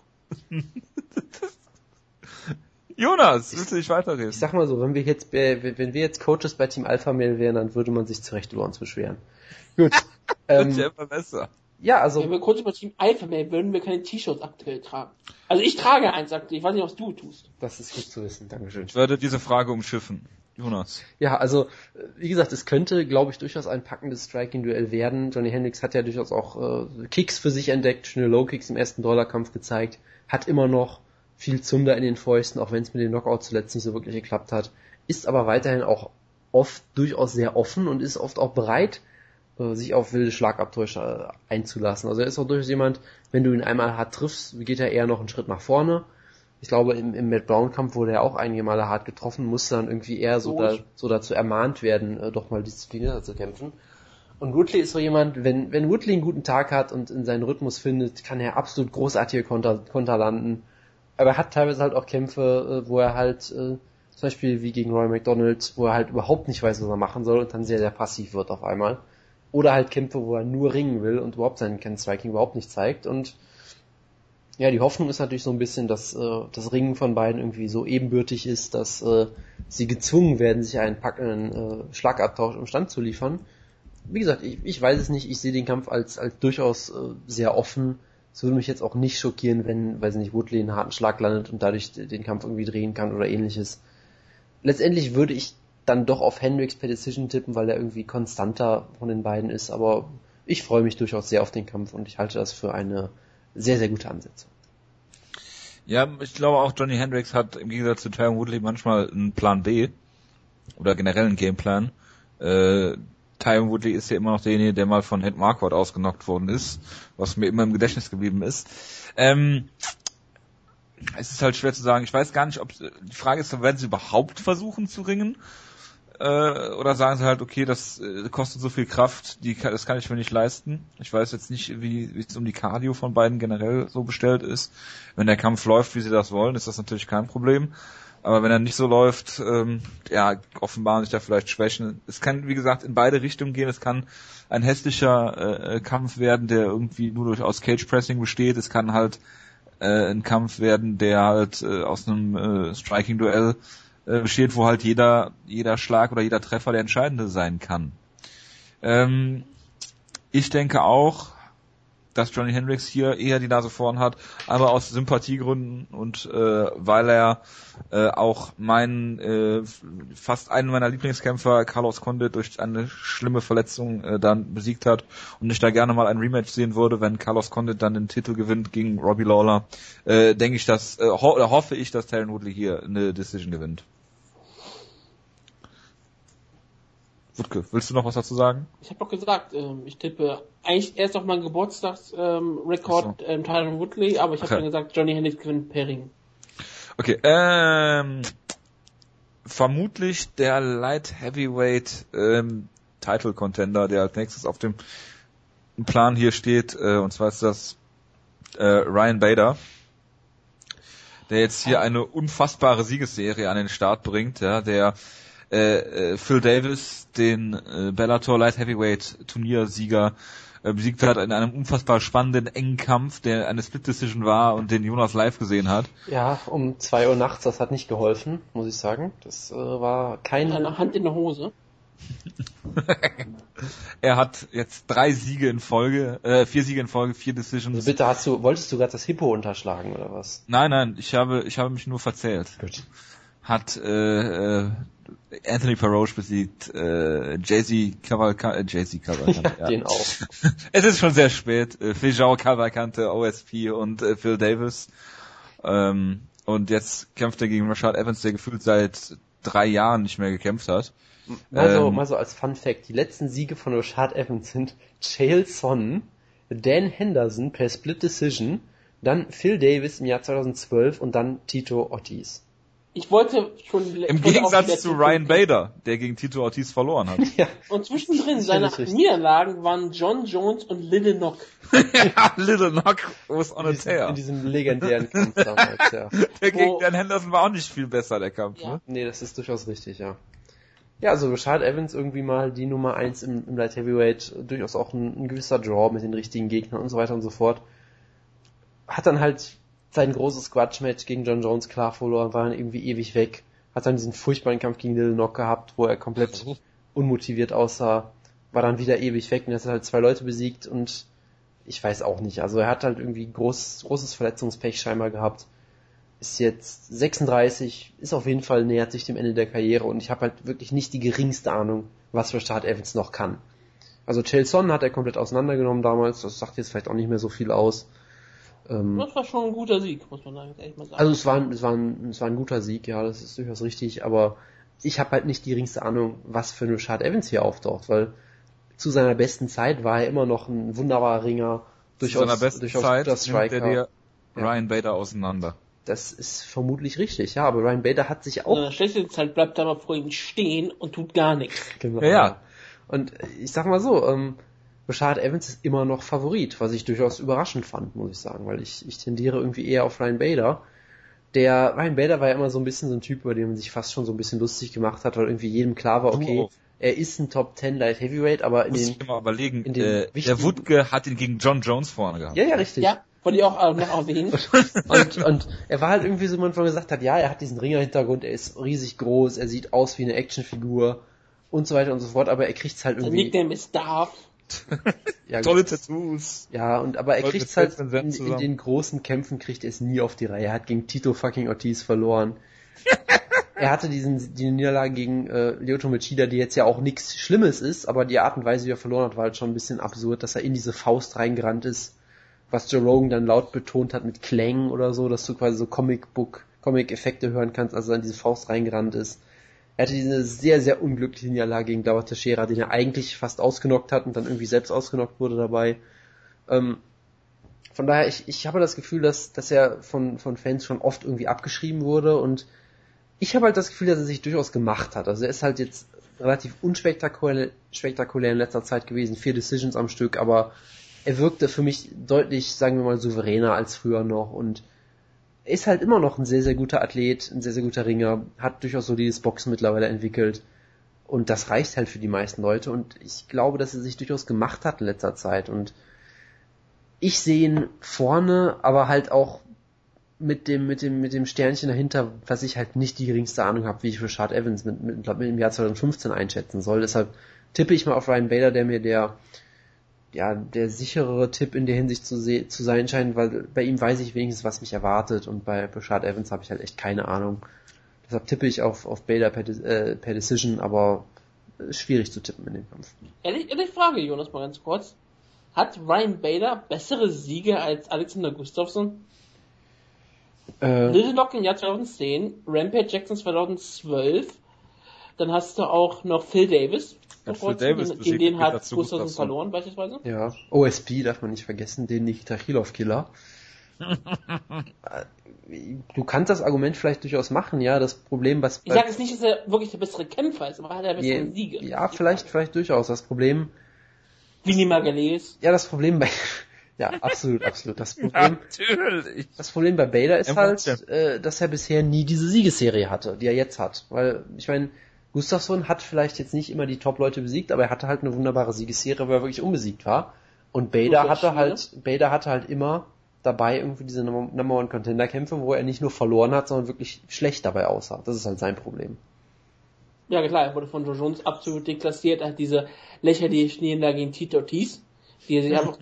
Jonas, willst du nicht weiterreden? Ich sag mal so, wenn wir jetzt, wenn wir jetzt Coaches bei Team Alpha Mail wären, dann würde man sich zu Recht über uns beschweren. Gut. Wird ähm, ja immer besser. Ja, also Wenn wir kurz über Team Alpha wären, würden wir keine T-Shirts aktuell tragen. Also ich trage eins aktuell. Ich weiß nicht, was du tust. das ist gut zu wissen. Dankeschön. Ich werde diese Frage umschiffen. Jonas. Ja, also wie gesagt, es könnte, glaube ich, durchaus ein packendes Striking-Duell werden. Johnny Hendricks hat ja durchaus auch äh, Kicks für sich entdeckt, schöne Low-Kicks im ersten Dollarkampf gezeigt, hat immer noch viel Zunder in den Fäusten, auch wenn es mit dem Knockout zuletzt nicht so wirklich geklappt hat, ist aber weiterhin auch oft durchaus sehr offen und ist oft auch bereit, äh, sich auf wilde Schlagabtäusche äh, einzulassen. Also er ist auch durchaus jemand, wenn du ihn einmal hart triffst, geht er eher noch einen Schritt nach vorne. Ich glaube, im, im Matt Brown-Kampf wurde er auch einige Male hart getroffen, musste dann irgendwie eher so, da, so dazu ermahnt werden, äh, doch mal disziplinierter zu kämpfen. Und Woodley ist so jemand, wenn, wenn Woodley einen guten Tag hat und in seinen Rhythmus findet, kann er absolut großartige Konter, Konter landen. Aber er hat teilweise halt auch Kämpfe, äh, wo er halt, äh, zum Beispiel wie gegen Roy McDonald, wo er halt überhaupt nicht weiß, was er machen soll und dann sehr, sehr passiv wird auf einmal. Oder halt Kämpfe, wo er nur ringen will und überhaupt seinen Ken Striking überhaupt nicht zeigt. Und ja, die Hoffnung ist natürlich so ein bisschen, dass äh, das Ringen von beiden irgendwie so ebenbürtig ist, dass äh, sie gezwungen werden, sich einen packenden äh, Schlagabtausch im Stand zu liefern. Wie gesagt, ich, ich weiß es nicht, ich sehe den Kampf als, als durchaus äh, sehr offen. Es würde mich jetzt auch nicht schockieren, wenn, weiß ich nicht, Woodley einen harten Schlag landet und dadurch den Kampf irgendwie drehen kann oder ähnliches. Letztendlich würde ich dann doch auf Hendricks per Decision tippen, weil er irgendwie konstanter von den beiden ist, aber ich freue mich durchaus sehr auf den Kampf und ich halte das für eine sehr, sehr gute Ansetzung. Ja, ich glaube auch Johnny Hendricks hat im Gegensatz zu Tyron Woodley manchmal einen Plan B oder generell einen Gameplan. Äh, Tyron Woodley ist ja immer noch derjenige, der mal von Ed Marquardt ausgenockt worden ist, was mir immer im Gedächtnis geblieben ist. Ähm, es ist halt schwer zu sagen. Ich weiß gar nicht, ob die Frage ist, werden sie überhaupt versuchen zu ringen? Äh, oder sagen sie halt, okay, das äh, kostet so viel Kraft, die, das kann ich mir nicht leisten. Ich weiß jetzt nicht, wie es um die Cardio von beiden generell so bestellt ist. Wenn der Kampf läuft, wie sie das wollen, ist das natürlich kein Problem. Aber wenn er nicht so läuft, ähm, ja, offenbaren sich da vielleicht Schwächen. Es kann, wie gesagt, in beide Richtungen gehen. Es kann ein hässlicher äh, Kampf werden, der irgendwie nur durch aus Cage Pressing besteht. Es kann halt äh, ein Kampf werden, der halt äh, aus einem äh, Striking-Duell äh, besteht, wo halt jeder, jeder Schlag oder jeder Treffer der entscheidende sein kann. Ähm, ich denke auch, dass Johnny Hendricks hier eher die Nase vorn hat, aber aus Sympathiegründen und äh, weil er äh, auch meinen äh, fast einen meiner Lieblingskämpfer Carlos Condit durch eine schlimme Verletzung äh, dann besiegt hat und ich da gerne mal ein Rematch sehen würde, wenn Carlos Condit dann den Titel gewinnt gegen Robbie Lawler, äh, denke ich, dass äh, ho hoffe ich, dass Tyron Woodley hier eine Decision gewinnt. Wutke, willst du noch was dazu sagen? Ich habe doch gesagt, ähm, ich tippe eigentlich erst auf meinen Geburtstagsrekord ähm, Ach ähm, Tyron Woodley, aber ich habe Okay. dann gesagt, Johnny Hendricks gewinnt per Ring. Okay, ähm, vermutlich der Light Heavyweight ähm, Title Contender, der als nächstes auf dem Plan hier steht, äh, und zwar ist das äh, Ryan Bader, der jetzt hier eine unfassbare Siegesserie an den Start bringt, ja, der äh, äh, Phil Davis, den äh, Bellator Light Heavyweight Turniersieger, äh, besiegt hat in einem unfassbar spannenden, engen Kampf, der eine Split Decision war und den Jonas live gesehen hat. Ja, um zwei Uhr nachts, das hat nicht geholfen, muss ich sagen. Das äh, war kein... Eine Hand in der Hose. Er hat jetzt drei Siege in Folge, äh, vier Siege in Folge, vier Decisions. Also bitte hast du, wolltest du gerade das Hippo unterschlagen oder was? Nein, nein, ich habe, ich habe mich nur verzählt. Gut. Hat äh, äh, Anthony Paroche besiegt, äh, Jay-Z Cavalcante, äh, Jay-Z Cavalcante, ja. Den auch. Es ist schon sehr spät. Äh, Fejao Cavalcante, OSP und äh, Phil Davis. Ähm, und jetzt kämpft er gegen Rashad Evans, der gefühlt seit drei Jahren nicht mehr gekämpft hat. Mal so, Ähm. mal so als Fun Fact, die letzten Siege von Rashad Evans sind Chael Sonnen, Dan Henderson per Split Decision, dann Phil Davis im Jahr 2012 und dann Tito Ortiz. Ich wollte schon. Im Gegensatz zu Ryan Bader, der gegen Tito Ortiz verloren hat. ja. Und zwischendrin seine Niederlagen waren John Jones und Little Knock. ja, Little Knock was on in a tear. In diesem legendären Kampf damals, ja. Der gegen Dan Henderson war auch nicht viel besser, der Kampf, ja. ne? Nee, das ist durchaus richtig, ja. Ja, also Richard Evans irgendwie mal die Nummer eins im, im Light Heavyweight, durchaus auch ein, ein gewisser Draw mit den richtigen Gegnern und so weiter und so fort. Hat dann halt sein großes Squash-Match gegen John Jones klar verloren, war dann irgendwie ewig weg. Hat dann diesen furchtbaren Kampf gegen Little Knock gehabt, wo er komplett unmotiviert aussah. War dann wieder ewig weg und er hat halt zwei Leute besiegt und ich weiß auch nicht. Also er hat halt irgendwie groß, großes Verletzungspech scheinbar gehabt. Ist jetzt 36, ist auf jeden Fall nähert sich dem Ende der Karriere und ich habe halt wirklich nicht die geringste Ahnung, was für Start Evans noch kann. Also Chelson hat er komplett auseinandergenommen damals, das sagt jetzt vielleicht auch nicht mehr so viel aus. Ähm, das war schon ein guter Sieg, muss man ehrlich mal sagen. Also es war, ein, es, war ein, es war ein guter Sieg, ja, das ist durchaus richtig, aber ich habe halt nicht die geringste Ahnung, was für eine Chad Evans hier auftaucht, weil zu seiner besten Zeit war er immer noch ein wunderbarer Ringer, durchaus, zu seiner besten durchaus Zeit guter Striker. Der Ryan Bader auseinander. Das ist vermutlich richtig, ja, aber Ryan Bader hat sich auch... In der schlechten Zeit bleibt er mal vor ihm stehen und tut gar nichts. Genau. Ja, ja. Und ich sag mal so, ähm, Rashad Evans ist immer noch Favorit, was ich durchaus überraschend fand, muss ich sagen, weil ich, ich tendiere irgendwie eher auf Ryan Bader. Der Ryan Bader war ja immer so ein bisschen so ein Typ, über den man sich fast schon so ein bisschen lustig gemacht hat, weil irgendwie jedem klar war, okay, er ist ein Top 10 Light Heavyweight, aber in Muss den, ich mal überlegen, in den äh, der Wutke hat ihn gegen John Jones vorne gehabt. Ja, ja, richtig. Ja, wollte ich auch äh, noch erwähnen. und, und er war halt irgendwie so, man von gesagt hat, ja, er hat diesen Ringer-Hintergrund, er ist riesig groß, er sieht aus wie eine Actionfigur und so weiter und so fort, aber er kriegt's halt irgendwie. Sein Nickname ist Darth. ja, Tolle Tattoos. Ja, und aber er kriegt halt in, in, den großen Kämpfen kriegt er es nie auf die Reihe. Er hat gegen Tito fucking Ortiz verloren. er hatte diesen die Niederlage gegen äh, Lyoto Machida, die jetzt ja auch nichts Schlimmes ist, aber die Art und Weise, wie er verloren hat, war halt schon ein bisschen absurd, dass er in diese Faust reingerannt ist, was Joe Rogan dann laut betont hat mit Klängen oder so, dass du quasi so Comic Book Comic-Effekte hören kannst, als er in diese Faust reingerannt ist. Er hatte diese sehr, sehr unglückliche Niederlage gegen Dauer Teixeira, den er eigentlich fast ausgenockt hat und dann irgendwie selbst ausgenockt wurde dabei. Ähm, von daher, ich, ich habe das Gefühl, dass, dass er von, von Fans schon oft irgendwie abgeschrieben wurde und ich habe halt das Gefühl, dass er sich durchaus gemacht hat. Also er ist halt jetzt relativ unspektakulär spektakulär in letzter Zeit gewesen, vier Decisions am Stück, aber er wirkte für mich deutlich, sagen wir mal, souveräner als früher noch und ist halt immer noch ein sehr, sehr guter Athlet, ein sehr, sehr guter Ringer, hat durchaus so dieses Boxen mittlerweile entwickelt. Und das reicht halt für die meisten Leute. Und ich glaube, dass er sich durchaus gemacht hat in letzter Zeit. Und ich sehe ihn vorne, aber halt auch mit dem, mit dem, mit dem Sternchen dahinter, was ich halt nicht die geringste Ahnung habe, wie ich für Richard Evans mit, mit, mit im Jahr 2015 einschätzen soll. Deshalb tippe ich mal auf Ryan Bader, der mir der ja, der sicherere Tipp in der Hinsicht zu, zu sein scheint, weil bei ihm weiß ich wenigstens, was mich erwartet und bei Bashard Evans habe ich halt echt keine Ahnung. Deshalb tippe ich auf, auf Bader per, äh, per Decision, aber schwierig zu tippen in dem Kampf. Ehrlich, ehrlich Frage, Jonas, mal ganz kurz. Hat Ryan Bader bessere Siege als Alexander Gustafsson? Äh, Little Lock im Jahr 2010, Rampage Jackson 2012, dann hast du auch noch Phil Davis, ja, Phil Davis gegen, gegen den hat Gustafsson verloren, beispielsweise. Ja, OSP darf man nicht vergessen, den Nikita Krylov-Killer. du kannst das Argument vielleicht durchaus machen, ja, das Problem, was... Ich sage jetzt nicht, dass er wirklich der bessere Kämpfer ist, aber hat er bessere ja, Siege. Ja, vielleicht, vielleicht durchaus. Das Problem... Vinny Margulies. Ja, das Problem bei... Ja, absolut, absolut. Das Problem, Natürlich. das Problem bei Bader ist halt, äh, dass er bisher nie diese Siegesserie hatte, die er jetzt hat. Weil, ich meine, Gustafsson hat vielleicht jetzt nicht immer die Top-Leute besiegt, aber er hatte halt eine wunderbare Siegesserie, weil er wirklich unbesiegt war. Und Bader hatte halt, Bader hatte halt immer dabei irgendwie diese Number One Contender Kämpfe, wo er nicht nur verloren hat, sondern wirklich schlecht dabei aussah. Das ist halt sein Problem. Ja klar, er wurde von Joe Jones absolut deklassiert, er hat diese lächerliche Niederlage gegen Tito Ortiz, die er sich einfach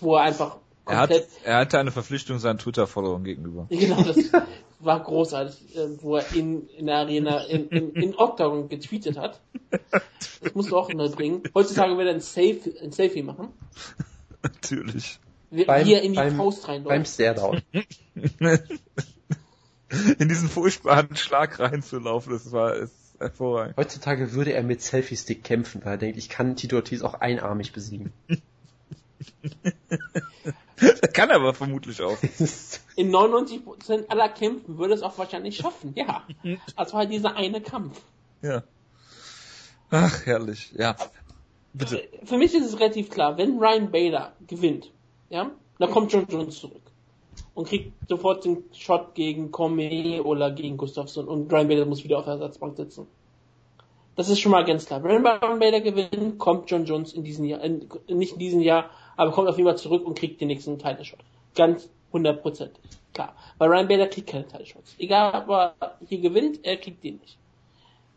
wo er einfach er, hat, er hatte eine Verpflichtung seinen Twitter-Followern gegenüber. Genau, das war großartig, äh, wo er in, in der Arena in, in, in Octagon getweetet hat. Das musst du auch immer bringen. Heutzutage wird er ein, Safe, ein Selfie machen. Natürlich. Wie, beim, wie er in die beim, Faust reinläuft. Beim Stairdown. in diesen furchtbaren Schlag reinzulaufen, das war ist hervorragend. Heutzutage würde er mit Selfie-Stick kämpfen, weil er denkt, ich kann Tito Ortiz auch einarmig besiegen. das kann er aber vermutlich auch. In 99% aller Kämpfen würde es auch wahrscheinlich schaffen, ja. Also halt dieser eine Kampf. Ja. Ach, herrlich, ja. Bitte. Für mich ist es relativ klar, wenn Ryan Bader gewinnt, ja, dann kommt John Jones zurück. Und kriegt sofort den Shot gegen Comey oder gegen Gustafsson und Ryan Bader muss wieder auf der Ersatzbank sitzen. Das ist schon mal ganz klar. Wenn Ryan Bader gewinnt, kommt John Jones in diesem Jahr, in, nicht in diesem Jahr, aber kommt auf jeden Fall zurück und kriegt den nächsten Title Shot. Ganz hundertprozentig. Klar. Weil Ryan Bader kriegt keine Title Shots. Egal, ob er hier gewinnt, er kriegt den nicht.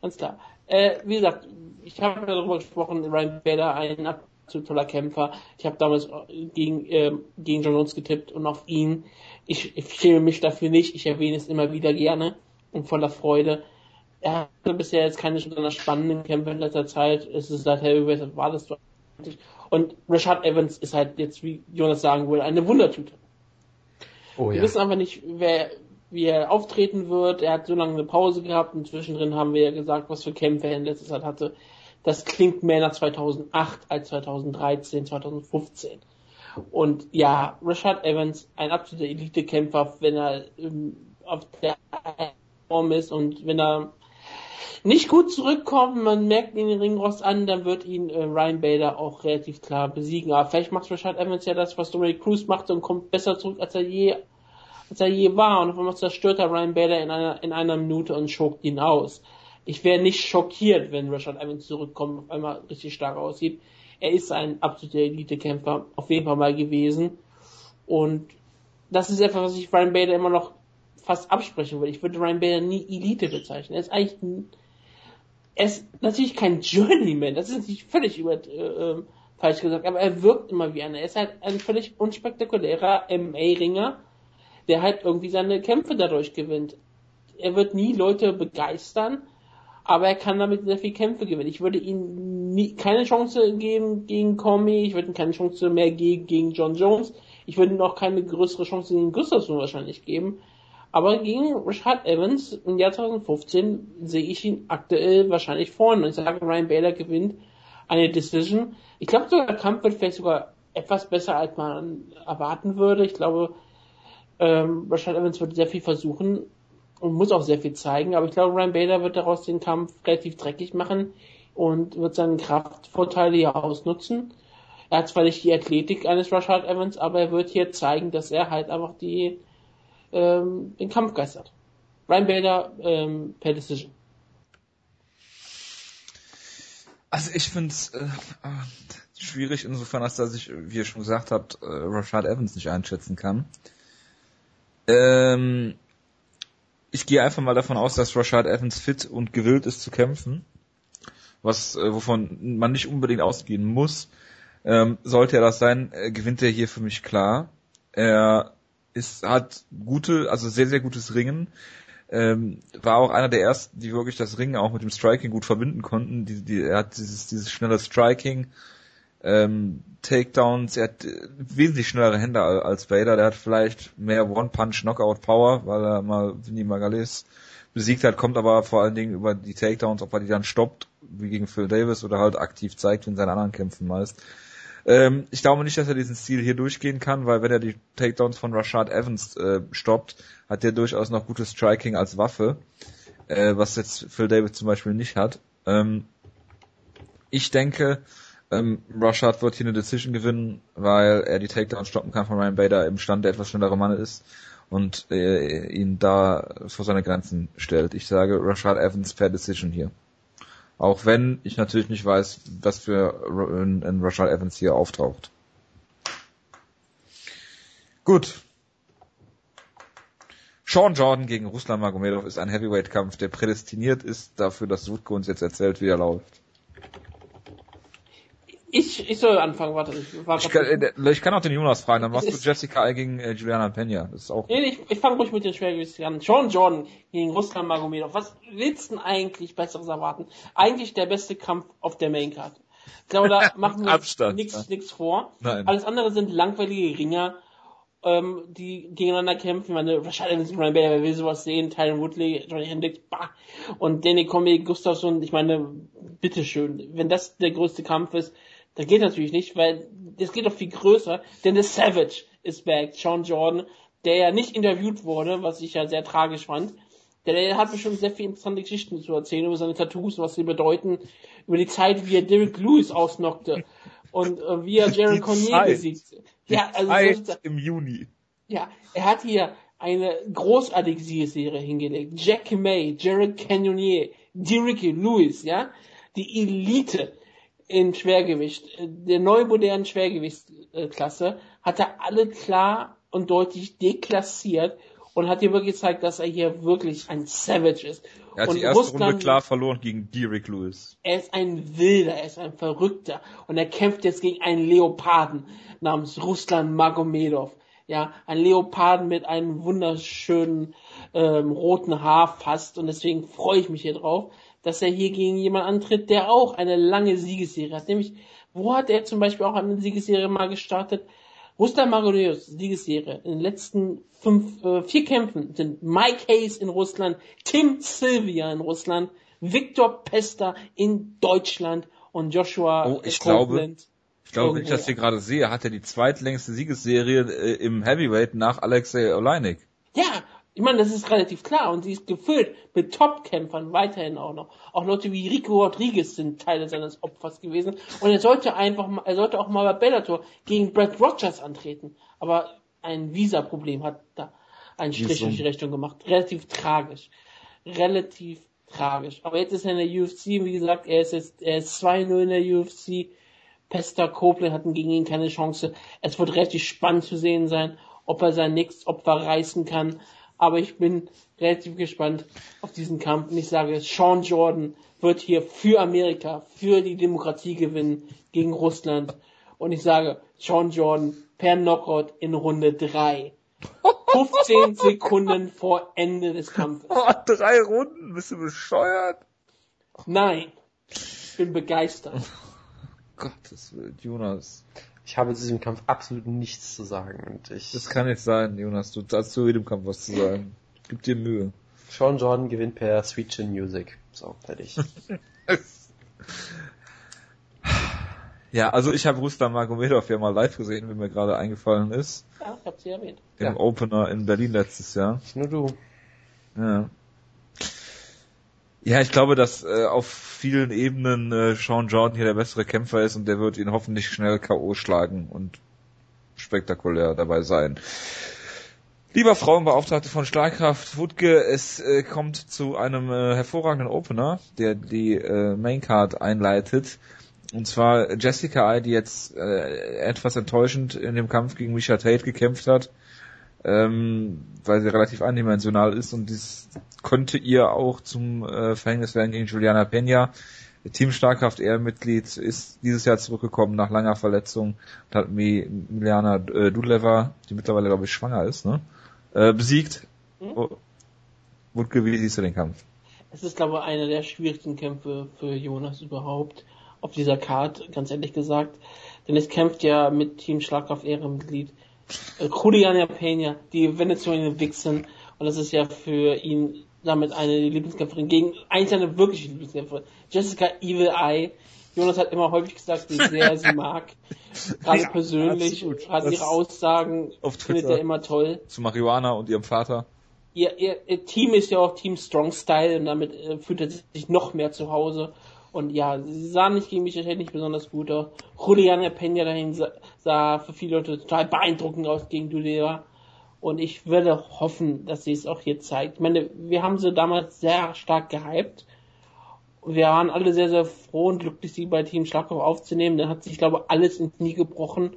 Ganz klar. Äh, wie gesagt, ich habe darüber gesprochen, Ryan Bader, ein absolut toller Kämpfer. Ich habe damals gegen, äh, gegen John Jones getippt und auf ihn. Ich, ich schäme mich dafür nicht. Ich erwähne es immer wieder gerne und voller Freude. Er hatte bisher jetzt keine besonders spannenden Kämpfe in letzter Zeit. Es ist seit Heavyweight war das und Rashad Evans ist halt jetzt, wie Jonas sagen würde, eine Wundertüte. Oh, ja. Wir wissen einfach nicht, wer, wie er auftreten wird. Er hat so lange eine Pause gehabt und zwischendrin haben wir ja gesagt, was für Kämpfe er in letzter Zeit hatte. Das klingt mehr nach 2008 als 2013, 2015. Und ja, Rashad Evans, ein absoluter Elite-Kämpfer, wenn er ähm, auf der Form ist und wenn er nicht gut zurückkommt, man merkt ihn den Ringrost an, dann wird ihn äh, Ryan Bader auch relativ klar besiegen. Aber vielleicht macht Rashad Evans ja das, was Dominic Cruz macht und kommt besser zurück, als er je als er je war. Und auf einmal zerstört er Ryan Bader in einer, in einer Minute und schokt ihn aus. Ich wäre nicht schockiert, wenn Rashad Evans zurückkommt und auf einmal richtig stark aussieht. Er ist ein absoluter Elite-Kämpfer, auf jeden Fall mal gewesen. Und das ist etwas, was ich Ryan Bader immer noch fast absprechen würde. Ich würde Ryan Bader nie Elite bezeichnen. Er ist eigentlich ein, er ist natürlich kein Journeyman, das ist nicht völlig über, äh, ähm, falsch gesagt, aber er wirkt immer wie einer. Er ist halt ein völlig unspektakulärer MA-Ringer, der halt irgendwie seine Kämpfe dadurch gewinnt. Er wird nie Leute begeistern, aber er kann damit sehr viel Kämpfe gewinnen. Ich würde ihm nie, keine Chance geben gegen Comey, ich würde ihm keine Chance mehr geben gegen John Jones, ich würde ihm auch keine größere Chance gegen Gustafsson wahrscheinlich geben. Aber gegen Rashad Evans im Jahr 2015 sehe ich ihn aktuell wahrscheinlich vorne. Ich sage, Ryan Bader gewinnt eine Decision. Ich glaube, der Kampf wird vielleicht sogar etwas besser, als man erwarten würde. Ich glaube, ähm, Rashad Evans wird sehr viel versuchen und muss auch sehr viel zeigen, aber ich glaube, Ryan Bader wird daraus den Kampf relativ dreckig machen und wird seine Kraftvorteile hier ausnutzen. Er hat zwar nicht die Athletik eines Rashad Evans, aber er wird hier zeigen, dass er halt einfach die ähm, den Kampf geistert. Ryan Bader ähm, per Decision. Also ich finde es äh, schwierig insofern, als dass ich, wie ihr schon gesagt habt, äh, Rashad Evans nicht einschätzen kann. Ähm, ich gehe einfach mal davon aus, dass Rashad Evans fit und gewillt ist zu kämpfen, was äh, wovon man nicht unbedingt ausgehen muss. Ähm, sollte er das sein, äh, gewinnt er hier für mich klar. Er ist hat gute, also sehr sehr gutes Ringen. Ähm, war auch einer der ersten, die wirklich das Ringen auch mit dem Striking gut verbinden konnten. Die, die, er hat dieses, dieses schnelle Striking, ähm, Takedowns, er hat äh, wesentlich schnellere Hände als Vader, der hat vielleicht mehr One-Punch-Knockout-Power, weil er mal Vinny Magalhães besiegt hat, kommt aber vor allen Dingen über die Takedowns, ob er die dann stoppt, wie gegen Phil Davis oder halt aktiv zeigt, wie in seinen anderen Kämpfen meist. Ähm, ich glaube nicht, dass er diesen Stil hier durchgehen kann, weil wenn er die Takedowns von Rashad Evans äh, stoppt, hat er durchaus noch gutes Striking als Waffe, äh, was jetzt Phil Davis zum Beispiel nicht hat. Ähm, ich denke, ähm, Rashad wird hier eine Decision gewinnen, weil er die Takedown stoppen kann von Ryan Bader im Stand der etwas schnellere Mann ist und äh, ihn da vor seine Grenzen stellt. Ich sage Rashad Evans per Decision hier. Auch wenn ich natürlich nicht weiß, was für ein, ein Rashad Evans hier auftaucht. Gut. Sean Jordan gegen Ruslan Magomedov ist ein Heavyweight-Kampf, der prädestiniert ist dafür, dass Sutko uns jetzt erzählt, wie er läuft. Ich, ich soll anfangen, warte. Ich, warte. ich, kann, äh, ich kann auch den Jonas fragen, dann machst du Jessica Al gegen äh, Juliana Pena. Das ist auch. Nee, ich, ich fange ruhig mit den Schwergewichten an. Sean Jordan gegen Ruslan Magomedov. Was willst du denn eigentlich Besseres erwarten? Eigentlich der beste Kampf auf der Maincard. Ich glaube, da machen wir nichts nichts vor. Nein. Alles andere sind langweilige Ringer, ähm, die gegeneinander kämpfen. Ich meine, wahrscheinlich Ryan Bader, wer will sowas sehen? Tyron Woodley, Johnny Hendricks, bah. Und Danny Comey, Gustafsson, ich meine, bitteschön. Wenn das der größte Kampf ist, das geht natürlich nicht, weil das geht doch viel größer, denn der Savage ist back. Sean Jordan, der ja nicht interviewt wurde, was ich ja sehr tragisch fand. Der, der hat bestimmt sehr viele interessante Geschichten zu erzählen über seine Tattoos, was sie bedeuten, über die Zeit, wie er Derek Lewis ausnockte und äh, wie er Jaron Cornier besiegt. Ja, also so, im Juni. Ja, er hat hier eine großartige Siegesserie hingelegt. Jack May, Jared Cannonier, Derek Lewis, ja, die Elite in Schwergewicht, der neu modernen Schwergewichtsklasse, hat er alle klar und deutlich deklassiert und hat dir wirklich gezeigt, dass er hier wirklich ein Savage ist. Er hat und die erste Russland, Runde klar verloren gegen Derek Lewis. Er ist ein Wilder, er ist ein Verrückter und er kämpft jetzt gegen einen Leoparden namens Ruslan Magomedov. Ja, ein Leoparden mit einem wunderschönen ähm, roten Haar fast und deswegen freue ich mich hier drauf, dass er hier gegen jemanden antritt, der auch eine lange Siegesserie hat. Nämlich, wo hat er zum Beispiel auch eine Siegesserie mal gestartet? Ruslan Magomedovs Siegesserie in den letzten fünf, äh, vier Kämpfen sind Mike Hayes in Russland, Tim Sylvia in Russland, Victor Pester in Deutschland und Joshua oh, ich Copeland. Glaube, ich glaube, wenn ich das hier gerade sehe, hat er die zweitlängste Siegesserie äh, im Heavyweight nach Alexei Oleinik. Ja, ich meine, das ist relativ klar und sie ist gefüllt mit Top-Kämpfern weiterhin auch noch. Auch Leute wie Rico Rodriguez sind Teile seines Opfers gewesen und er sollte einfach, er sollte auch mal bei Bellator gegen Brad Rogers antreten. Aber ein Visa-Problem hat da einen Strich durch die Rechnung gemacht. Relativ tragisch. Relativ tragisch. Aber jetzt ist er in der UFC, wie gesagt, er ist jetzt, er ist 2-0 in der UFC. Pester Copeland hatten gegen ihn keine Chance. Es wird relativ spannend zu sehen sein, ob er sein nächstes Opfer reißen kann. Aber ich bin relativ gespannt auf diesen Kampf. Und ich sage, Sean Jordan wird hier für Amerika, für die Demokratie gewinnen gegen Russland. Und ich sage, Sean Jordan per Knockout in Runde 3. 15 Sekunden vor Ende des Kampfes. Oh, drei Runden? Bist du bescheuert? Nein. Ich bin begeistert. Gottes Willen, Jonas. Ich habe zu diesem Kampf absolut nichts zu sagen. Und ich das kann nicht sein, Jonas. Du hast zu jedem Kampf was zu sagen. Gib dir Mühe. Sean Jordan gewinnt per Sweet Chin Music. So, fertig. ja, also ich habe Rustam Magomedov ja mal live gesehen, wie mir gerade eingefallen ist. Ja, ich hab sie erwähnt. Im ja. Opener in Berlin letztes Jahr. Nicht nur du. Ja. Ja, ich glaube, dass äh, auf vielen Ebenen äh, Sean Jordan hier der bessere Kämpfer ist und der wird ihn hoffentlich schnell K.O. schlagen und spektakulär dabei sein. Lieber Frauenbeauftragte von Schlagkraft Wutke, es äh, kommt zu einem äh, hervorragenden Opener, der die äh, Maincard einleitet. Und zwar Jessica die jetzt äh, etwas enttäuschend in dem Kampf gegen Misha Tate gekämpft hat ähm, weil sie relativ eindimensional ist und dies könnte ihr auch zum äh, Verhängnis werden gegen Juliana Peña. Team Starkraft Ehrenmitglied ist dieses Jahr zurückgekommen nach langer Verletzung und hat Miliana äh, Dudleva, die mittlerweile glaube ich schwanger ist, ne, äh, besiegt. Mhm. Oh. Wutke, wie siehst du den Kampf? Es ist glaube ich einer der schwierigsten Kämpfe für Jonas überhaupt auf dieser Card, ganz ehrlich gesagt. Denn es kämpft ja mit Team Schlagkraft Ehrenmitglied Juliana Peña, die Venezuelaner Vixen. Und das ist ja für ihn damit eine Lieblingskämpferin gegen eigentlich eine wirkliche Lieblingskämpferin. Jessica Evil Eye. Jonas hat immer häufig gesagt, wie sehr er sie mag. Gerade ja, persönlich, gerade ihre Aussagen findet er immer toll. Zu Marihuana und ihrem Vater. Ihr, ihr, ihr Team ist ja auch Team Strong Style und damit äh, fühlt er sich noch mehr zu Hause. Und ja, sie sah nicht gegen mich nicht besonders gut aus. Juliana Peña dahin sah, sah für viele Leute total beeindruckend aus gegen Dudea. Und ich würde hoffen, dass sie es auch hier zeigt. Ich meine, wir haben sie damals sehr stark gehypt. Wir waren alle sehr, sehr froh und glücklich, sie bei Team Schlagkopf aufzunehmen. Dann hat sich, glaube ich, alles ins Knie gebrochen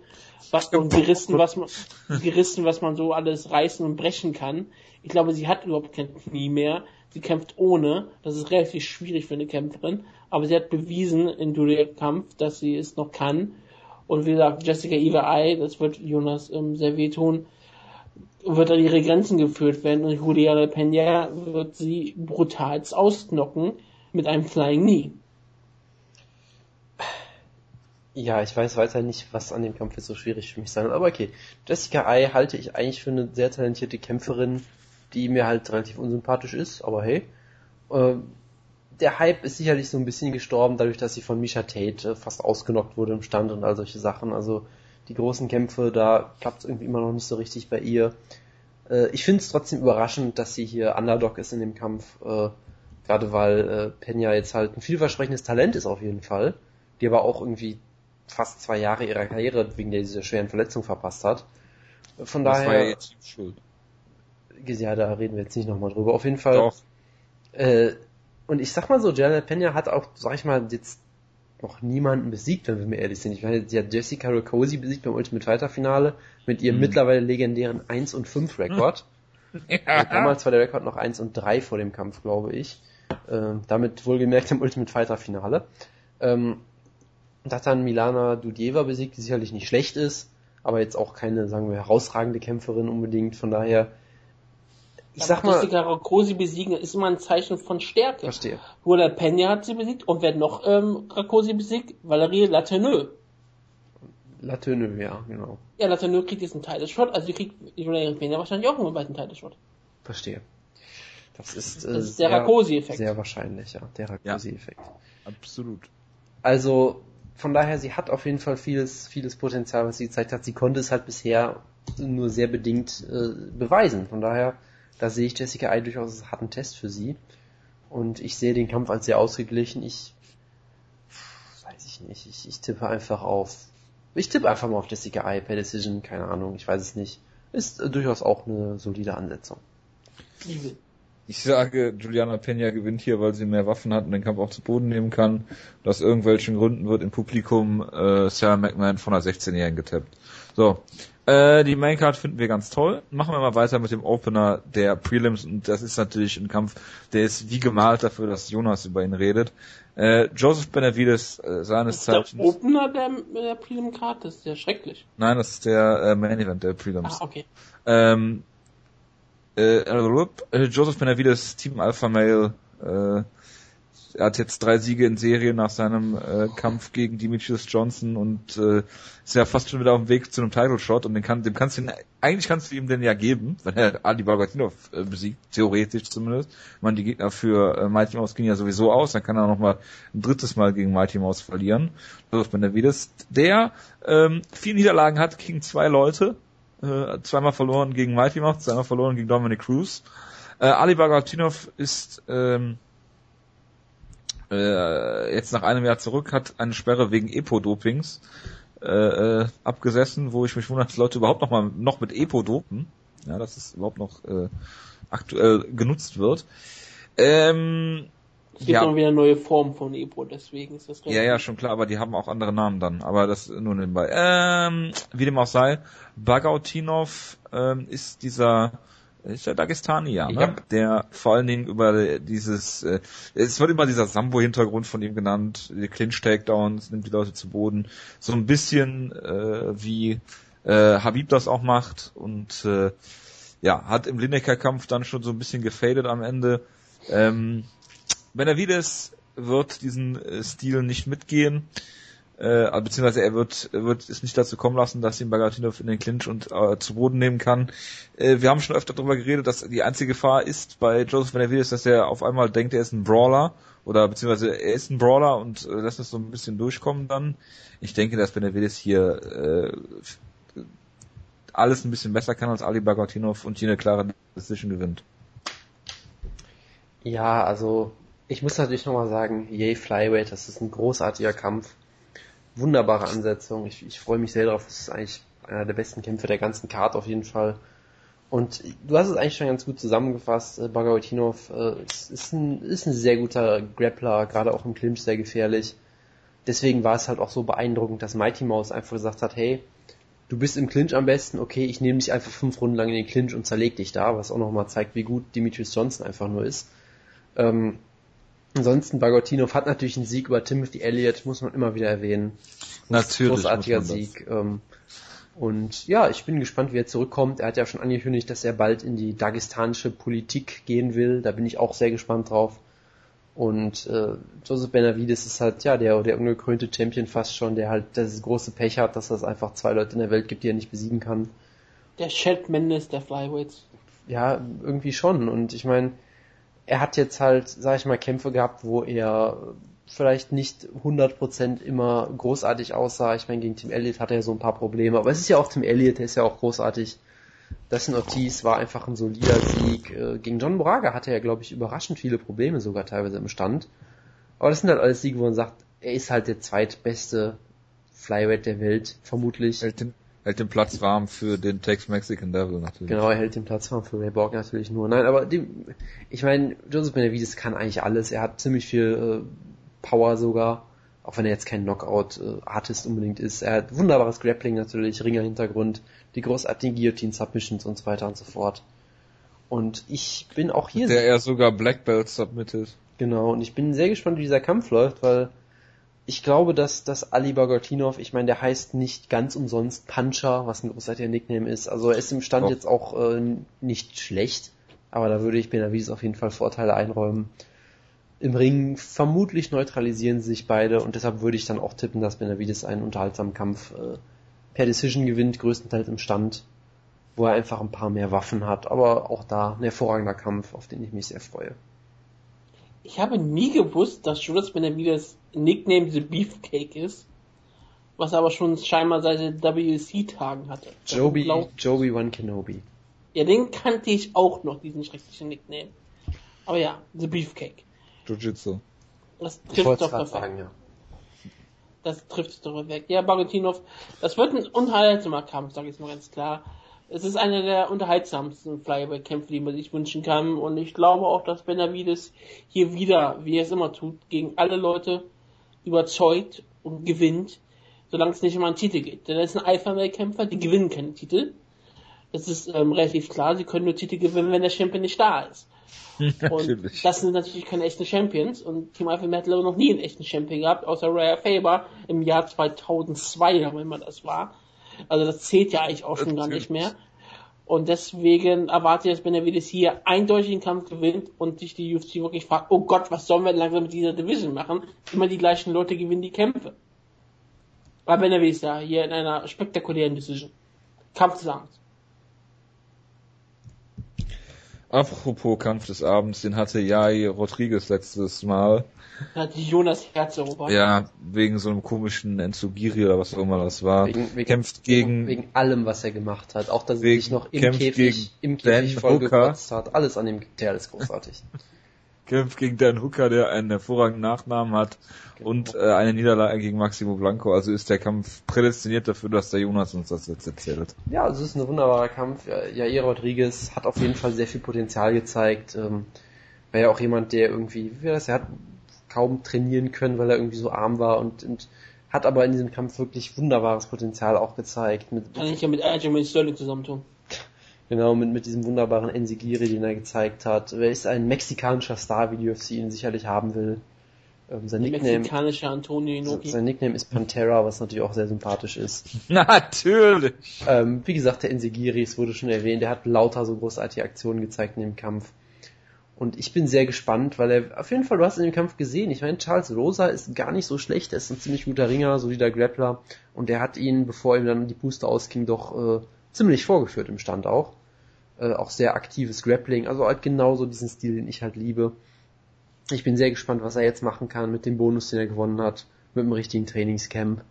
was, und gerissen, was man, gerissen, was man so alles reißen und brechen kann. Ich glaube, sie hat überhaupt kein Knie mehr. Sie kämpft ohne. Das ist relativ schwierig für eine Kämpferin aber sie hat bewiesen in Duell-Kampf, dass sie es noch kann. Und wie gesagt, Jessica Eva Eye, das wird Jonas ähm, sehr wehtun, wird an ihre Grenzen geführt werden und Juliana Peña wird sie brutal ausknocken mit einem Flying Knee. Ja, ich weiß weiter nicht, was an dem Kampf jetzt so schwierig für mich sein wird. Aber okay, Jessica Eye halte ich eigentlich für eine sehr talentierte Kämpferin, die mir halt relativ unsympathisch ist, aber hey. Äh, der Hype ist sicherlich so ein bisschen gestorben, dadurch, dass sie von Misha Tate äh, fast ausgenockt wurde im Stand und all solche Sachen. Also die großen Kämpfe, da klappt es irgendwie immer noch nicht so richtig bei ihr. Äh, ich finde es trotzdem überraschend, dass sie hier Underdog ist in dem Kampf, äh, gerade weil äh, Pena jetzt halt ein vielversprechendes Talent ist auf jeden Fall, die aber auch irgendwie fast zwei Jahre ihrer Karriere wegen dieser schweren Verletzung verpasst hat. Von das daher. War ja jetzt schuld. Ja, da reden wir jetzt nicht nochmal drüber. Auf jeden Fall. Doch. Äh, und ich sag mal so, Janet Pena hat auch, sag ich mal, jetzt noch niemanden besiegt, wenn wir mir ehrlich sind. Ich meine, sie hat Jessica Rakosi besiegt beim Ultimate Fighter Finale mit ihrem mhm. mittlerweile legendären 1 und 5 Rekord. Ja. Damals war der Rekord noch 1 und 3 vor dem Kampf, glaube ich. Ähm, damit wohlgemerkt im Ultimate Fighter Finale. Ähm, hat dann Milana Dudieva besiegt, die sicherlich nicht schlecht ist, aber jetzt auch keine, sagen wir, herausragende Kämpferin unbedingt. Von daher ich sag mal. Rakosi besiegen ist immer ein Zeichen von Stärke. Verstehe. Roland Pena hat sie besiegt und wer noch ähm, Rakosi besiegt? Valerie Lateneux. Lateneux, ja, genau. Ja, Lateneux kriegt jetzt einen Title Shot, also die kriegt Roland Pena wahrscheinlich auch einen weiteren Title Shot. Verstehe. Das ist, äh, das ist der Rakosi-Effekt. Sehr wahrscheinlich, ja, der Rakosi-Effekt. Ja, absolut. Also, von daher, sie hat auf jeden Fall vieles, vieles Potenzial, was sie gezeigt hat. Sie konnte es halt bisher nur sehr bedingt äh, beweisen. Von daher, da sehe ich Jessica Ai durchaus als harten Test für sie. Und ich sehe den Kampf als sehr ausgeglichen. Ich weiß ich nicht. Ich, ich tippe einfach auf. Ich tippe einfach mal auf Jessica Ai per Decision, keine Ahnung, ich weiß es nicht. Ist äh, durchaus auch eine solide Ansetzung. Ich sage, Juliana Pena gewinnt hier, weil sie mehr Waffen hat und den Kampf auch zu Boden nehmen kann. Und aus irgendwelchen Gründen wird im Publikum äh, Sarah McMahon von einer 16-Jährigen getappt. So, äh, die Maincard finden wir ganz toll. Machen wir mal weiter mit dem Opener der Prelims und das ist natürlich ein Kampf, der ist wie gemalt dafür, dass Jonas über ihn redet. Äh, Joseph Benavides, äh, seines ist Zeichens. Der Opener der, der Prelim Card, das ist ja schrecklich. Nein, das ist der äh, Main Event der Prelims. Ah, okay. Ähm, äh, äh Joseph Benavides, Team Alpha Male, äh, er hat jetzt drei Siege in Serie nach seinem äh, Kampf gegen Demetrius Johnson und äh, ist ja fast schon wieder auf dem Weg zu einem Title Shot und den kann, dem kannst du ihn, eigentlich kannst du ihm den ja geben, wenn er Ali Bagatinov äh, besiegt, theoretisch zumindest. Ich meine, die Gegner für äh, Mighty Mouse gingen ja sowieso aus, dann kann er noch mal ein drittes Mal gegen Mighty Mouse verlieren. Joseph Benavides, der ähm, vier Niederlagen hat gegen zwei Leute, äh, zweimal verloren gegen Mighty Mouse, zweimal verloren gegen Dominic Cruz. Äh, Ali Bagatinov ist ähm, äh, jetzt nach einem Jahr zurück, hat eine Sperre wegen Epo-Dopings äh, äh, abgesessen, wo ich mich wundere, dass Leute überhaupt noch mal noch mit Epo dopen. Ja, dass es überhaupt noch äh, aktuell genutzt wird. Ähm, es gibt ja. noch wieder neue Formen von Epo, deswegen ist das Ja, ja, schon klar, aber die haben auch andere Namen dann. Aber das nur nebenbei. Ähm, wie dem auch sei, Bagautinov ähm, ist dieser ist ja Dagestanier, ne? Ja. der vor allen Dingen über dieses, äh, es wird immer dieser Sambo-Hintergrund von ihm genannt, die Clinch-Takedowns, nimmt die Leute zu Boden, so ein bisschen äh, wie äh, Habib das auch macht und äh, ja, hat im Lineker-Kampf dann schon so ein bisschen gefadet am Ende. Ähm, Benavides wird diesen äh, Stil nicht mitgehen äh, beziehungsweise er wird, wird es nicht dazu kommen lassen, dass ihn Bagatinov in den Clinch und äh, zu Boden nehmen kann. Äh, wir haben schon öfter darüber geredet, dass die einzige Gefahr ist bei Joseph Benavides, dass er auf einmal denkt, er ist ein Brawler oder beziehungsweise er ist ein Brawler und äh, lässt es so ein bisschen durchkommen dann. Ich denke, dass Benavides hier äh, alles ein bisschen besser kann als Ali Bagatinov und hier eine klare Decision gewinnt. Ja, also ich muss natürlich nochmal sagen, yay Flyweight, das ist ein großartiger Kampf wunderbare Ansetzung. Ich, ich freue mich sehr darauf. Es ist eigentlich einer der besten Kämpfe der ganzen Card auf jeden Fall. Und du hast es eigentlich schon ganz gut zusammengefasst. Äh, Bagautinov äh, ist, ist, ein, ist ein sehr guter Grappler, gerade auch im Clinch sehr gefährlich. Deswegen war es halt auch so beeindruckend, dass Mighty Mouse einfach gesagt hat, hey, du bist im Clinch am besten, okay, ich nehme dich einfach fünf Runden lang in den Clinch und zerleg dich da, was auch nochmal zeigt, wie gut Demetrius Johnson einfach nur ist. Ähm, Ansonsten Bagotinov hat natürlich einen Sieg über Timothy Elliott, muss man immer wieder erwähnen. Natürlich. Großartiger Sieg. Ähm, und ja, ich bin gespannt, wie er zurückkommt. Er hat ja schon angekündigt, dass er bald in die dagestanische Politik gehen will. Da bin ich auch sehr gespannt drauf. Und äh, Joseph Benavides ist halt ja der, der ungekrönte Champion fast schon, der halt das große Pech hat, dass es einfach zwei Leute in der Welt gibt, die er nicht besiegen kann. Der Chad Mendes der Flyweights. Ja, irgendwie schon. Und ich meine, er hat jetzt halt, sag ich mal, Kämpfe gehabt, wo er vielleicht nicht 100% immer großartig aussah. Ich meine, gegen Tim Elliott hatte er so ein paar Probleme, aber es ist ja auch Tim Elliott, der ist ja auch großartig. Dustin Ortiz war einfach ein solider Sieg. Äh, gegen John Moraga hatte er, glaube ich, überraschend viele Probleme sogar teilweise im Stand. Aber das sind halt alles Siege, wo man sagt, er ist halt der zweitbeste Flyweight der Welt, vermutlich. Den, hält den Platz warm für den Tex-Mexican Devil natürlich. Genau, er hält den Platz warm für Ray Borg natürlich nur. Nein, aber dem, ich meine, Joseph Benavides kann eigentlich alles. Er hat ziemlich viel äh, Power sogar, auch wenn er jetzt kein Knockout-Artist unbedingt ist. Er hat wunderbares Grappling natürlich, Ringer-Hintergrund, die großartigen Guillotine-Submissions und so weiter und so fort. Und ich bin auch hier... Der er sogar Black Belt submitted. Genau, und ich bin sehr gespannt, wie dieser Kampf läuft, weil ich glaube, dass, dass Ali Bagotinov, ich meine, der heißt nicht ganz umsonst Puncher, was ein großartiger Nickname ist. Also er ist im Stand Doch. jetzt auch äh, nicht schlecht, aber da würde ich Benavides auf jeden Fall Vorteile einräumen. Im Ring vermutlich neutralisieren sie sich beide und deshalb würde ich dann auch tippen, dass Benavides einen unterhaltsamen Kampf äh, per Decision gewinnt, größtenteils im Stand, wo er einfach ein paar mehr Waffen hat, aber auch da ein hervorragender Kampf, auf den ich mich sehr freue. Ich habe nie gewusst, dass Judas Benavides Nickname The Beefcake ist, was er aber schon scheinbar seit den WC-Tagen hatte. Joby, Joby One Kenobi. Ja, den kannte ich auch noch, diesen schrecklichen Nickname. Aber ja, The Beefcake. Jiu-Jitsu. Das trifft doch perfekt. Sagen, ja. Das trifft es doch perfekt. Ja, Bagotinov, das wird ein unterhaltsamer Kampf, sage ich mal ganz klar es ist einer der unterhaltsamsten Flyweight-Kämpfe, die man sich wünschen kann. Und ich glaube auch, dass Benavides hier wieder, wie er es immer tut, gegen alle Leute überzeugt und gewinnt, solange es nicht immer einen Titel geht. Denn er ist ein Alpha-Kämpfer, die gewinnen keine Titel. Das ist ähm, relativ klar, sie können nur Titel gewinnen, wenn der Champion nicht da ist. Und das sind natürlich keine echten Champions. Und Team Alpha hat noch nie einen echten Champion gehabt, außer Raya Faber im Jahr 2002, wenn man das war. Also das zählt ja eigentlich auch schon gar nicht mehr. Und deswegen erwarte ich, dass Benavides hier eindeutig den Kampf gewinnt und sich die UFC wirklich fragt, oh Gott, was sollen wir langsam mit dieser Division machen? Immer die gleichen Leute gewinnen die Kämpfe. Weil Benavides ja hier in einer spektakulären Decision. Kampf des Abends. Apropos Kampf des Abends, den hatte Jai Rodriguez letztes Mal. Hat Jonas Herz erobert. Ja, wegen so einem komischen Enzugiri oder was auch immer das war. Wegen, wegen, kämpft gegen, wegen allem, was er gemacht hat. Auch, dass er sich noch im Käfig, im Käfig voll gekotzt hat. Alles an dem Kerl ist großartig. kämpft gegen Dan Hooker, der einen hervorragenden Nachnamen hat genau. und äh, eine Niederlage gegen Maximo Blanco. Also ist der Kampf prädestiniert dafür, dass der Jonas uns das jetzt erzählt. Ja, also es ist ein wunderbarer Kampf. Jair Rodriguez hat auf jeden Fall sehr viel Potenzial gezeigt. Ähm, war ja auch jemand, der irgendwie, wie das, er hat kaum trainieren können, weil er irgendwie so arm war und, und hat aber in diesem Kampf wirklich wunderbares Potenzial auch gezeigt. Mit, Kann ich ja mit Aljamain Sterling zusammentun. Genau, mit, mit diesem wunderbaren Enzigiri, den er gezeigt hat. Er ist ein mexikanischer Star, wie die UFC ihn sicherlich haben will. Ähm, sein Nickname, mexikanischer Antonio Inoki. Sein Nickname ist Pantera, was natürlich auch sehr sympathisch ist. natürlich! Ähm, wie gesagt, der Enzigiri, es wurde schon erwähnt, der hat lauter so großartige Aktionen gezeigt in dem Kampf. Und ich bin sehr gespannt, weil er, auf jeden Fall, du hast in dem Kampf gesehen, ich meine, Charles Rosa ist gar nicht so schlecht, er ist ein ziemlich guter Ringer, solider Grappler, und der hat ihn, bevor ihm dann die Puste ausging, doch äh, ziemlich vorgeführt im Stand auch. Äh, auch sehr aktives Grappling, also halt genauso diesen Stil, den ich halt liebe. Ich bin sehr gespannt, was er jetzt machen kann mit dem Bonus, den er gewonnen hat, mit dem richtigen Trainingscamp.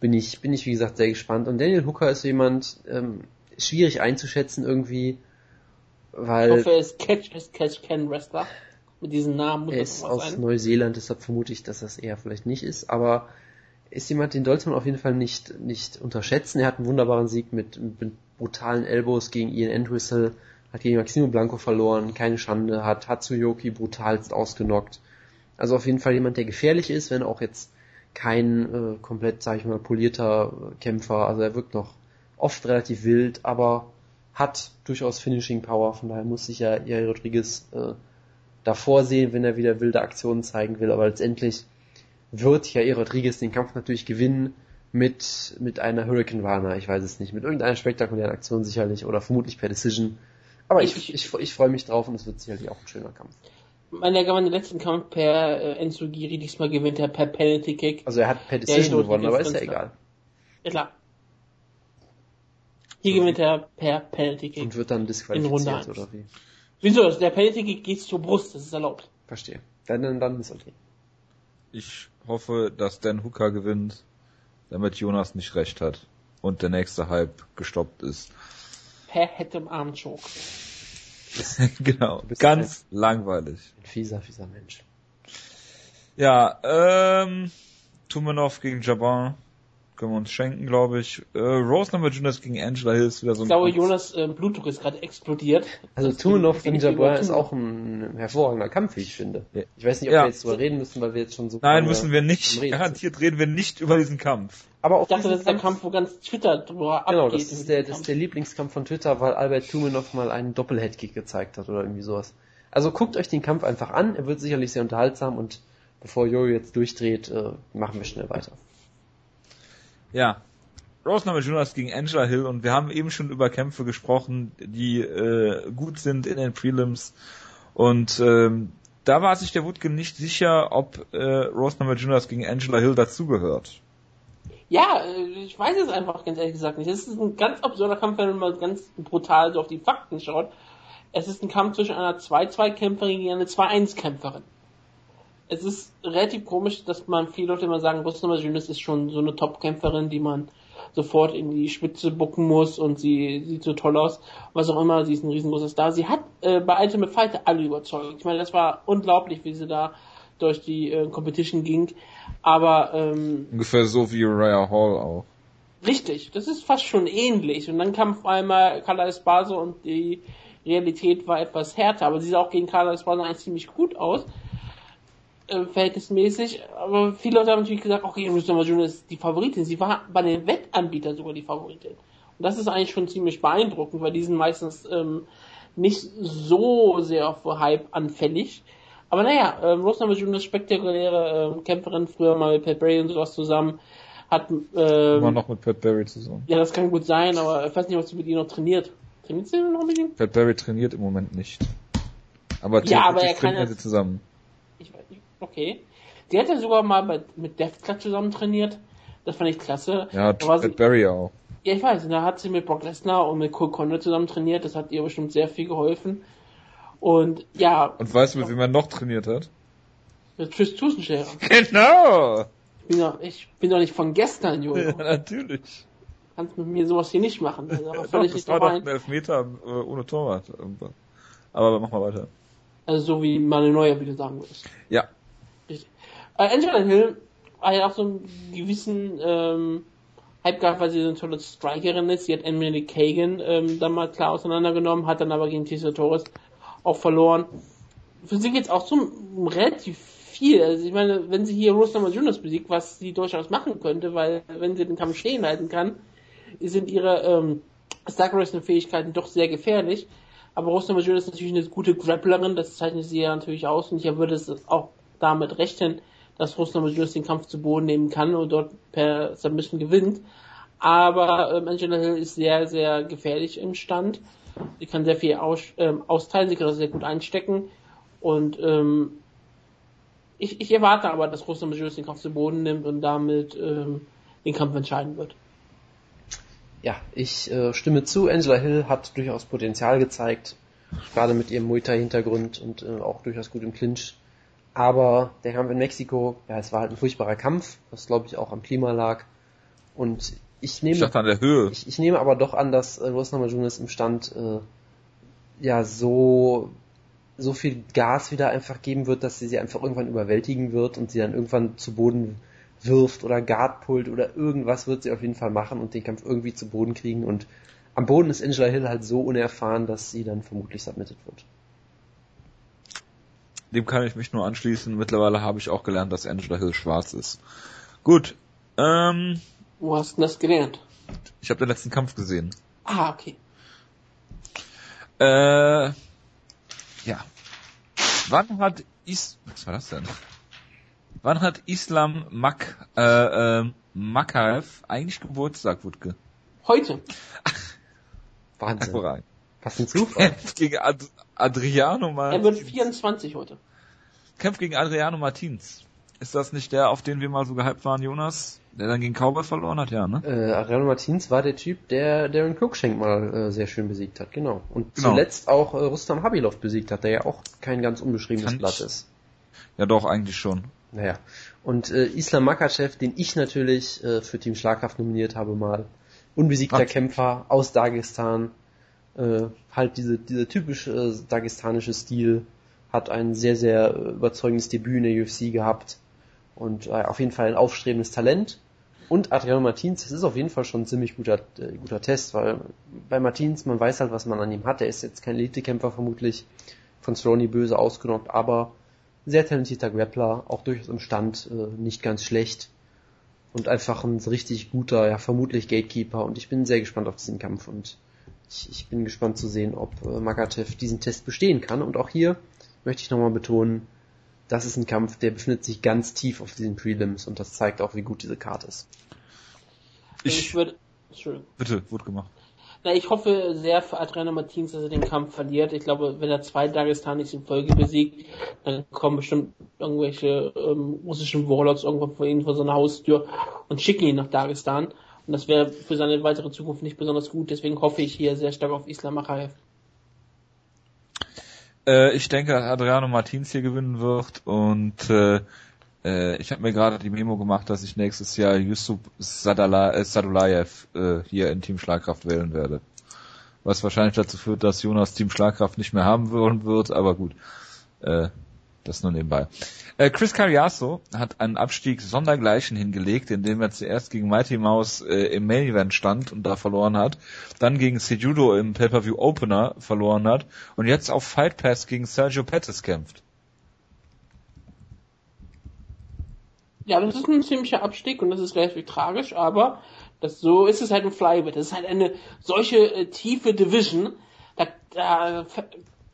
Bin ich, bin ich wie gesagt sehr gespannt. Und Daniel Hooker ist jemand, ähm, schwierig einzuschätzen irgendwie, weil. Ich hoffe, er ist Catch, ist Catch Can Wrestler. Mit diesem Namen muss Er ist aus sein. Neuseeland, deshalb vermute ich, dass das eher vielleicht nicht ist, aber ist jemand, den sollte man auf jeden Fall nicht, nicht unterschätzen. Er hat einen wunderbaren Sieg mit, mit brutalen Elbows gegen Ian Entwistle, hat gegen Maximo Blanco verloren, keine Schande, hat Hatsuyoki brutalst ausgenockt. Also auf jeden Fall jemand, der gefährlich ist, wenn auch jetzt kein äh, komplett, sag ich mal, polierter Kämpfer. Also er wirkt noch oft relativ wild, aber hat durchaus Finishing Power, von daher muss sich ja Jair Rodriguez äh, davor sehen, wenn er wieder wilde Aktionen zeigen will, aber letztendlich wird Jair Rodriguez den Kampf natürlich gewinnen mit, mit einer Hurricane Rana, ich weiß es nicht, mit irgendeiner spektakulären Aktion sicherlich oder vermutlich per Decision. Aber ich, ich, ich, ich freue mich drauf und es wird sicherlich auch ein schöner Kampf. Meine, er gewann den letzten Kampf per äh, Enzugiri, diesmal gewinnt er per Penalty Kick. Also er hat per Decision gewonnen, aber ist ja egal. Ja klar. Hier gewinnt er per Penalty Kick. Und wird dann disqualifiziert, oder wie? Wieso? Der Penalty Kick geht zur Brust, das ist erlaubt. Verstehe. Dann, dann, dann ist okay. Ich hoffe, dass Dan Hooker gewinnt, damit Jonas nicht recht hat und der nächste Hype gestoppt ist. Per hätte im Armchoke. genau. Ganz langweilig. Ein fieser, fieser Mensch. Ja, ähm, Tumanov gegen Jabbar können wir uns schenken, glaube ich. Äh, Rose Namajunas gegen Angela Hill ist wieder so ein Ich glaube, Jonas äh, Blutdruck ist gerade explodiert. Also Tumanov gegen Jabbar ist auch ein hervorragender Kampf, wie ich finde. Ich weiß nicht, ob ja. wir jetzt drüber reden müssen, weil wir jetzt schon so... Nein, müssen wir nicht. Garantiert reden wir nicht über diesen Kampf. Aber auch ich dachte, das ist der Kampf, wo ganz Twitter drüber Genau, abgeht das ist, der, das ist der Lieblingskampf von Twitter, weil Albert Tumanov mal einen Doppelheadkick gezeigt hat oder irgendwie sowas. Also guckt euch den Kampf einfach an, er wird sicherlich sehr unterhaltsam und bevor Jojo jetzt durchdreht, äh, machen wir schnell weiter. Ja. Rose Namajunas gegen Angela Hill und wir haben eben schon über Kämpfe gesprochen, die äh, gut sind in den Prelims und ähm, da war sich der Wutke nicht sicher, ob äh, Rose Namajunas gegen Angela Hill dazugehört. Ja, äh, ich weiß es einfach ganz ehrlich gesagt nicht. Es ist ein ganz absurder Kampf, wenn man ganz brutal so auf die Fakten schaut. Es ist ein Kampf zwischen einer 2-2-Kämpferin gegen eine 2-1-Kämpferin es ist relativ komisch, dass man viele Leute immer sagen, Boston Junis ist schon so eine Top-Kämpferin, die man sofort in die Spitze bucken muss und sie sieht so toll aus, was auch immer, sie ist ein riesengroßer Star. Sie hat äh, bei Ultimate Fighter alle überzeugt. Ich meine, das war unglaublich, wie sie da durch die äh, Competition ging, aber ähm, ungefähr so wie Raya Hall auch. Richtig, das ist fast schon ähnlich. Und dann kam auf einmal Carla Esparzo und die Realität war etwas härter, aber sie sah auch gegen Carla Esparzo eigentlich ziemlich gut aus äh, verhältnismäßig, aber viele Leute haben natürlich gesagt, okay, Rose Namajunas ist die Favoritin. Sie war bei den Wettanbietern sogar die Favoritin. Und das ist eigentlich schon ziemlich beeindruckend, weil die sind meistens ähm, nicht so sehr für Hype anfällig. Aber naja, ähm, Rose Namajunas spektakuläre äh, Kämpferin, früher mal mit Pat Barry und sowas zusammen, hat ähm, Immer noch mit Pat Barry zusammen. Ja, das kann gut sein, aber ich weiß nicht, ob sie mit ihr noch trainiert. Trainiert sie noch mit ihm? Pat Barry trainiert im Moment nicht. Aber ja, aber er kann ja, sie zusammen. Okay. Die hat ja sogar mal mit, mit Deathclash zusammen trainiert. Das fand ich klasse. Ja, Ted Barry auch. Ja, ich weiß. Da hat sie mit Brock Lesnar und mit Cole Conner zusammen trainiert. Das hat ihr bestimmt sehr viel geholfen. Und ja. Und weißt du, mit wem er noch trainiert hat? Mit Trish Tusenscherer. Genau! Ich bin, doch, ich bin doch nicht von gestern, Junge. Ja, natürlich. Kannst mit mir sowas hier nicht machen. Das, ist völlig das war doch ein Elfmeter äh, ohne Torwart. Aber mach mal weiter. Also so wie meine Neuer wieder sagen würde. Ja. Äh, Angela Hill hat ja auch so einen gewissen ähm, Hype gehabt, weil sie so eine tolle Strikerin ist. Sie hat Emily Kagan ähm, dann mal klar auseinandergenommen, hat dann aber gegen Tessa Torres auch verloren. Für sie geht's auch so relativ viel. Also ich meine, wenn sie hier Rose Namajunas besiegt, was sie durchaus machen könnte, weil wenn sie den Kampf stehen halten kann, sind ihre ähm, Stark-Wrestling-Fähigkeiten doch sehr gefährlich. Aber Rose Namajunas ist natürlich eine gute Grapplerin, das zeichnet sie ja natürlich aus und ich würde es auch damit rechnen, dass Russland mit den Kampf zu Boden nehmen kann und dort per Submission gewinnt. Aber ähm, Angela Hill ist sehr, sehr gefährlich im Stand. Sie kann sehr viel aus, ähm, austeilen, sie kann das sehr gut einstecken. Und ähm, ich, ich erwarte aber, dass Russland mit den Kampf zu Boden nimmt und damit ähm, den Kampf entscheiden wird. Ja, ich äh, stimme zu. Angela Hill hat durchaus Potenzial gezeigt, gerade mit ihrem Muay Thai-Hintergrund und äh, auch durchaus gut im Clinch. Aber der Kampf in Mexiko, ja, es war halt ein furchtbarer Kampf, was glaube ich auch am Klima lag. Und ich nehme, ich dachte an der Höhe. Ich, ich nehme aber doch an, dass äh, Los Namajunas im Stand äh, ja so so viel Gas wieder einfach geben wird, dass sie sie einfach irgendwann überwältigen wird und sie dann irgendwann zu Boden wirft oder Guard pullt oder irgendwas wird sie auf jeden Fall machen und den Kampf irgendwie zu Boden kriegen und am Boden ist Angela Hill halt so unerfahren, dass sie dann vermutlich submitted wird. Dem kann ich mich nur anschließen. Mittlerweile habe ich auch gelernt, dass Angela Hill schwarz ist. Gut. Ähm, Wo hast du das gelernt? Ich habe den letzten Kampf gesehen. Ah, okay. Äh, ja. Wann hat Is was war das denn? Wann hat Islam Mak äh, äh, Makaev eigentlich Geburtstag, Wutke? Heute. Wahnsinn. Hervorragend. Was ein Zufall. gegen Ad Adriano Martins. Er wird 24 heute. Kämpft gegen Adriano Martins. Ist das nicht der, auf den wir mal so gehypt waren, Jonas? Der dann gegen Cowboy verloren hat, ja, ne? Äh, Adriano Martins war der Typ, der Darren Cruikshank mal äh, sehr schön besiegt hat, genau. Und genau. zuletzt auch äh, Rustam Habilov besiegt hat, der ja auch kein ganz unbeschriebenes Kann Blatt ist. Ja doch, eigentlich schon. Naja. Und äh, Islam Makachev, den ich natürlich äh, für Team Schlagkraft nominiert habe mal, unbesiegter Ach. Kämpfer aus Dagestan, äh, halt diese, dieser typische äh, dagestanische Stil, hat ein sehr, sehr überzeugendes Debüt in der UFC gehabt und äh, auf jeden Fall ein aufstrebendes Talent. Und Adriano Martins, das ist auf jeden Fall schon ein ziemlich guter, äh, guter Test, weil bei Martins, man weiß halt, was man an ihm hat. Er ist jetzt kein Elitekämpfer vermutlich, von Sloney böse ausgenockt, aber sehr talentierter Grappler, auch durchaus im Stand, äh, nicht ganz schlecht. Und einfach ein richtig guter, ja, vermutlich Gatekeeper. Und ich bin sehr gespannt auf diesen Kampf und ich, ich bin gespannt zu sehen, ob äh, Magatev diesen Test bestehen kann. Und auch hier möchte ich nochmal betonen, das ist ein Kampf, der befindet sich ganz tief auf diesen Prelims und das zeigt auch, wie gut diese Karte ist. Ich, ich würde, Bitte, gut gemacht. Na, ich hoffe sehr für Adriano Martins, dass er den Kampf verliert. Ich glaube, wenn er zwei Dagestanis in Folge besiegt, dann kommen bestimmt irgendwelche ähm, russischen Warlords irgendwann vor ihm vor seiner Haustür und schicken ihn nach Dagestan. Und das wäre für seine weitere Zukunft nicht besonders gut. Deswegen hoffe ich hier sehr stark auf Islam Makhaev. Äh, ich denke, dass Adriano Martins hier gewinnen wird und äh, äh, ich habe mir gerade die Memo gemacht, dass ich nächstes Jahr Yusuf Sadala, äh, Sadulayev äh, hier in Team Schlagkraft wählen werde. Was wahrscheinlich dazu führt, dass Jonas Team Schlagkraft nicht mehr haben wollen wird, aber gut. Äh, das nur nebenbei. Äh, Chris Cariaso hat einen Abstieg sondergleichen hingelegt, indem er zuerst gegen Mighty Mouse äh, im Main Event stand und da verloren hat, dann gegen Sejudo im Pay-Per-View Opener verloren hat und jetzt auf Fight Pass gegen Sergio Pettis kämpft. Ja, das ist ein ziemlicher Abstieg und das ist relativ tragisch, aber das so ist es halt ein Flyweight. Das ist halt eine solche äh, tiefe Division, da, da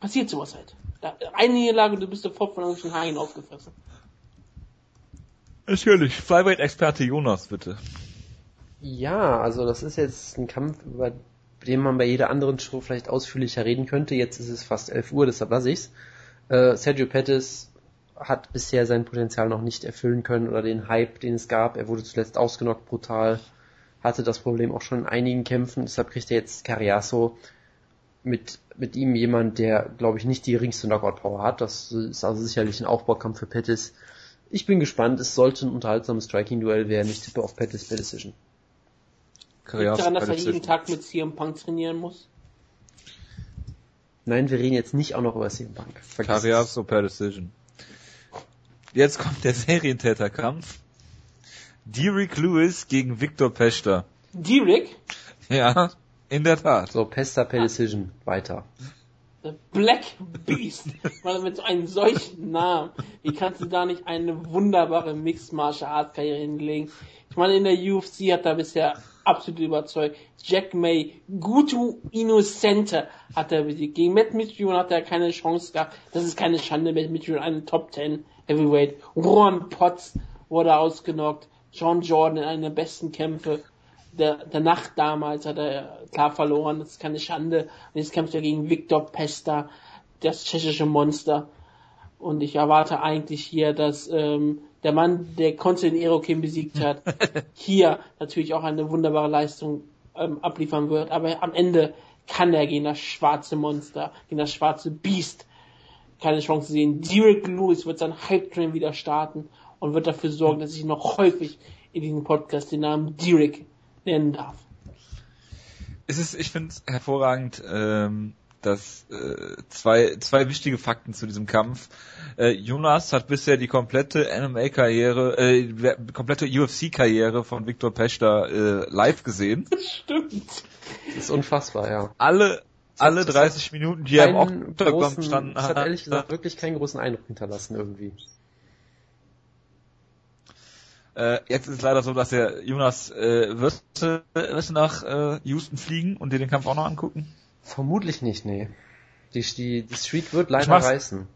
passiert sowas halt. Da, eine Niederlage und du bist sofort von irgendwelchen Haien aufgefressen. Natürlich. Flyweight-Experte Jonas, bitte. Ja, also das ist jetzt ein Kampf, über den man bei jeder anderen Show vielleicht ausführlicher reden könnte. Jetzt ist es fast 11 Uhr, deshalb lasse ich's. Äh, Sergio Pettis hat bisher sein Potenzial noch nicht erfüllen können oder den Hype, den es gab. Er wurde zuletzt ausgenockt, brutal. Hatte das Problem auch schon in einigen Kämpfen, deshalb kriegt er jetzt Cariaso mit, mit ihm jemand, der, glaube ich, nicht die geringste Knockout-Power hat. Das ist also sicherlich ein Aufbaukampf für Pettis. Ich bin gespannt, es sollte ein unterhaltsames Striking-Duell werden. Ich tippe auf Pettis per Decision. Liegt daran, dass er jeden Tag mit CM Punk trainieren muss? Nein, wir reden jetzt nicht auch noch über CM Punk. Cariaso per Decision. Jetzt kommt der Serientäterkampf. Derek Lewis gegen Victor Pechter. Derek? Ja, in der Tat. So, Pester per Decision. Weiter. The Black Beast. Weil mit so einem solchen Namen. Wie kannst du da nicht eine wunderbare Mixed Martial Arts Karriere hinlegen? Ich meine, in der UFC hat er bisher absolut überzeugt. Jack May, Gutu Innocente hat er besiegt. Gegen Matt Mitrione hat er keine Chance gehabt. Das ist keine Schande. Matt Mitrione eine Top 10 Heavyweight. Ron Potts wurde ausgenockt. John Jordan in einer der besten Kämpfe der, der Nacht damals hat er klar verloren. Das ist keine Schande. Und jetzt kämpft er gegen Viktor Pesta, das tschechische Monster. Und ich erwarte eigentlich hier, dass ähm, der Mann, der Konstantin Erokin besiegt hat, hier natürlich auch eine wunderbare Leistung ähm, abliefern wird. Aber am Ende kann er gegen das schwarze Monster, gegen das schwarze Biest keine Chance sehen. Derek Lewis wird sein Hype-Train wieder starten und wird dafür sorgen, dass ich noch häufig in diesem Podcast den Namen Derek nennen darf. Es ist, ich finde es hervorragend, ähm, dass äh, zwei, zwei wichtige Fakten zu diesem Kampf. Äh, Jonas hat bisher die komplette MMA-Karriere, äh, die komplette UFC-Karriere von Viktor Peschter äh, live gesehen. Das stimmt. Das ist unfassbar, ja. Alle alle 30 Minuten, die er im Octagon gestanden hat. Das hat ehrlich gesagt wirklich keinen großen Eindruck hinterlassen irgendwie. Äh, jetzt ist es leider so, dass der Jonas äh, wirst, äh, wirst du nach äh, Houston fliegen und dir den Kampf auch noch angucken? Vermutlich nicht, nee. Die, die, die Streak wird leider reißen.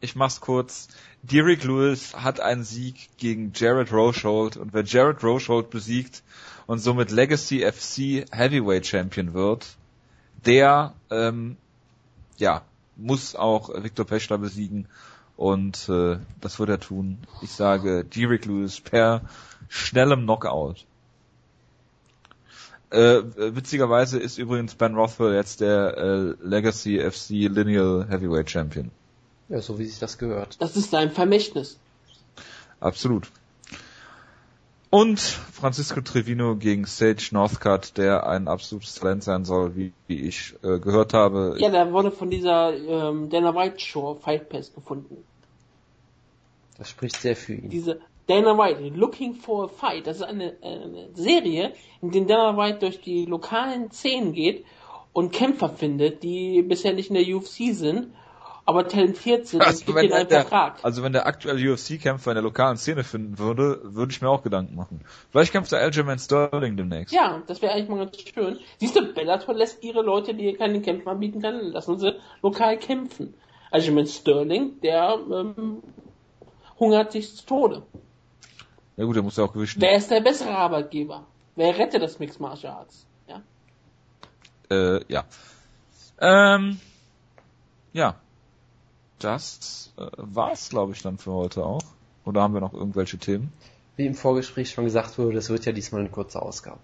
Ich mach's kurz. Derek Lewis hat einen Sieg gegen Jared Rochold und wer Jared Rochold besiegt und somit Legacy FC Heavyweight Champion wird, der ähm, ja muss auch Victor Peschler besiegen und äh, das wird er tun. Ich sage Derek Lewis per schnellem Knockout. Äh, witzigerweise ist übrigens Ben Rothwell jetzt der äh, Legacy FC Lineal Heavyweight Champion. Ja, so wie sich das gehört. Das ist sein Vermächtnis. Absolut. Und Francisco Trevino gegen Sage Northcutt, der ein absolutes Talent sein soll, wie, wie ich äh, gehört habe. Ja, der wurde von dieser ähm, Dana White Show Fight Pass gefunden. Das spricht sehr für ihn. Diese Dana White, Looking for a Fight, das ist eine, eine Serie, in der Dana White durch die lokalen Szenen geht und Kämpfer findet, die bisher nicht in der UFC sind aber talentiert sind also, wenn einen der, Vertrag. Also wenn der aktuelle UFC-Kämpfer in der lokalen Szene finden würde, würde ich mir auch Gedanken machen. Vielleicht kämpft der Aljamain Sterling demnächst. Ja, das wäre eigentlich mal ganz schön. Siehst du, Bellator lässt ihre Leute, die keine Kämpfer anbieten können, lassen sie lokal kämpfen. Aljamain Sterling, der ähm, hungert sich zu Tode. Ja gut, der muss ja auch gewichten. Wer ist der bessere Arbeitgeber? Wer rettet das Mixed Martial Arts? Ja. Äh, ja. Ähm, ja, das äh, war's, glaube ich, dann für heute auch. Oder haben wir noch irgendwelche Themen? Wie im Vorgespräch schon gesagt wurde, das wird ja diesmal eine kurze Ausgabe.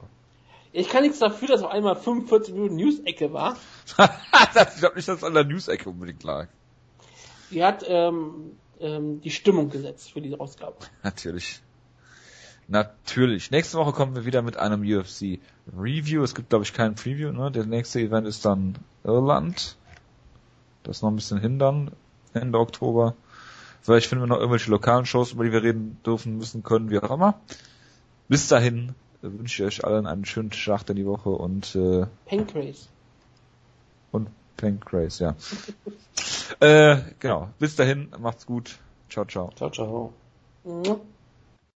Ich kann nichts dafür, dass auf einmal 45 Minuten News-Ecke war. ich glaube nicht, dass es an der News-Ecke unbedingt lag. Die hat ähm, ähm, die Stimmung gesetzt für diese Ausgabe. Natürlich. Natürlich. Nächste Woche kommen wir wieder mit einem UFC Review. Es gibt, glaube ich, kein Preview. Ne? Der nächste Event ist dann Irland. Das ist noch ein bisschen hindern. Ende Oktober. Vielleicht finden wir noch irgendwelche lokalen Shows, über die wir reden dürfen, müssen, können, wie auch immer. Bis dahin wünsche ich euch allen einen schönen Start in die Woche und äh, Pancrase. Und Pancrase, ja. äh, genau. Bis dahin, macht's gut. Ciao, ciao. Ciao, ciao.